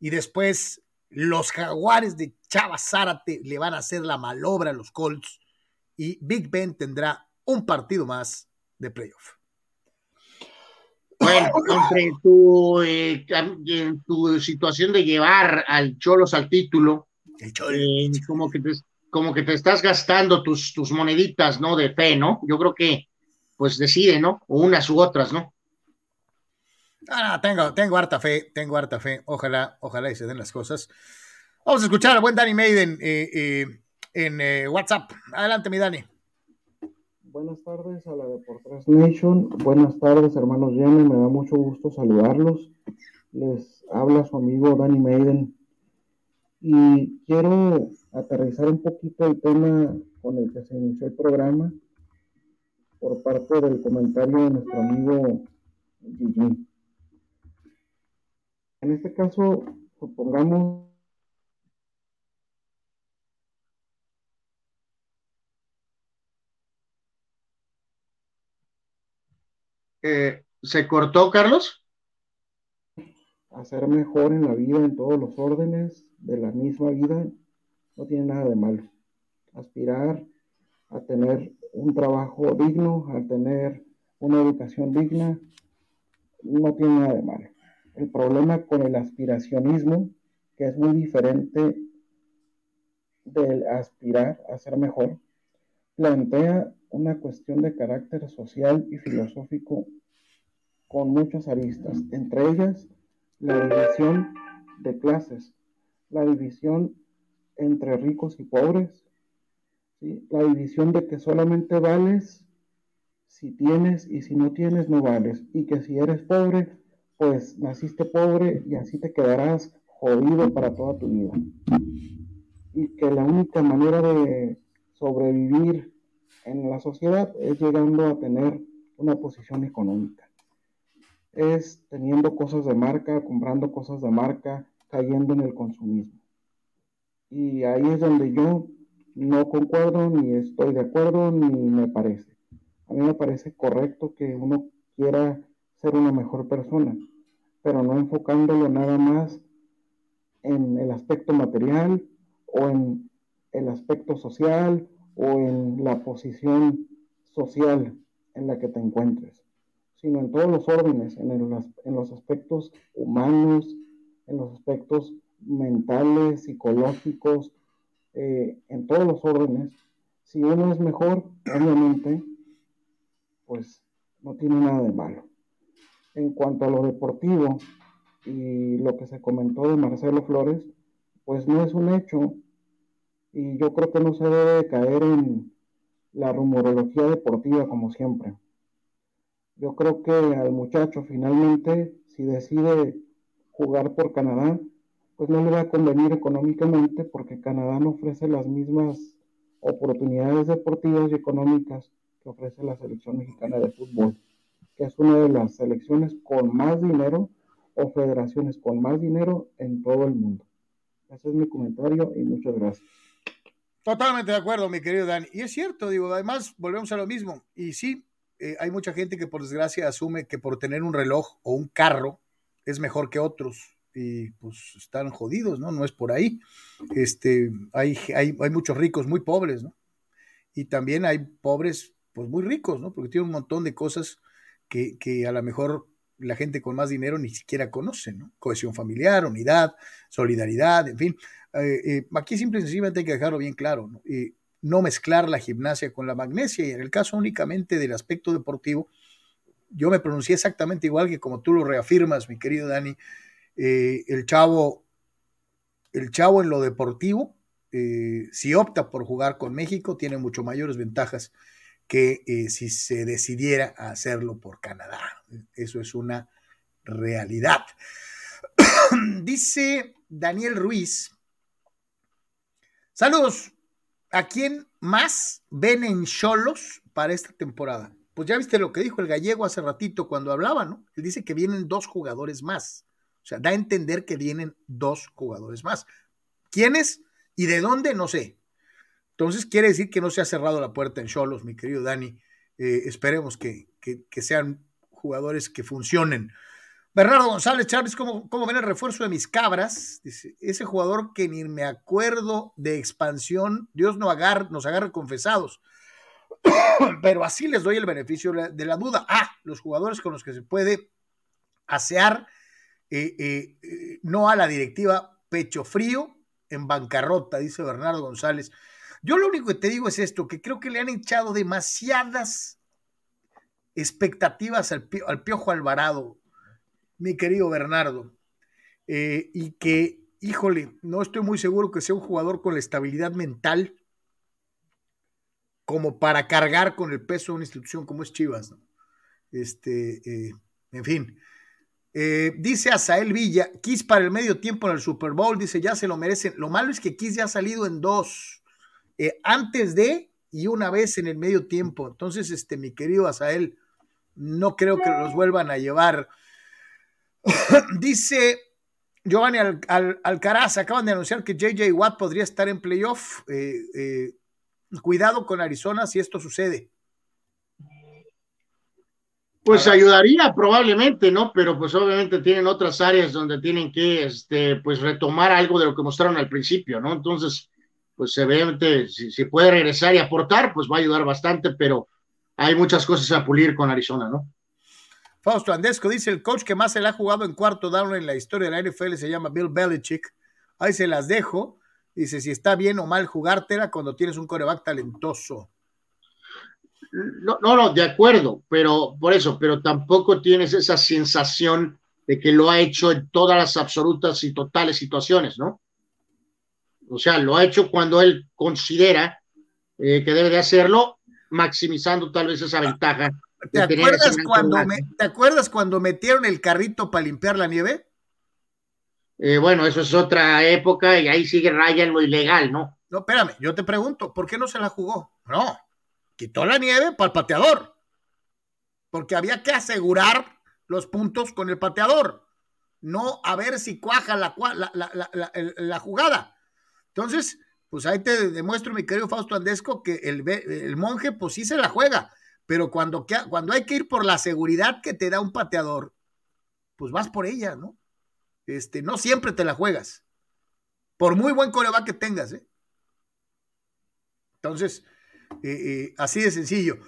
Y después los jaguares de Chava Zárate le van a hacer la malobra a los Colts. Y Big Ben tendrá un partido más de playoff. Bueno, entre tu, eh, en tu situación de llevar al Cholos al título, eh, como, que te, como que te estás gastando tus, tus moneditas, ¿no? De fe, ¿no? Yo creo que, pues decide, ¿no? O unas u otras, ¿no? Ah, tengo, tengo harta fe, tengo harta fe. Ojalá, ojalá y se den las cosas. Vamos a escuchar al buen Danny Maiden eh, en WhatsApp. Adelante, mi Dani. Buenas tardes a la Deportes Nation. Buenas tardes, hermanos Jenny. Me da mucho gusto saludarlos. Les habla su amigo Danny Maiden. Y quiero aterrizar un poquito el tema con el que se inició el programa por parte del comentario de nuestro amigo Gigi. En este caso, supongamos Eh, ¿Se cortó, Carlos? Hacer mejor en la vida, en todos los órdenes de la misma vida, no tiene nada de malo. Aspirar a tener un trabajo digno, a tener una educación digna, no tiene nada de malo. El problema con el aspiracionismo, que es muy diferente del aspirar a ser mejor, plantea una cuestión de carácter social y filosófico con muchas aristas, entre ellas la división de clases, la división entre ricos y pobres, la división de que solamente vales si tienes y si no tienes no vales, y que si eres pobre, pues naciste pobre y así te quedarás jodido para toda tu vida. Y que la única manera de sobrevivir en la sociedad es llegando a tener una posición económica. Es teniendo cosas de marca, comprando cosas de marca, cayendo en el consumismo. Y ahí es donde yo no concuerdo, ni estoy de acuerdo, ni me parece. A mí me parece correcto que uno quiera ser una mejor persona, pero no enfocándolo nada más en el aspecto material o en el aspecto social o en la posición social en la que te encuentres, sino en todos los órdenes, en, en los aspectos humanos, en los aspectos mentales, psicológicos, eh, en todos los órdenes. Si uno es mejor, obviamente, pues no tiene nada de malo. En cuanto a lo deportivo y lo que se comentó de Marcelo Flores, pues no es un hecho y yo creo que no se debe caer en la rumorología deportiva como siempre. Yo creo que al muchacho finalmente, si decide jugar por Canadá, pues no le va a convenir económicamente porque Canadá no ofrece las mismas oportunidades deportivas y económicas que ofrece la selección mexicana de fútbol, que es una de las selecciones con más dinero o federaciones con más dinero en todo el mundo. Ese es mi comentario y muchas gracias. Totalmente de acuerdo, mi querido Dan. Y es cierto, digo, además volvemos a lo mismo. Y sí, eh, hay mucha gente que por desgracia asume que por tener un reloj o un carro es mejor que otros y pues están jodidos, ¿no? No es por ahí. Este, hay, hay, hay muchos ricos muy pobres, ¿no? Y también hay pobres pues muy ricos, ¿no? Porque tienen un montón de cosas que, que a lo mejor la gente con más dinero ni siquiera conoce, ¿no? Cohesión familiar, unidad, solidaridad, en fin. Eh, eh, aquí simple y sencillamente hay que dejarlo bien claro, ¿no? no mezclar la gimnasia con la magnesia y en el caso únicamente del aspecto deportivo, yo me pronuncié exactamente igual que como tú lo reafirmas, mi querido Dani, eh, el chavo, el chavo en lo deportivo, eh, si opta por jugar con México, tiene mucho mayores ventajas que eh, si se decidiera a hacerlo por Canadá. Eso es una realidad. Dice Daniel Ruiz. Saludos. ¿A quién más ven en Cholos para esta temporada? Pues ya viste lo que dijo el gallego hace ratito cuando hablaba, ¿no? Él dice que vienen dos jugadores más. O sea, da a entender que vienen dos jugadores más. ¿Quiénes y de dónde? No sé. Entonces quiere decir que no se ha cerrado la puerta en Cholos, mi querido Dani. Eh, esperemos que, sean jugadores que funcionen. Bernardo González Chávez, ¿cómo, ¿cómo, ven el refuerzo de mis cabras? Dice, ese jugador que ni me acuerdo de expansión, Dios no nos agarre confesados. Pero así les doy el beneficio de la duda. Ah, los jugadores con los que se puede asear eh, eh, eh, no a la directiva pecho frío en bancarrota, dice Bernardo González. Yo lo único que te digo es esto, que creo que le han echado demasiadas expectativas al, al Piojo Alvarado, mi querido Bernardo, y que, híjole, no estoy muy seguro que sea un jugador con la estabilidad mental como para cargar con el peso de una institución como es Chivas. Este, en fin, eh, dice Asael Villa, Kiss para el medio tiempo en el Super Bowl, dice, ya se lo merecen. Lo malo es que Kiss ya ha salido en dos, eh, antes de y una vez en el medio tiempo. Entonces, este, mi querido Asael, no creo que los vuelvan a llevar. dice Giovanni Alcaraz, acaban de anunciar que JJ Watt podría estar en playoff. Eh, cuidado con Arizona si esto sucede. Pues ayudaría probablemente, ¿no? Pero pues obviamente tienen otras áreas donde tienen que, este, pues retomar algo de lo que mostraron al principio, ¿no? Entonces, pues obviamente si, si puede regresar y aportar, pues va a ayudar bastante, pero hay muchas cosas a pulir con Arizona, ¿no? Fausto Andesco dice, el coach que más se le ha jugado en cuarto down en la historia de la NFL se llama Bill Belichick. Ahí se las dejo. Dice, si está bien o mal jugártela cuando tienes un coreback talentoso. No, no, no, de acuerdo, pero por eso, pero tampoco tienes esa sensación de que lo ha hecho en todas las absolutas y totales situaciones, ¿no? O sea, lo ha hecho cuando él considera eh, que debe de hacerlo, maximizando tal vez esa ventaja. ¿Te acuerdas, cuando me, ¿Te acuerdas cuando metieron el carrito para limpiar la nieve? Eh, bueno, eso es otra época y ahí sigue Raya en lo ilegal, ¿no? No, espérame, yo te pregunto, ¿por qué no se la jugó? No, quitó la nieve para el pateador, porque había que asegurar los puntos con el pateador, no a ver si cuaja la, la, la, la jugada. Entonces, pues ahí te demuestro, mi querido Fausto Andesco, que el, el monje, pues sí se la juega, pero cuando, cuando hay que ir por la seguridad que te da un pateador, pues vas por ella, ¿no? Este, no siempre te la juegas, por muy buen coreback que tengas, ¿eh? Entonces, eh, eh, así de sencillo.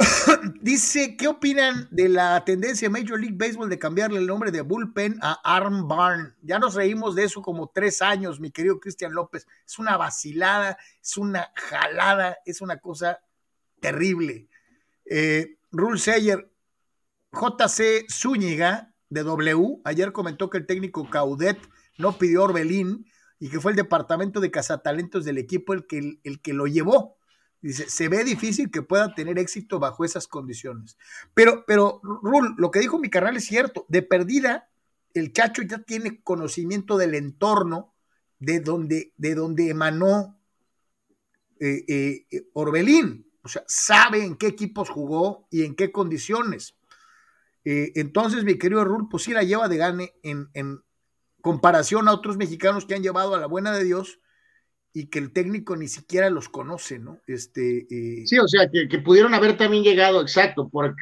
Dice, ¿qué opinan de la tendencia de Major League Baseball de cambiarle el nombre de bullpen a arm barn? Ya nos reímos de eso como tres años, mi querido Cristian López. Es una vacilada, es una jalada, es una cosa terrible. Eh, Rule Sayer, JC Zúñiga de W, ayer comentó que el técnico Caudet no pidió Orbelín y que fue el departamento de cazatalentos del equipo el que, el que lo llevó. Dice, se ve difícil que pueda tener éxito bajo esas condiciones. Pero, pero, Rul, lo que dijo mi carnal es cierto. De perdida, el Chacho ya tiene conocimiento del entorno de donde, de donde emanó eh, eh, Orbelín. O sea, sabe en qué equipos jugó y en qué condiciones. Eh, entonces, mi querido Rul, pues sí la lleva de gane en, en comparación a otros mexicanos que han llevado a la buena de Dios y que el técnico ni siquiera los conoce, ¿no? Este, eh... Sí, o sea, que, pudieron haber también llegado, exacto, por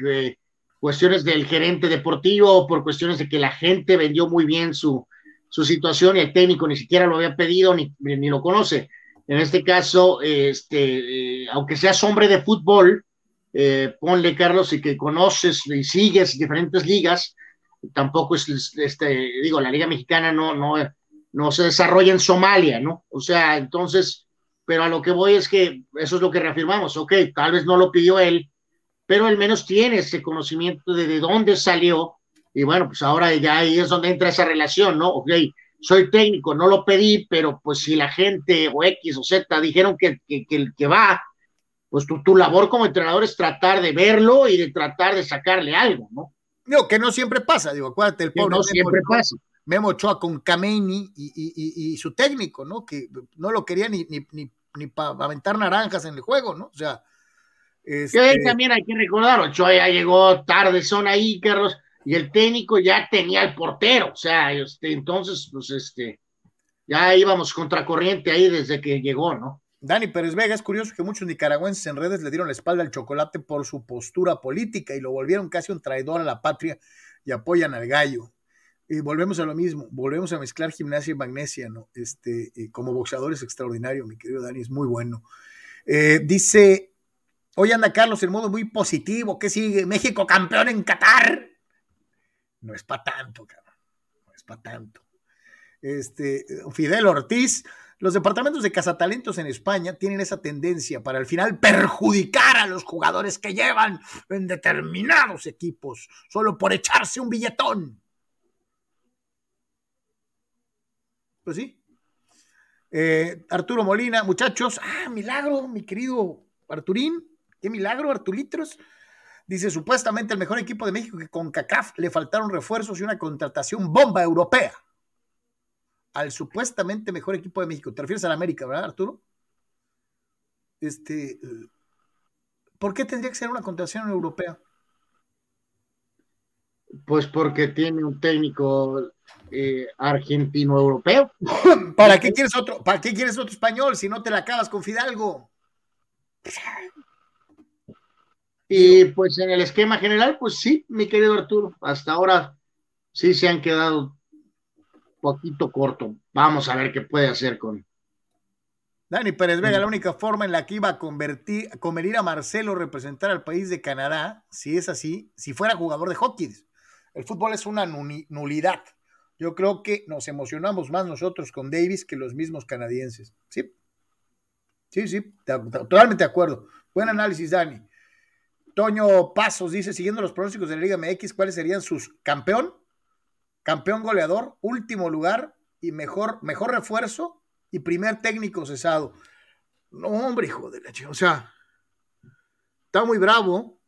cuestiones del gerente deportivo, por cuestiones de que la gente vendió muy bien su, su situación y el técnico ni siquiera lo había pedido ni, ni lo conoce. En este caso, este, eh, aunque seas hombre de fútbol, eh, ponle, Carlos, y que conoces y sigues diferentes ligas, tampoco es, este, digo, la Liga Mexicana no, no, no se desarrolla en Somalia, ¿no? O sea, entonces, pero a lo que voy es que eso es lo que reafirmamos, ok, tal vez no lo pidió él, pero al menos tiene ese conocimiento de, de dónde salió, y bueno, pues ahora ya ahí es donde entra esa relación, ¿no? Ok, soy técnico, no lo pedí, pero pues si la gente o X o Z dijeron que, que, que, que va, pues tu, tu, labor como entrenador es tratar de verlo y de tratar de sacarle algo, ¿no? No, que no siempre pasa, digo, acuérdate, el pobre. no siempre pasa. Memo Ochoa con Kameni y, y, y, y, su técnico, ¿no? Que no lo quería ni, ni, ni, ni para aventar naranjas en el juego, ¿no? O sea. Este... También hay que recordar, Ochoa ya llegó tarde, son ahí, Carlos, y el técnico ya tenía el portero, o sea, este, entonces, pues este, ya íbamos contracorriente ahí desde que llegó, ¿no? Dani Pérez Vega, es curioso que muchos nicaragüenses en redes le dieron la espalda al chocolate por su postura política y lo volvieron casi un traidor a la patria y apoyan al gallo. Y volvemos a lo mismo, volvemos a mezclar gimnasia y magnesia, ¿no? Este, eh, como boxeador es extraordinario, mi querido Dani, es muy bueno. Eh, dice, hoy anda Carlos en modo muy positivo, ¿qué sigue? México campeón en Qatar. No es para tanto, cabrón, no es para tanto. Este, Fidel Ortiz, los departamentos de cazatalentos en España tienen esa tendencia para al final perjudicar a los jugadores que llevan en determinados equipos, solo por echarse un billetón. Pues sí. Eh, Arturo Molina, muchachos, ah, milagro, mi querido Arturín, qué milagro, Artulitros. Dice, supuestamente el mejor equipo de México que con CACAF le faltaron refuerzos y una contratación bomba europea. Al supuestamente mejor equipo de México. Te refieres a la América, ¿verdad, Arturo? Este, ¿por qué tendría que ser una contratación europea? Pues porque tiene un técnico eh, argentino-europeo. ¿Para qué quieres otro? ¿Para qué quieres otro español si no te la acabas con Fidalgo? Y pues en el esquema general, pues sí, mi querido Arturo, hasta ahora sí se han quedado poquito corto. Vamos a ver qué puede hacer con. Dani Pérez Vega, la única forma en la que iba a convertir, a convenir a Marcelo representar al país de Canadá, si es así, si fuera jugador de hockey. El fútbol es una nulidad. Yo creo que nos emocionamos más nosotros con Davis que los mismos canadienses. Sí, sí, sí, totalmente de acuerdo. Buen análisis, Dani. Toño Pasos dice, siguiendo los pronósticos de la Liga MX, ¿cuáles serían sus campeón, campeón goleador, último lugar y mejor, mejor refuerzo y primer técnico cesado? No, hombre, hijo de la O sea, está muy bravo.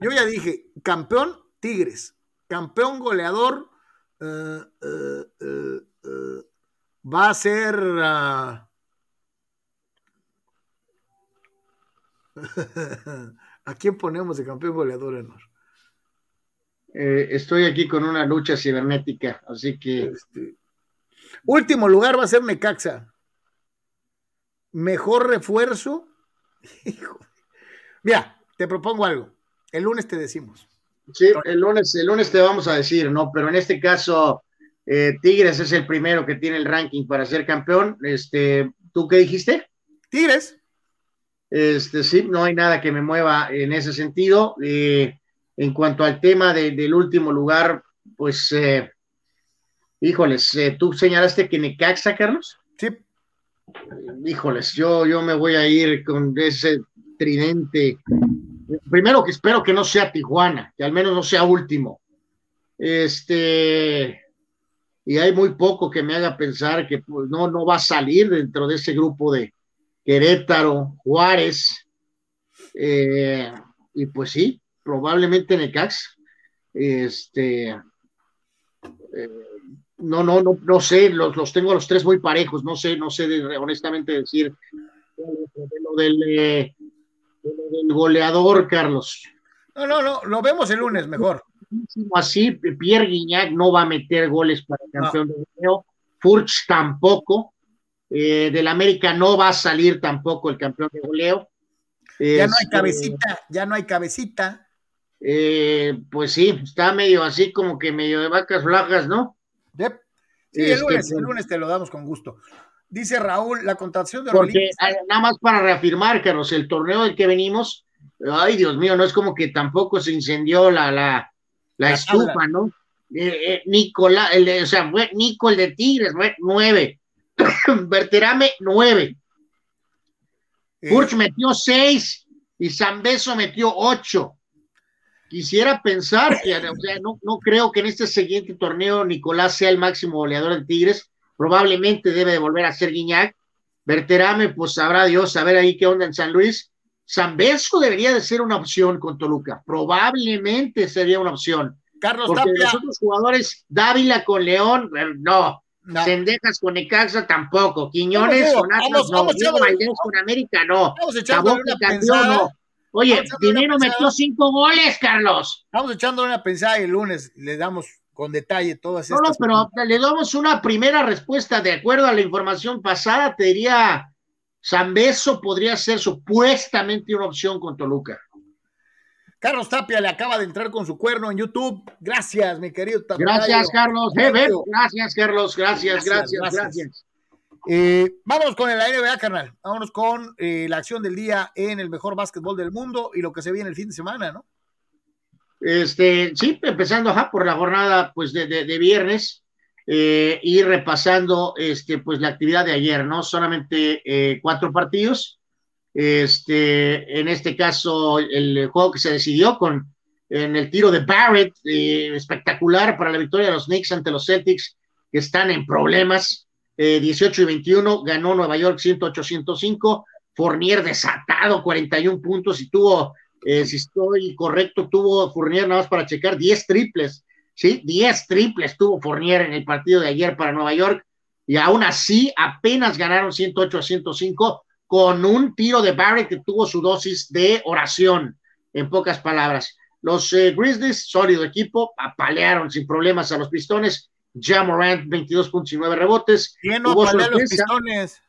Yo ya dije, campeón Tigres, campeón goleador uh, uh, uh, va a ser... Ah, ¿A quién ponemos de campeón goleador, Enor? Eh, estoy aquí con una lucha cibernética, así que. Este, último lugar va a ser Necaxa. Mejor refuerzo. Mira, te propongo algo. El lunes te decimos. Sí, el lunes, el lunes te vamos a decir, ¿no? Pero en este caso, eh, Tigres es el primero que tiene el ranking para ser campeón. Este, ¿Tú qué dijiste? Tigres. Este, sí, no hay nada que me mueva en ese sentido. Eh, en cuanto al tema del último lugar, pues, eh, híjoles, ¿tú señalaste que Necaxa, Carlos? Sí. Híjoles, yo, yo me voy a ir con ese tridente. Primero que espero que no sea Tijuana, que al menos no sea último. Este, y hay muy poco que me haga pensar que pues, no, no va a salir dentro de ese grupo de, Querétaro, Juárez, eh, y pues sí, probablemente Necax. Este, eh, no, no, no, no sé, los, los, tengo los tres muy parejos, no sé, no sé honestamente decir lo del, eh, del goleador, Carlos. No, no, no, lo vemos el lunes mejor. Así, Pierre Guignac no va a meter goles para el campeón de goleo, Furch tampoco, eh, del América no va a salir tampoco el campeón de goleo. Ya no hay este, cabecita, ya no hay cabecita. Eh, pues sí, está medio así como que medio de vacas flacas, ¿no? Sí, el, este, lunes, el pues lunes te lo damos con gusto. Dice Raúl, la contratación de Porque nada más para reafirmar, Carlos, el torneo del que venimos, ay Dios mío, no es como que tampoco se incendió la, la, la, estufa, ¿no? Eh, eh, Nicolás, el de, o sea, fue Nico el de Tigres, fue nueve. Berterame, nueve. Furch metió seis y Zambeso metió ocho. Quisiera pensar que, o sea, no, no creo que en este siguiente torneo Nicolás sea el máximo goleador de Tigres. Probablemente debe de volver a ser Guiñac. Berterame, pues sabrá Dios, a ver ahí qué onda en San Luis. Zambeso debería de ser una opción con Toluca. Probablemente sería una opción. Carlos Porque los otros jugadores, Dávila con León, no. No. Sendejas con Necaxa tampoco. Quiñones con Atlas no. Diego Valdés con América no. Taboca campeón no. Oye, Dinero metió cinco goles, Carlos. Estamos echando una pensada y el lunes le damos con detalle todas estas. No, no, pero le damos una primera respuesta de acuerdo a la información pasada. Te diría, Beso podría ser supuestamente una opción con Toluca. Carlos Tapia le acaba de entrar con su cuerno en YouTube. Gracias, mi querido Tapia. Gracias, Carlos. gracias, Carlos. Gracias, gracias, gracias. Eh, vámonos con la NBA, carnal. Vámonos con eh, la acción del día en el mejor básquetbol del mundo y lo que se viene el fin de semana, ¿no? Este, sí, empezando por la jornada pues de, viernes eh, y repasando este, pues la actividad de ayer, ¿no? Solamente cuatro partidos este, en este caso, el juego que se decidió con el tiro de Barrett, eh, espectacular para la victoria de los Knicks ante los Celtics, que están en problemas. 18 eh, y 21, ganó Nueva York 108-105. Fournier desatado, 41 puntos y tuvo, eh, si estoy correcto, tuvo Fournier nada más para checar 10 triples, ¿sí? 10 triples tuvo Fournier en el partido de ayer para Nueva York y aún así apenas ganaron 108 a 105 con un tiro de Barrett que tuvo su dosis de oración, en pocas palabras. Los eh, Grizzlies, sólido equipo, apalearon sin problemas a los Pistones. Ja Morant, 22 puntos y 9 rebotes. hubo sorpresa, los pistones?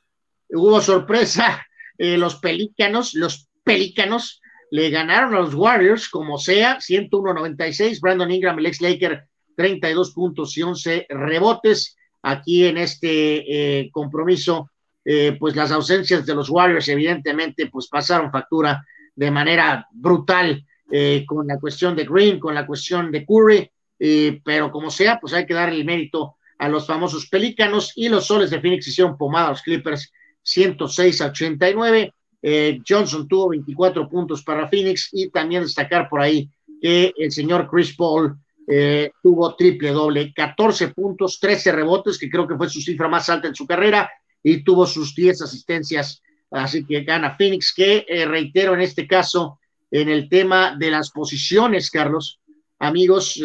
Hubo sorpresa. Eh, los Pelícanos, los Pelícanos le ganaron a los Warriors, como sea, 101-96. Brandon Ingram, el ex Laker, 32 puntos y 11 rebotes. Aquí en este eh, compromiso, eh, pues las ausencias de los Warriors, evidentemente, pues pasaron factura de manera brutal eh, con la cuestión de Green, con la cuestión de Curry, pero como sea, pues hay que darle el mérito a los famosos Pelícanos y los Soles de Phoenix hicieron pomada a los Clippers 106 a 89. Eh, Johnson tuvo 24 puntos para Phoenix y también destacar por ahí que el señor Chris Paul eh, tuvo triple doble, 14 puntos, 13 rebotes, que creo que fue su cifra más alta en su carrera, y tuvo sus 10 asistencias, así que gana Phoenix, que eh, reitero en este caso, en el tema de las posiciones, Carlos, amigos,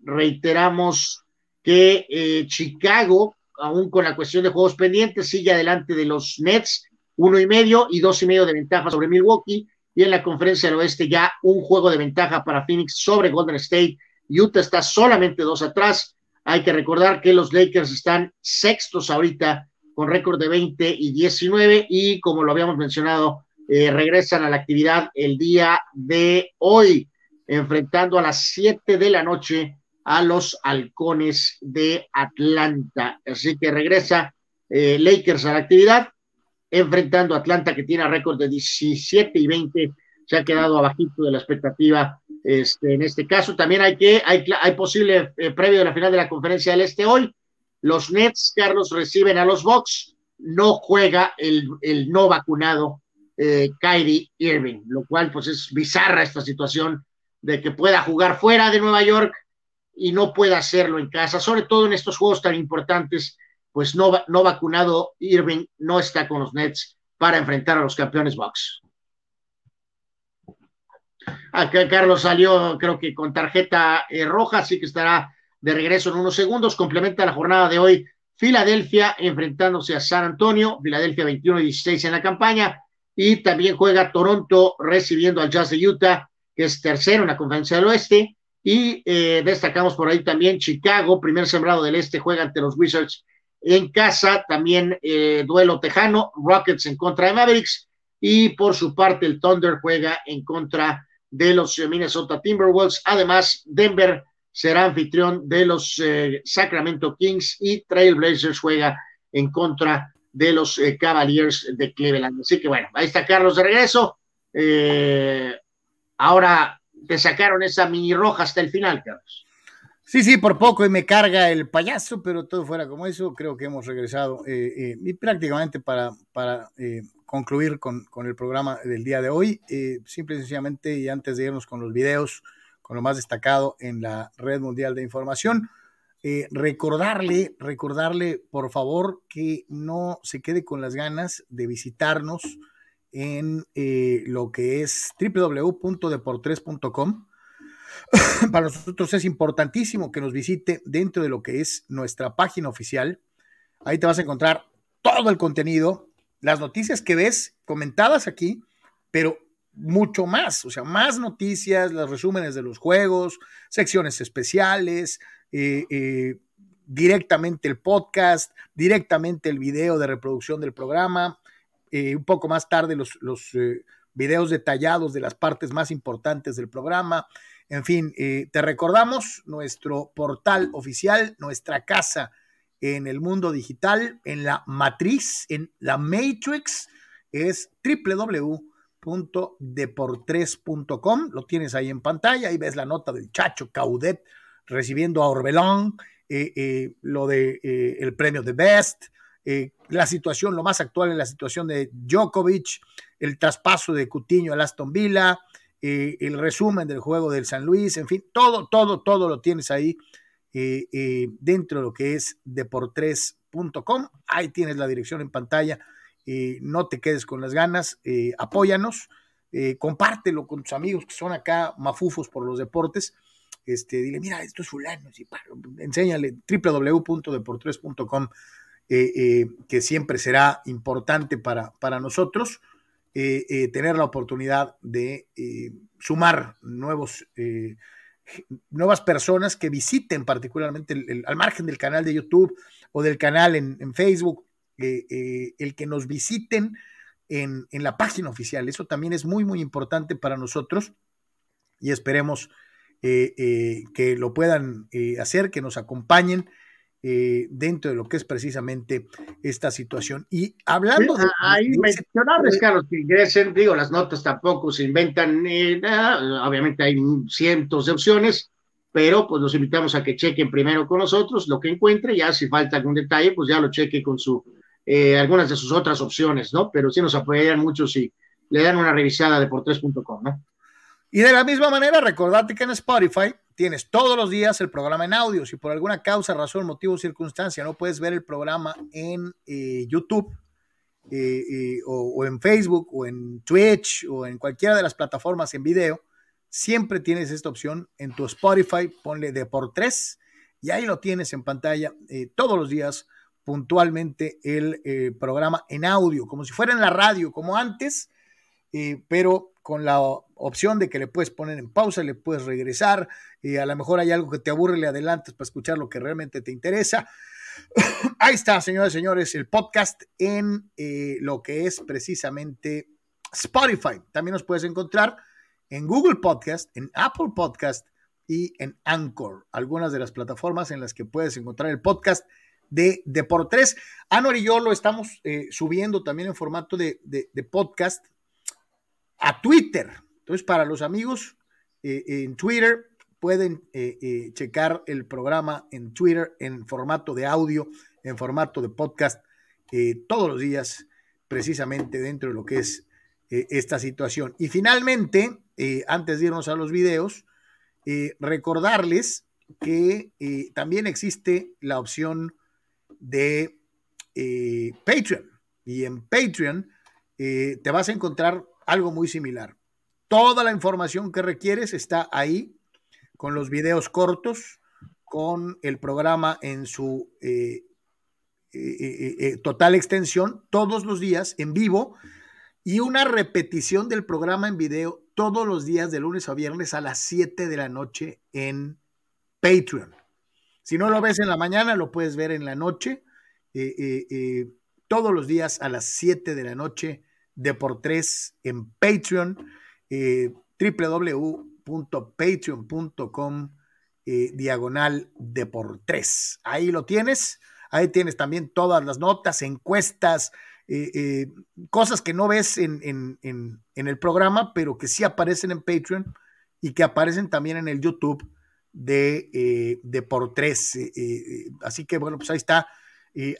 reiteramos que Chicago, aún con la cuestión de juegos pendientes, sigue adelante de los Nets, uno y medio y dos y medio de ventaja sobre Milwaukee. Y en la conferencia del oeste ya un juego de ventaja para Phoenix sobre Golden State. Utah está solamente dos atrás. Hay que recordar que los Lakers están sextos ahorita con récord de 20 y 19 y como lo habíamos mencionado, eh, regresan a la actividad el día de hoy, enfrentando a las 7 de la noche a los halcones de Atlanta. Así que regresa eh, Lakers a la actividad enfrentando a Atlanta, que tiene récord de 17 y 20, se ha quedado abajito de la expectativa este, en este caso. También hay que, hay, hay posible eh, previo de la final de la conferencia del Este hoy. Los Nets, Carlos, reciben a los Bucks. No juega el, el no vacunado eh, Kyrie Irving, lo cual pues es bizarra esta situación de que pueda jugar fuera de Nueva York y no pueda hacerlo en casa, sobre todo en estos juegos tan importantes pues no, no vacunado Irving no está con los Nets para enfrentar a los campeones Bucks. Acá Carlos salió, creo que con tarjeta eh, roja, así que estará de regreso en unos segundos. Complementa la jornada de hoy Filadelfia enfrentándose a San Antonio, Filadelfia 21 y 16 en la campaña, y también juega Toronto recibiendo al Jazz de Utah, que es tercero en la conferencia del oeste, y eh, destacamos por ahí también Chicago, primer sembrado del este, juega ante los Wizards en casa también eh, duelo tejano, Rockets en contra de Mavericks y por su parte el Thunder juega en contra de los Minnesota Timberwolves. Además, Denver será anfitrión de los eh, Sacramento Kings y Trailblazers juega en contra de los eh, Cavaliers de Cleveland. Así que bueno, ahí está Carlos de regreso. ahora te sacaron esa mini roja hasta el final, Carlos. Sí, sí, por poco y me carga el payaso, pero todo fuera como eso, creo que hemos regresado eh, eh, y prácticamente para, para eh, concluir con, con, el programa del día de hoy, simple y sencillamente, y antes de irnos con los videos, con lo más destacado en la red mundial de información, recordarle, recordarle, por favor, que no se quede con las ganas de visitarnos en lo que es www.deportres.com para nosotros es importantísimo que nos visite dentro de lo que es nuestra página oficial. Ahí te vas a encontrar todo el contenido, las noticias que ves comentadas aquí, pero mucho más, o sea, más noticias, los resúmenes de los juegos, secciones especiales, eh, eh, directamente el podcast, directamente el video de reproducción del programa, eh, un poco más tarde los, los videos detallados de las partes más importantes del programa, en fin, eh, te recordamos nuestro portal oficial, nuestra casa en el mundo digital, en la matriz, en la Matrix, es www.deportres.com. Lo tienes ahí en pantalla, ahí ves la nota del Chacho Caudet recibiendo a Orbelón, eh, eh, lo de el premio de Best, la situación, lo más actual en la situación de Djokovic, el traspaso de Cutiño al Aston Villa, eh, el resumen del juego del San Luis, en fin, todo, todo, todo lo tienes ahí eh, eh, dentro de lo que es deportres.com. Ahí tienes la dirección en pantalla. no te quedes con las ganas, apóyanos, compártelo con tus amigos que son acá mafufos por los deportes. Este, dile, mira, esto es fulano, y, enséñale www.deportres.com, que siempre será importante para, para nosotros. Eh, eh, tener la oportunidad de eh, sumar nuevos, nuevas personas que visiten particularmente al margen del canal de YouTube o del canal en, Facebook, el que nos visiten en, la página oficial. Eso también es muy, muy importante para nosotros y esperemos que lo puedan hacer, que nos acompañen dentro de lo que es precisamente esta situación. Y hablando de... Hay mencionarles, Carlos, que ingresen, digo, las notas tampoco se inventan, obviamente hay cientos de opciones, pero pues los invitamos a que chequen primero con nosotros lo que encuentre, ya si falta algún detalle, pues ya lo cheque con su eh, algunas de sus otras opciones, ¿no? Pero sí nos apoyarían mucho si le dan una revisada de por 3.com, ¿no? Y de la misma manera, recordate que en Spotify tienes todos los días el programa en audio. Si por alguna causa, razón, motivo circunstancia no puedes ver el programa en eh, YouTube eh, o, o, en Facebook o en Twitch o en cualquiera de las plataformas en video, siempre tienes esta opción en tu Spotify. Ponle de por 3 y ahí lo tienes en pantalla todos los días puntualmente el eh, programa en audio, como si fuera en la radio, como antes, eh, pero con la opción de que le puedes poner en pausa, le puedes regresar, y a lo mejor hay algo que te aburre, le adelantas para escuchar lo que realmente te interesa. Ahí está, señores y señores, el podcast en eh, lo que es precisamente Spotify. También nos puedes encontrar en Google Podcast, en Apple Podcast y en Anchor, algunas de las plataformas en las que puedes encontrar el podcast de Deportes. Anor y yo lo estamos eh, subiendo también en formato de, podcast a Twitter. Entonces, para los amigos eh, en Twitter, pueden eh, checar el programa en Twitter en formato de audio, en formato de podcast, todos los días, precisamente dentro de lo que es esta situación. Y finalmente, antes de irnos a los videos, recordarles que también existe la opción de eh, Patreon. Y en Patreon eh, te vas a encontrar algo muy similar. Toda la información que requieres está ahí, con los videos cortos, con el programa en su eh, total extensión, todos los días en vivo, y una repetición del programa en video todos los días de lunes a viernes a las 7 de la noche en Patreon. Si no lo ves en la mañana, lo puedes ver en la noche, eh, eh, eh, todos los días a las 7 de la noche, de por tres en Patreon, www.patreon.com diagonal de por tres. Ahí lo tienes, ahí tienes también todas las notas, encuestas, cosas que no ves en, en, el programa, pero que sí aparecen en Patreon y que aparecen también en el YouTube de, eh, de por tres. Eh, eh, así que bueno, pues ahí está.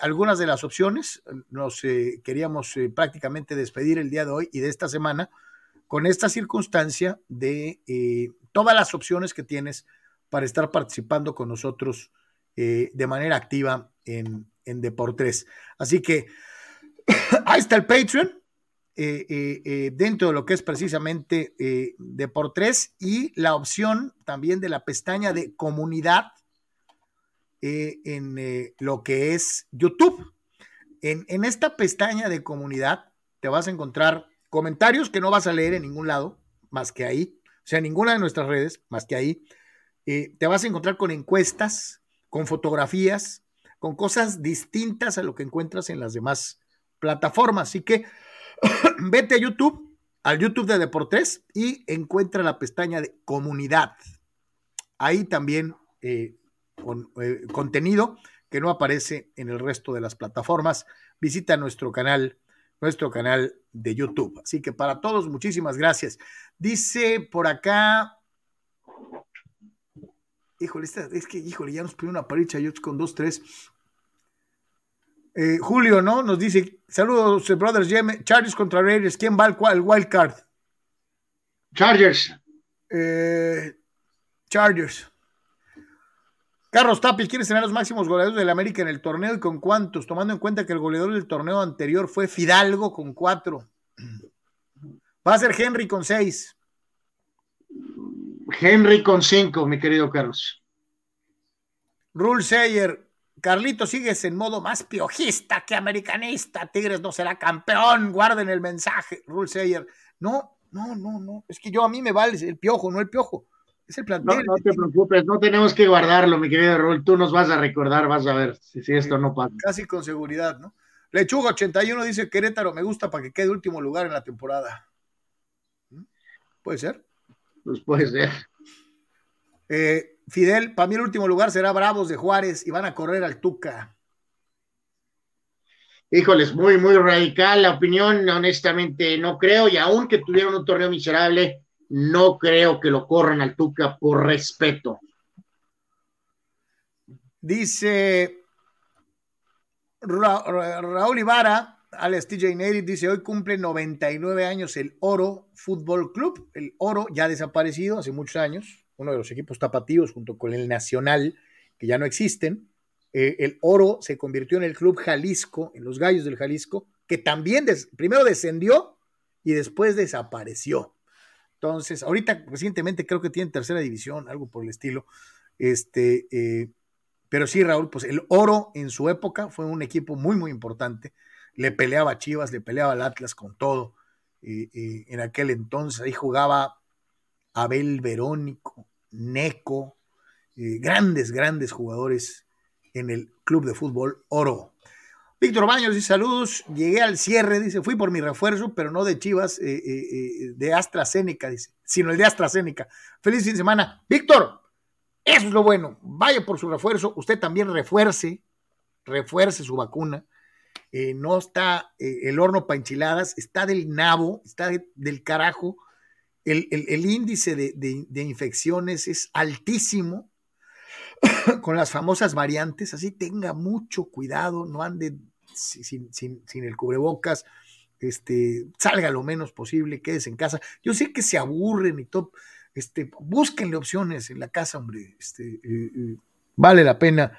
Algunas de las opciones, nos queríamos prácticamente despedir el día de hoy y de esta semana con esta circunstancia de todas las opciones que tienes para estar participando con nosotros de manera activa en, en Deportes. Así que ahí está el Patreon, eh, eh, eh, dentro de lo que es precisamente de por tres y la opción también de la pestaña de comunidad en lo que es YouTube. En, en, esta pestaña de comunidad te vas a encontrar comentarios que no vas a leer en ningún lado, más que ahí, o sea, en ninguna de nuestras redes, más que ahí. te vas a encontrar con encuestas, con fotografías, con cosas distintas a lo que encuentras en las demás plataformas. Así que Vete a YouTube, al YouTube de Deportes y encuentra la pestaña de comunidad. Ahí también eh, con, eh, contenido que no aparece en el resto de las plataformas. Visita nuestro canal, nuestro canal de YouTube. Así que para todos, muchísimas gracias. Dice por acá. Híjole, es que, híjole, ya nos pidió una paricha yo con dos, tres. Eh, Julio, ¿no? Nos dice, saludos, Brothers Chargers contra Raiders, ¿quién va al wild card? Chargers. Eh, Chargers. Carlos Tapia, ¿quiénes serán los máximos goleadores del América en el torneo y con cuántos? Tomando en cuenta que el goleador del torneo anterior fue Fidalgo con cuatro. Va a ser Henry con seis. Henry con cinco, mi querido Carlos. Rule Sayer, Carlito, sigues en modo más piojista que americanista. Tigres no será campeón. Guarden el mensaje, Rule Sayer. No, no, no, no. Es que yo a mí me vale el piojo, no el piojo. Es el plantel. No, te preocupes, no tenemos que guardarlo, mi querido Rule. Tú nos vas a recordar, vas a ver si, esto no pasa. Casi con seguridad, ¿no? Lechuga 81 dice Querétaro me gusta para que quede último lugar en la temporada. ¿Mm? ¿Puede ser? Pues puede ser. Eh, Fidel, para mí el último lugar será Bravos de Juárez y van a correr al Tuca. Híjoles, muy, muy radical la opinión, honestamente no creo, y aunque tuvieron un torneo miserable, no creo que lo corran al Tuca por respeto. Dice Raúl Ibarra, Alex TJ Neri, dice, hoy cumple 99 años el Oro Fútbol Club, el Oro ya desaparecido hace muchos años, uno de los equipos tapatíos junto con el Nacional, que ya no existen. Eh, el Oro se convirtió en el Club Jalisco, en los Gallos del Jalisco, que también primero descendió y después desapareció. Entonces, ahorita recientemente creo que tiene tercera división, algo por el estilo. Este, eh, pero sí, Raúl, pues el Oro en su época fue un equipo muy, muy importante. Le peleaba a Chivas, le peleaba al Atlas con todo. en aquel entonces ahí jugaba Abel Verónico, Neco, eh, grandes, grandes jugadores en el Club de Fútbol Oro. Víctor Baños dice saludos, llegué al cierre, dice, fui por mi refuerzo, pero no de Chivas, eh, eh, de AstraZeneca, dice, sino el de AstraZeneca. Feliz fin de semana. Víctor, eso es lo bueno, vaya por su refuerzo, usted también refuerce, refuerce su vacuna. no está el horno para enchiladas, está del nabo, está del carajo el, índice de, infecciones es altísimo con las famosas variantes, así tenga mucho cuidado, no ande sin, el cubrebocas, este, salga lo menos posible, quédese en casa. Yo sé que se aburren y todo, este, búsquenle opciones en la casa, hombre, este, eh, eh, vale la pena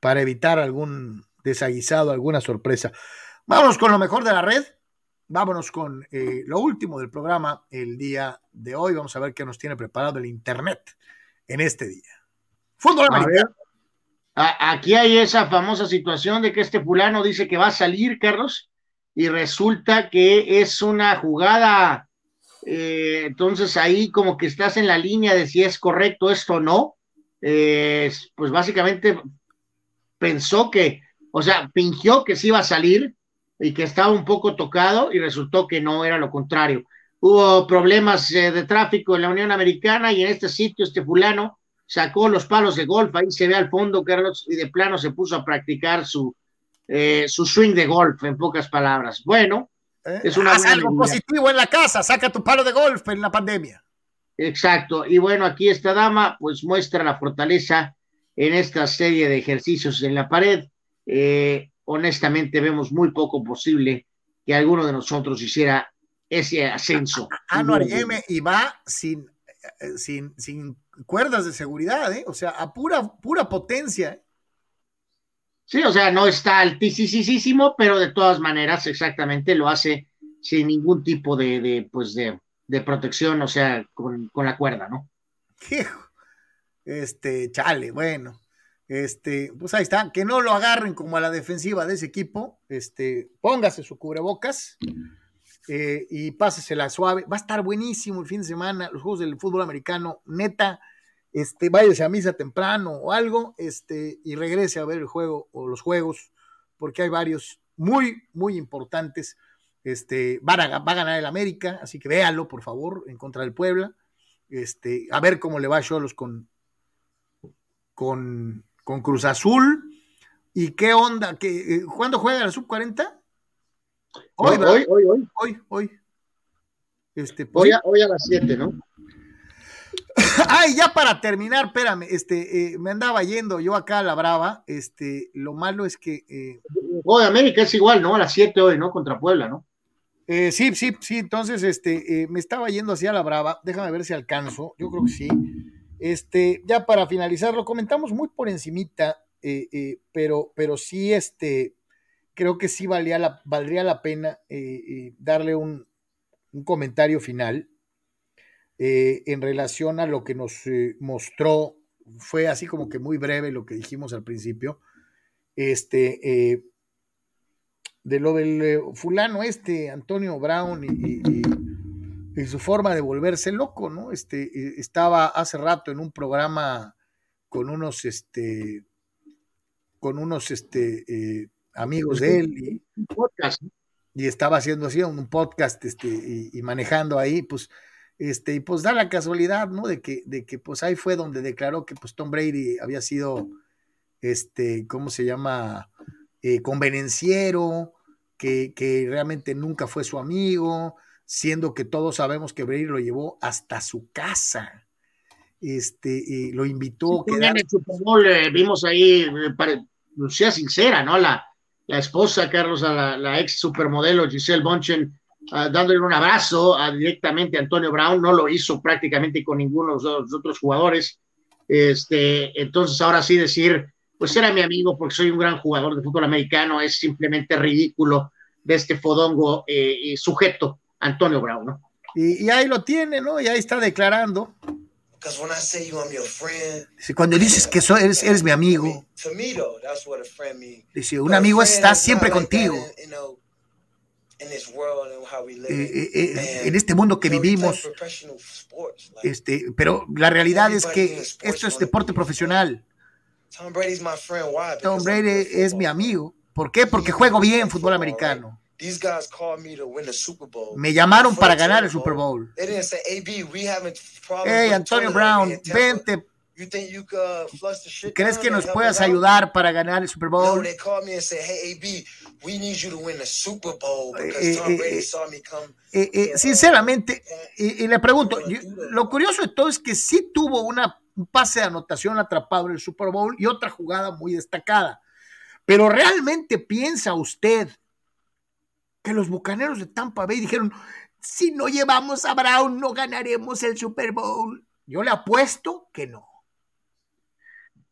para evitar algún desaguisado, alguna sorpresa. Vámonos con lo mejor de la red vámonos con eh, lo último del programa el día de hoy. Vamos a ver qué nos tiene preparado el Internet en este día. Fútbol americano. Aquí hay esa famosa situación de que este fulano dice que va a salir, Carlos, y resulta que es una jugada. Eh, entonces ahí como que estás en la línea de si es correcto esto o no. pues básicamente pensó que, o sea, fingió que sí iba a salir, y que estaba un poco tocado y resultó que no era lo contrario. Hubo problemas eh, de tráfico en la Unión Americana y en este sitio este fulano sacó los palos de golf, ahí se ve al fondo Carlos y de plano se puso a practicar su, eh, su swing de golf, en pocas palabras. Bueno, eh, es una... Haz algo positivo en la casa, saca tu palo de golf en la pandemia. Exacto, y bueno, aquí esta dama pues muestra la fortaleza en esta serie de ejercicios en la pared. Eh, honestamente vemos muy poco posible que alguno de nosotros hiciera ese ascenso. Ah, no, M y va sin, eh, sin, sin cuerdas de seguridad, ¿eh? o sea, a pura, pura potencia. Sí, o sea, no está altísimo, pero de todas maneras, exactamente lo hace sin ningún tipo de, de pues de, de, protección, o sea, con, con la cuerda, ¿no? Este, chale, bueno. Este, pues ahí está, que no lo agarren como a la defensiva de ese equipo. Este, póngase su cubrebocas eh, y pásesela suave. Va a estar buenísimo el fin de semana, los juegos del fútbol americano, neta. Este, váyase a misa temprano o algo, este, y regrese a ver el juego o los juegos, porque hay varios muy, muy importantes. Este, va a, va a ganar el América, así que véalo, por favor, en contra del Puebla. Este, a ver cómo le va a Cholos con, con con Cruz Azul. ¿Y qué onda? ¿Qué, eh, ¿Cuándo juega la sub-40? Hoy, hoy, hoy, hoy. Hoy, hoy. Este, pues, hoy, a, las 7, ¿no? Ay, ya para terminar, espérame, este, eh, me andaba yendo yo acá a la Brava, este, lo malo es que... Eh, de América es igual, ¿no? A las 7 hoy, ¿no? Contra Puebla, ¿no? Eh, sí, sí, sí, entonces, este, me estaba yendo hacia la Brava, déjame ver si alcanzo, yo creo que sí. Este, ya para finalizar, lo comentamos muy por encimita, eh, eh, pero, pero sí, este, creo que sí valía la, valdría la pena eh, darle un, comentario final en relación a lo que nos mostró, fue así como que muy breve lo que dijimos al principio, este, de lo del fulano este, Antonio Brown y y su forma de volverse loco, ¿no? Este, eh, estaba hace rato en un programa con unos, este, con unos, este, eh, amigos de él. Y, un podcast. Y estaba haciendo así un podcast este, y, manejando ahí, pues, este, y pues da la casualidad, ¿no? De que, de que pues ahí fue donde declaró que pues Tom Brady había sido, este, ¿cómo se llama? Eh, convenenciero, que, que realmente nunca fue su amigo, siendo que todos sabemos que Brady lo llevó hasta su casa. Este, lo invitó. Sí, en el Super Bowl eh, vimos ahí, eh, sea sincera, ¿no? La, la esposa, Carlos, a la, ex supermodelo Giselle Bonchen, dándole un abrazo directamente a Antonio Brown, no lo hizo prácticamente con ninguno de los, otros jugadores. Este, entonces, ahora sí decir, pues era mi amigo porque soy un gran jugador de fútbol americano, es simplemente ridículo de este fodongo eh, sujeto Antonio Brown, ¿no? Y, ahí lo tiene, ¿no? Y ahí está declarando. cuando dices que eres, eres mi amigo, dice, un amigo está siempre contigo. En este mundo que vivimos, este, pero la realidad es que esto es deporte profesional. Tom Brady es mi amigo. ¿Por qué? Porque juego bien fútbol americano. Me llamaron para ganar el Super Bowl. Hey, Antonio Brown, vente. ¿Crees que nos puedas ayudar para ganar el Super Bowl? Sinceramente, y, le pregunto, lo curioso de todo es que sí tuvo una, un pase de anotación atrapado en el Super Bowl y otra jugada muy destacada. Pero realmente piensa usted que los bucaneros de Tampa Bay dijeron, si no llevamos a Brown no ganaremos el Super Bowl. Yo le apuesto que no.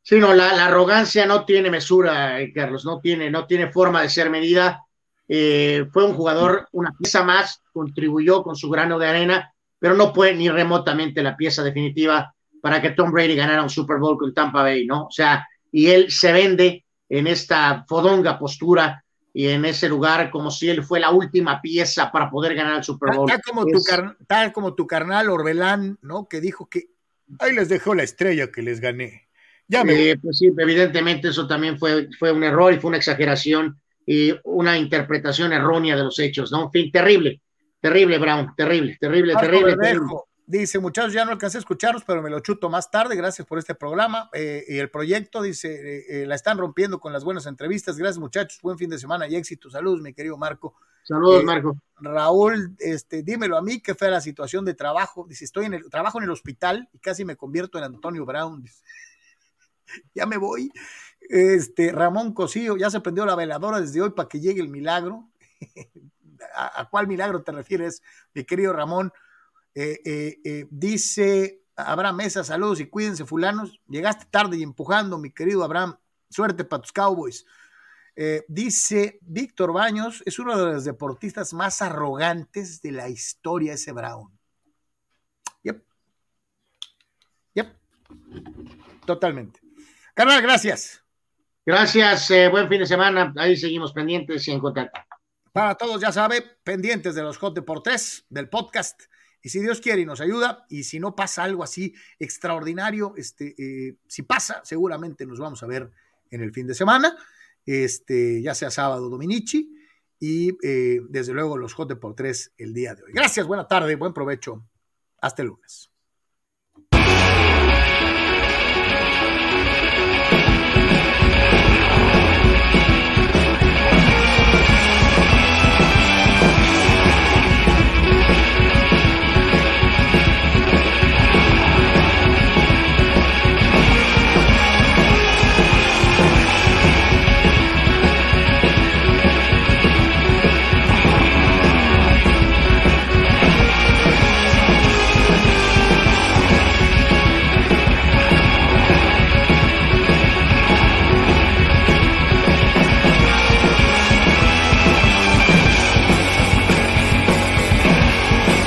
Sí, no, la, arrogancia no tiene mesura, eh, Carlos, no tiene, no tiene forma de ser medida. Eh, fue un jugador, una pieza más, contribuyó con su grano de arena, pero no fue ni remotamente la pieza definitiva para que Tom Brady ganara un Super Bowl con Tampa Bay, ¿no? O sea, y él se vende en esta fodonga postura y en ese lugar como si él fue la última pieza para poder ganar el Super Bowl. Tal, como, tu, tal como tu carnal Orbelán, ¿no? Que dijo que ahí les dejó la estrella que les gané. Ya me... pues sí, evidentemente eso también fue, fue un error y fue una exageración y una interpretación errónea de los hechos, ¿no? En fin, terrible, terrible, Brown, terrible, terrible, terrible. terrible. Dice, muchachos, ya no alcancé a escucharlos, pero me lo chuto más tarde. Gracias por este programa. Eh, y el proyecto, dice, eh, eh, la están rompiendo con las buenas entrevistas. Gracias, muchachos. Buen fin de semana y éxito. Saludos, mi querido Marco. Saludos, Marco. Raúl, este, dímelo a mí, ¿qué fue la situación de trabajo? Dice, estoy en el trabajo en el hospital y casi me convierto en Antonio Brown. ya me voy. Este, Ramón Cosío, ya se prendió la veladora desde hoy para que llegue el milagro. ¿A cuál milagro te refieres, mi querido Ramón? Eh, eh, eh, dice Abraham Mesa, saludos y cuídense, fulanos. Llegaste tarde y empujando, mi querido Abraham. Suerte para tus Cowboys. dice Víctor Baños, es uno de los deportistas más arrogantes de la historia, ese Brown. Yep. Yep. Totalmente. Carnal, gracias. Gracias, buen fin de semana. Ahí seguimos pendientes y en contacto. Para todos, ya sabe, pendientes de los Hot de por tres del podcast. Y si Dios quiere y nos ayuda, y si no pasa algo así extraordinario, este, eh, si pasa, seguramente nos vamos a ver en el fin de semana, este, ya sea sábado Dominici, y eh, desde luego los por tres el día de hoy. Gracias, buena tarde, buen provecho. Hasta el lunes.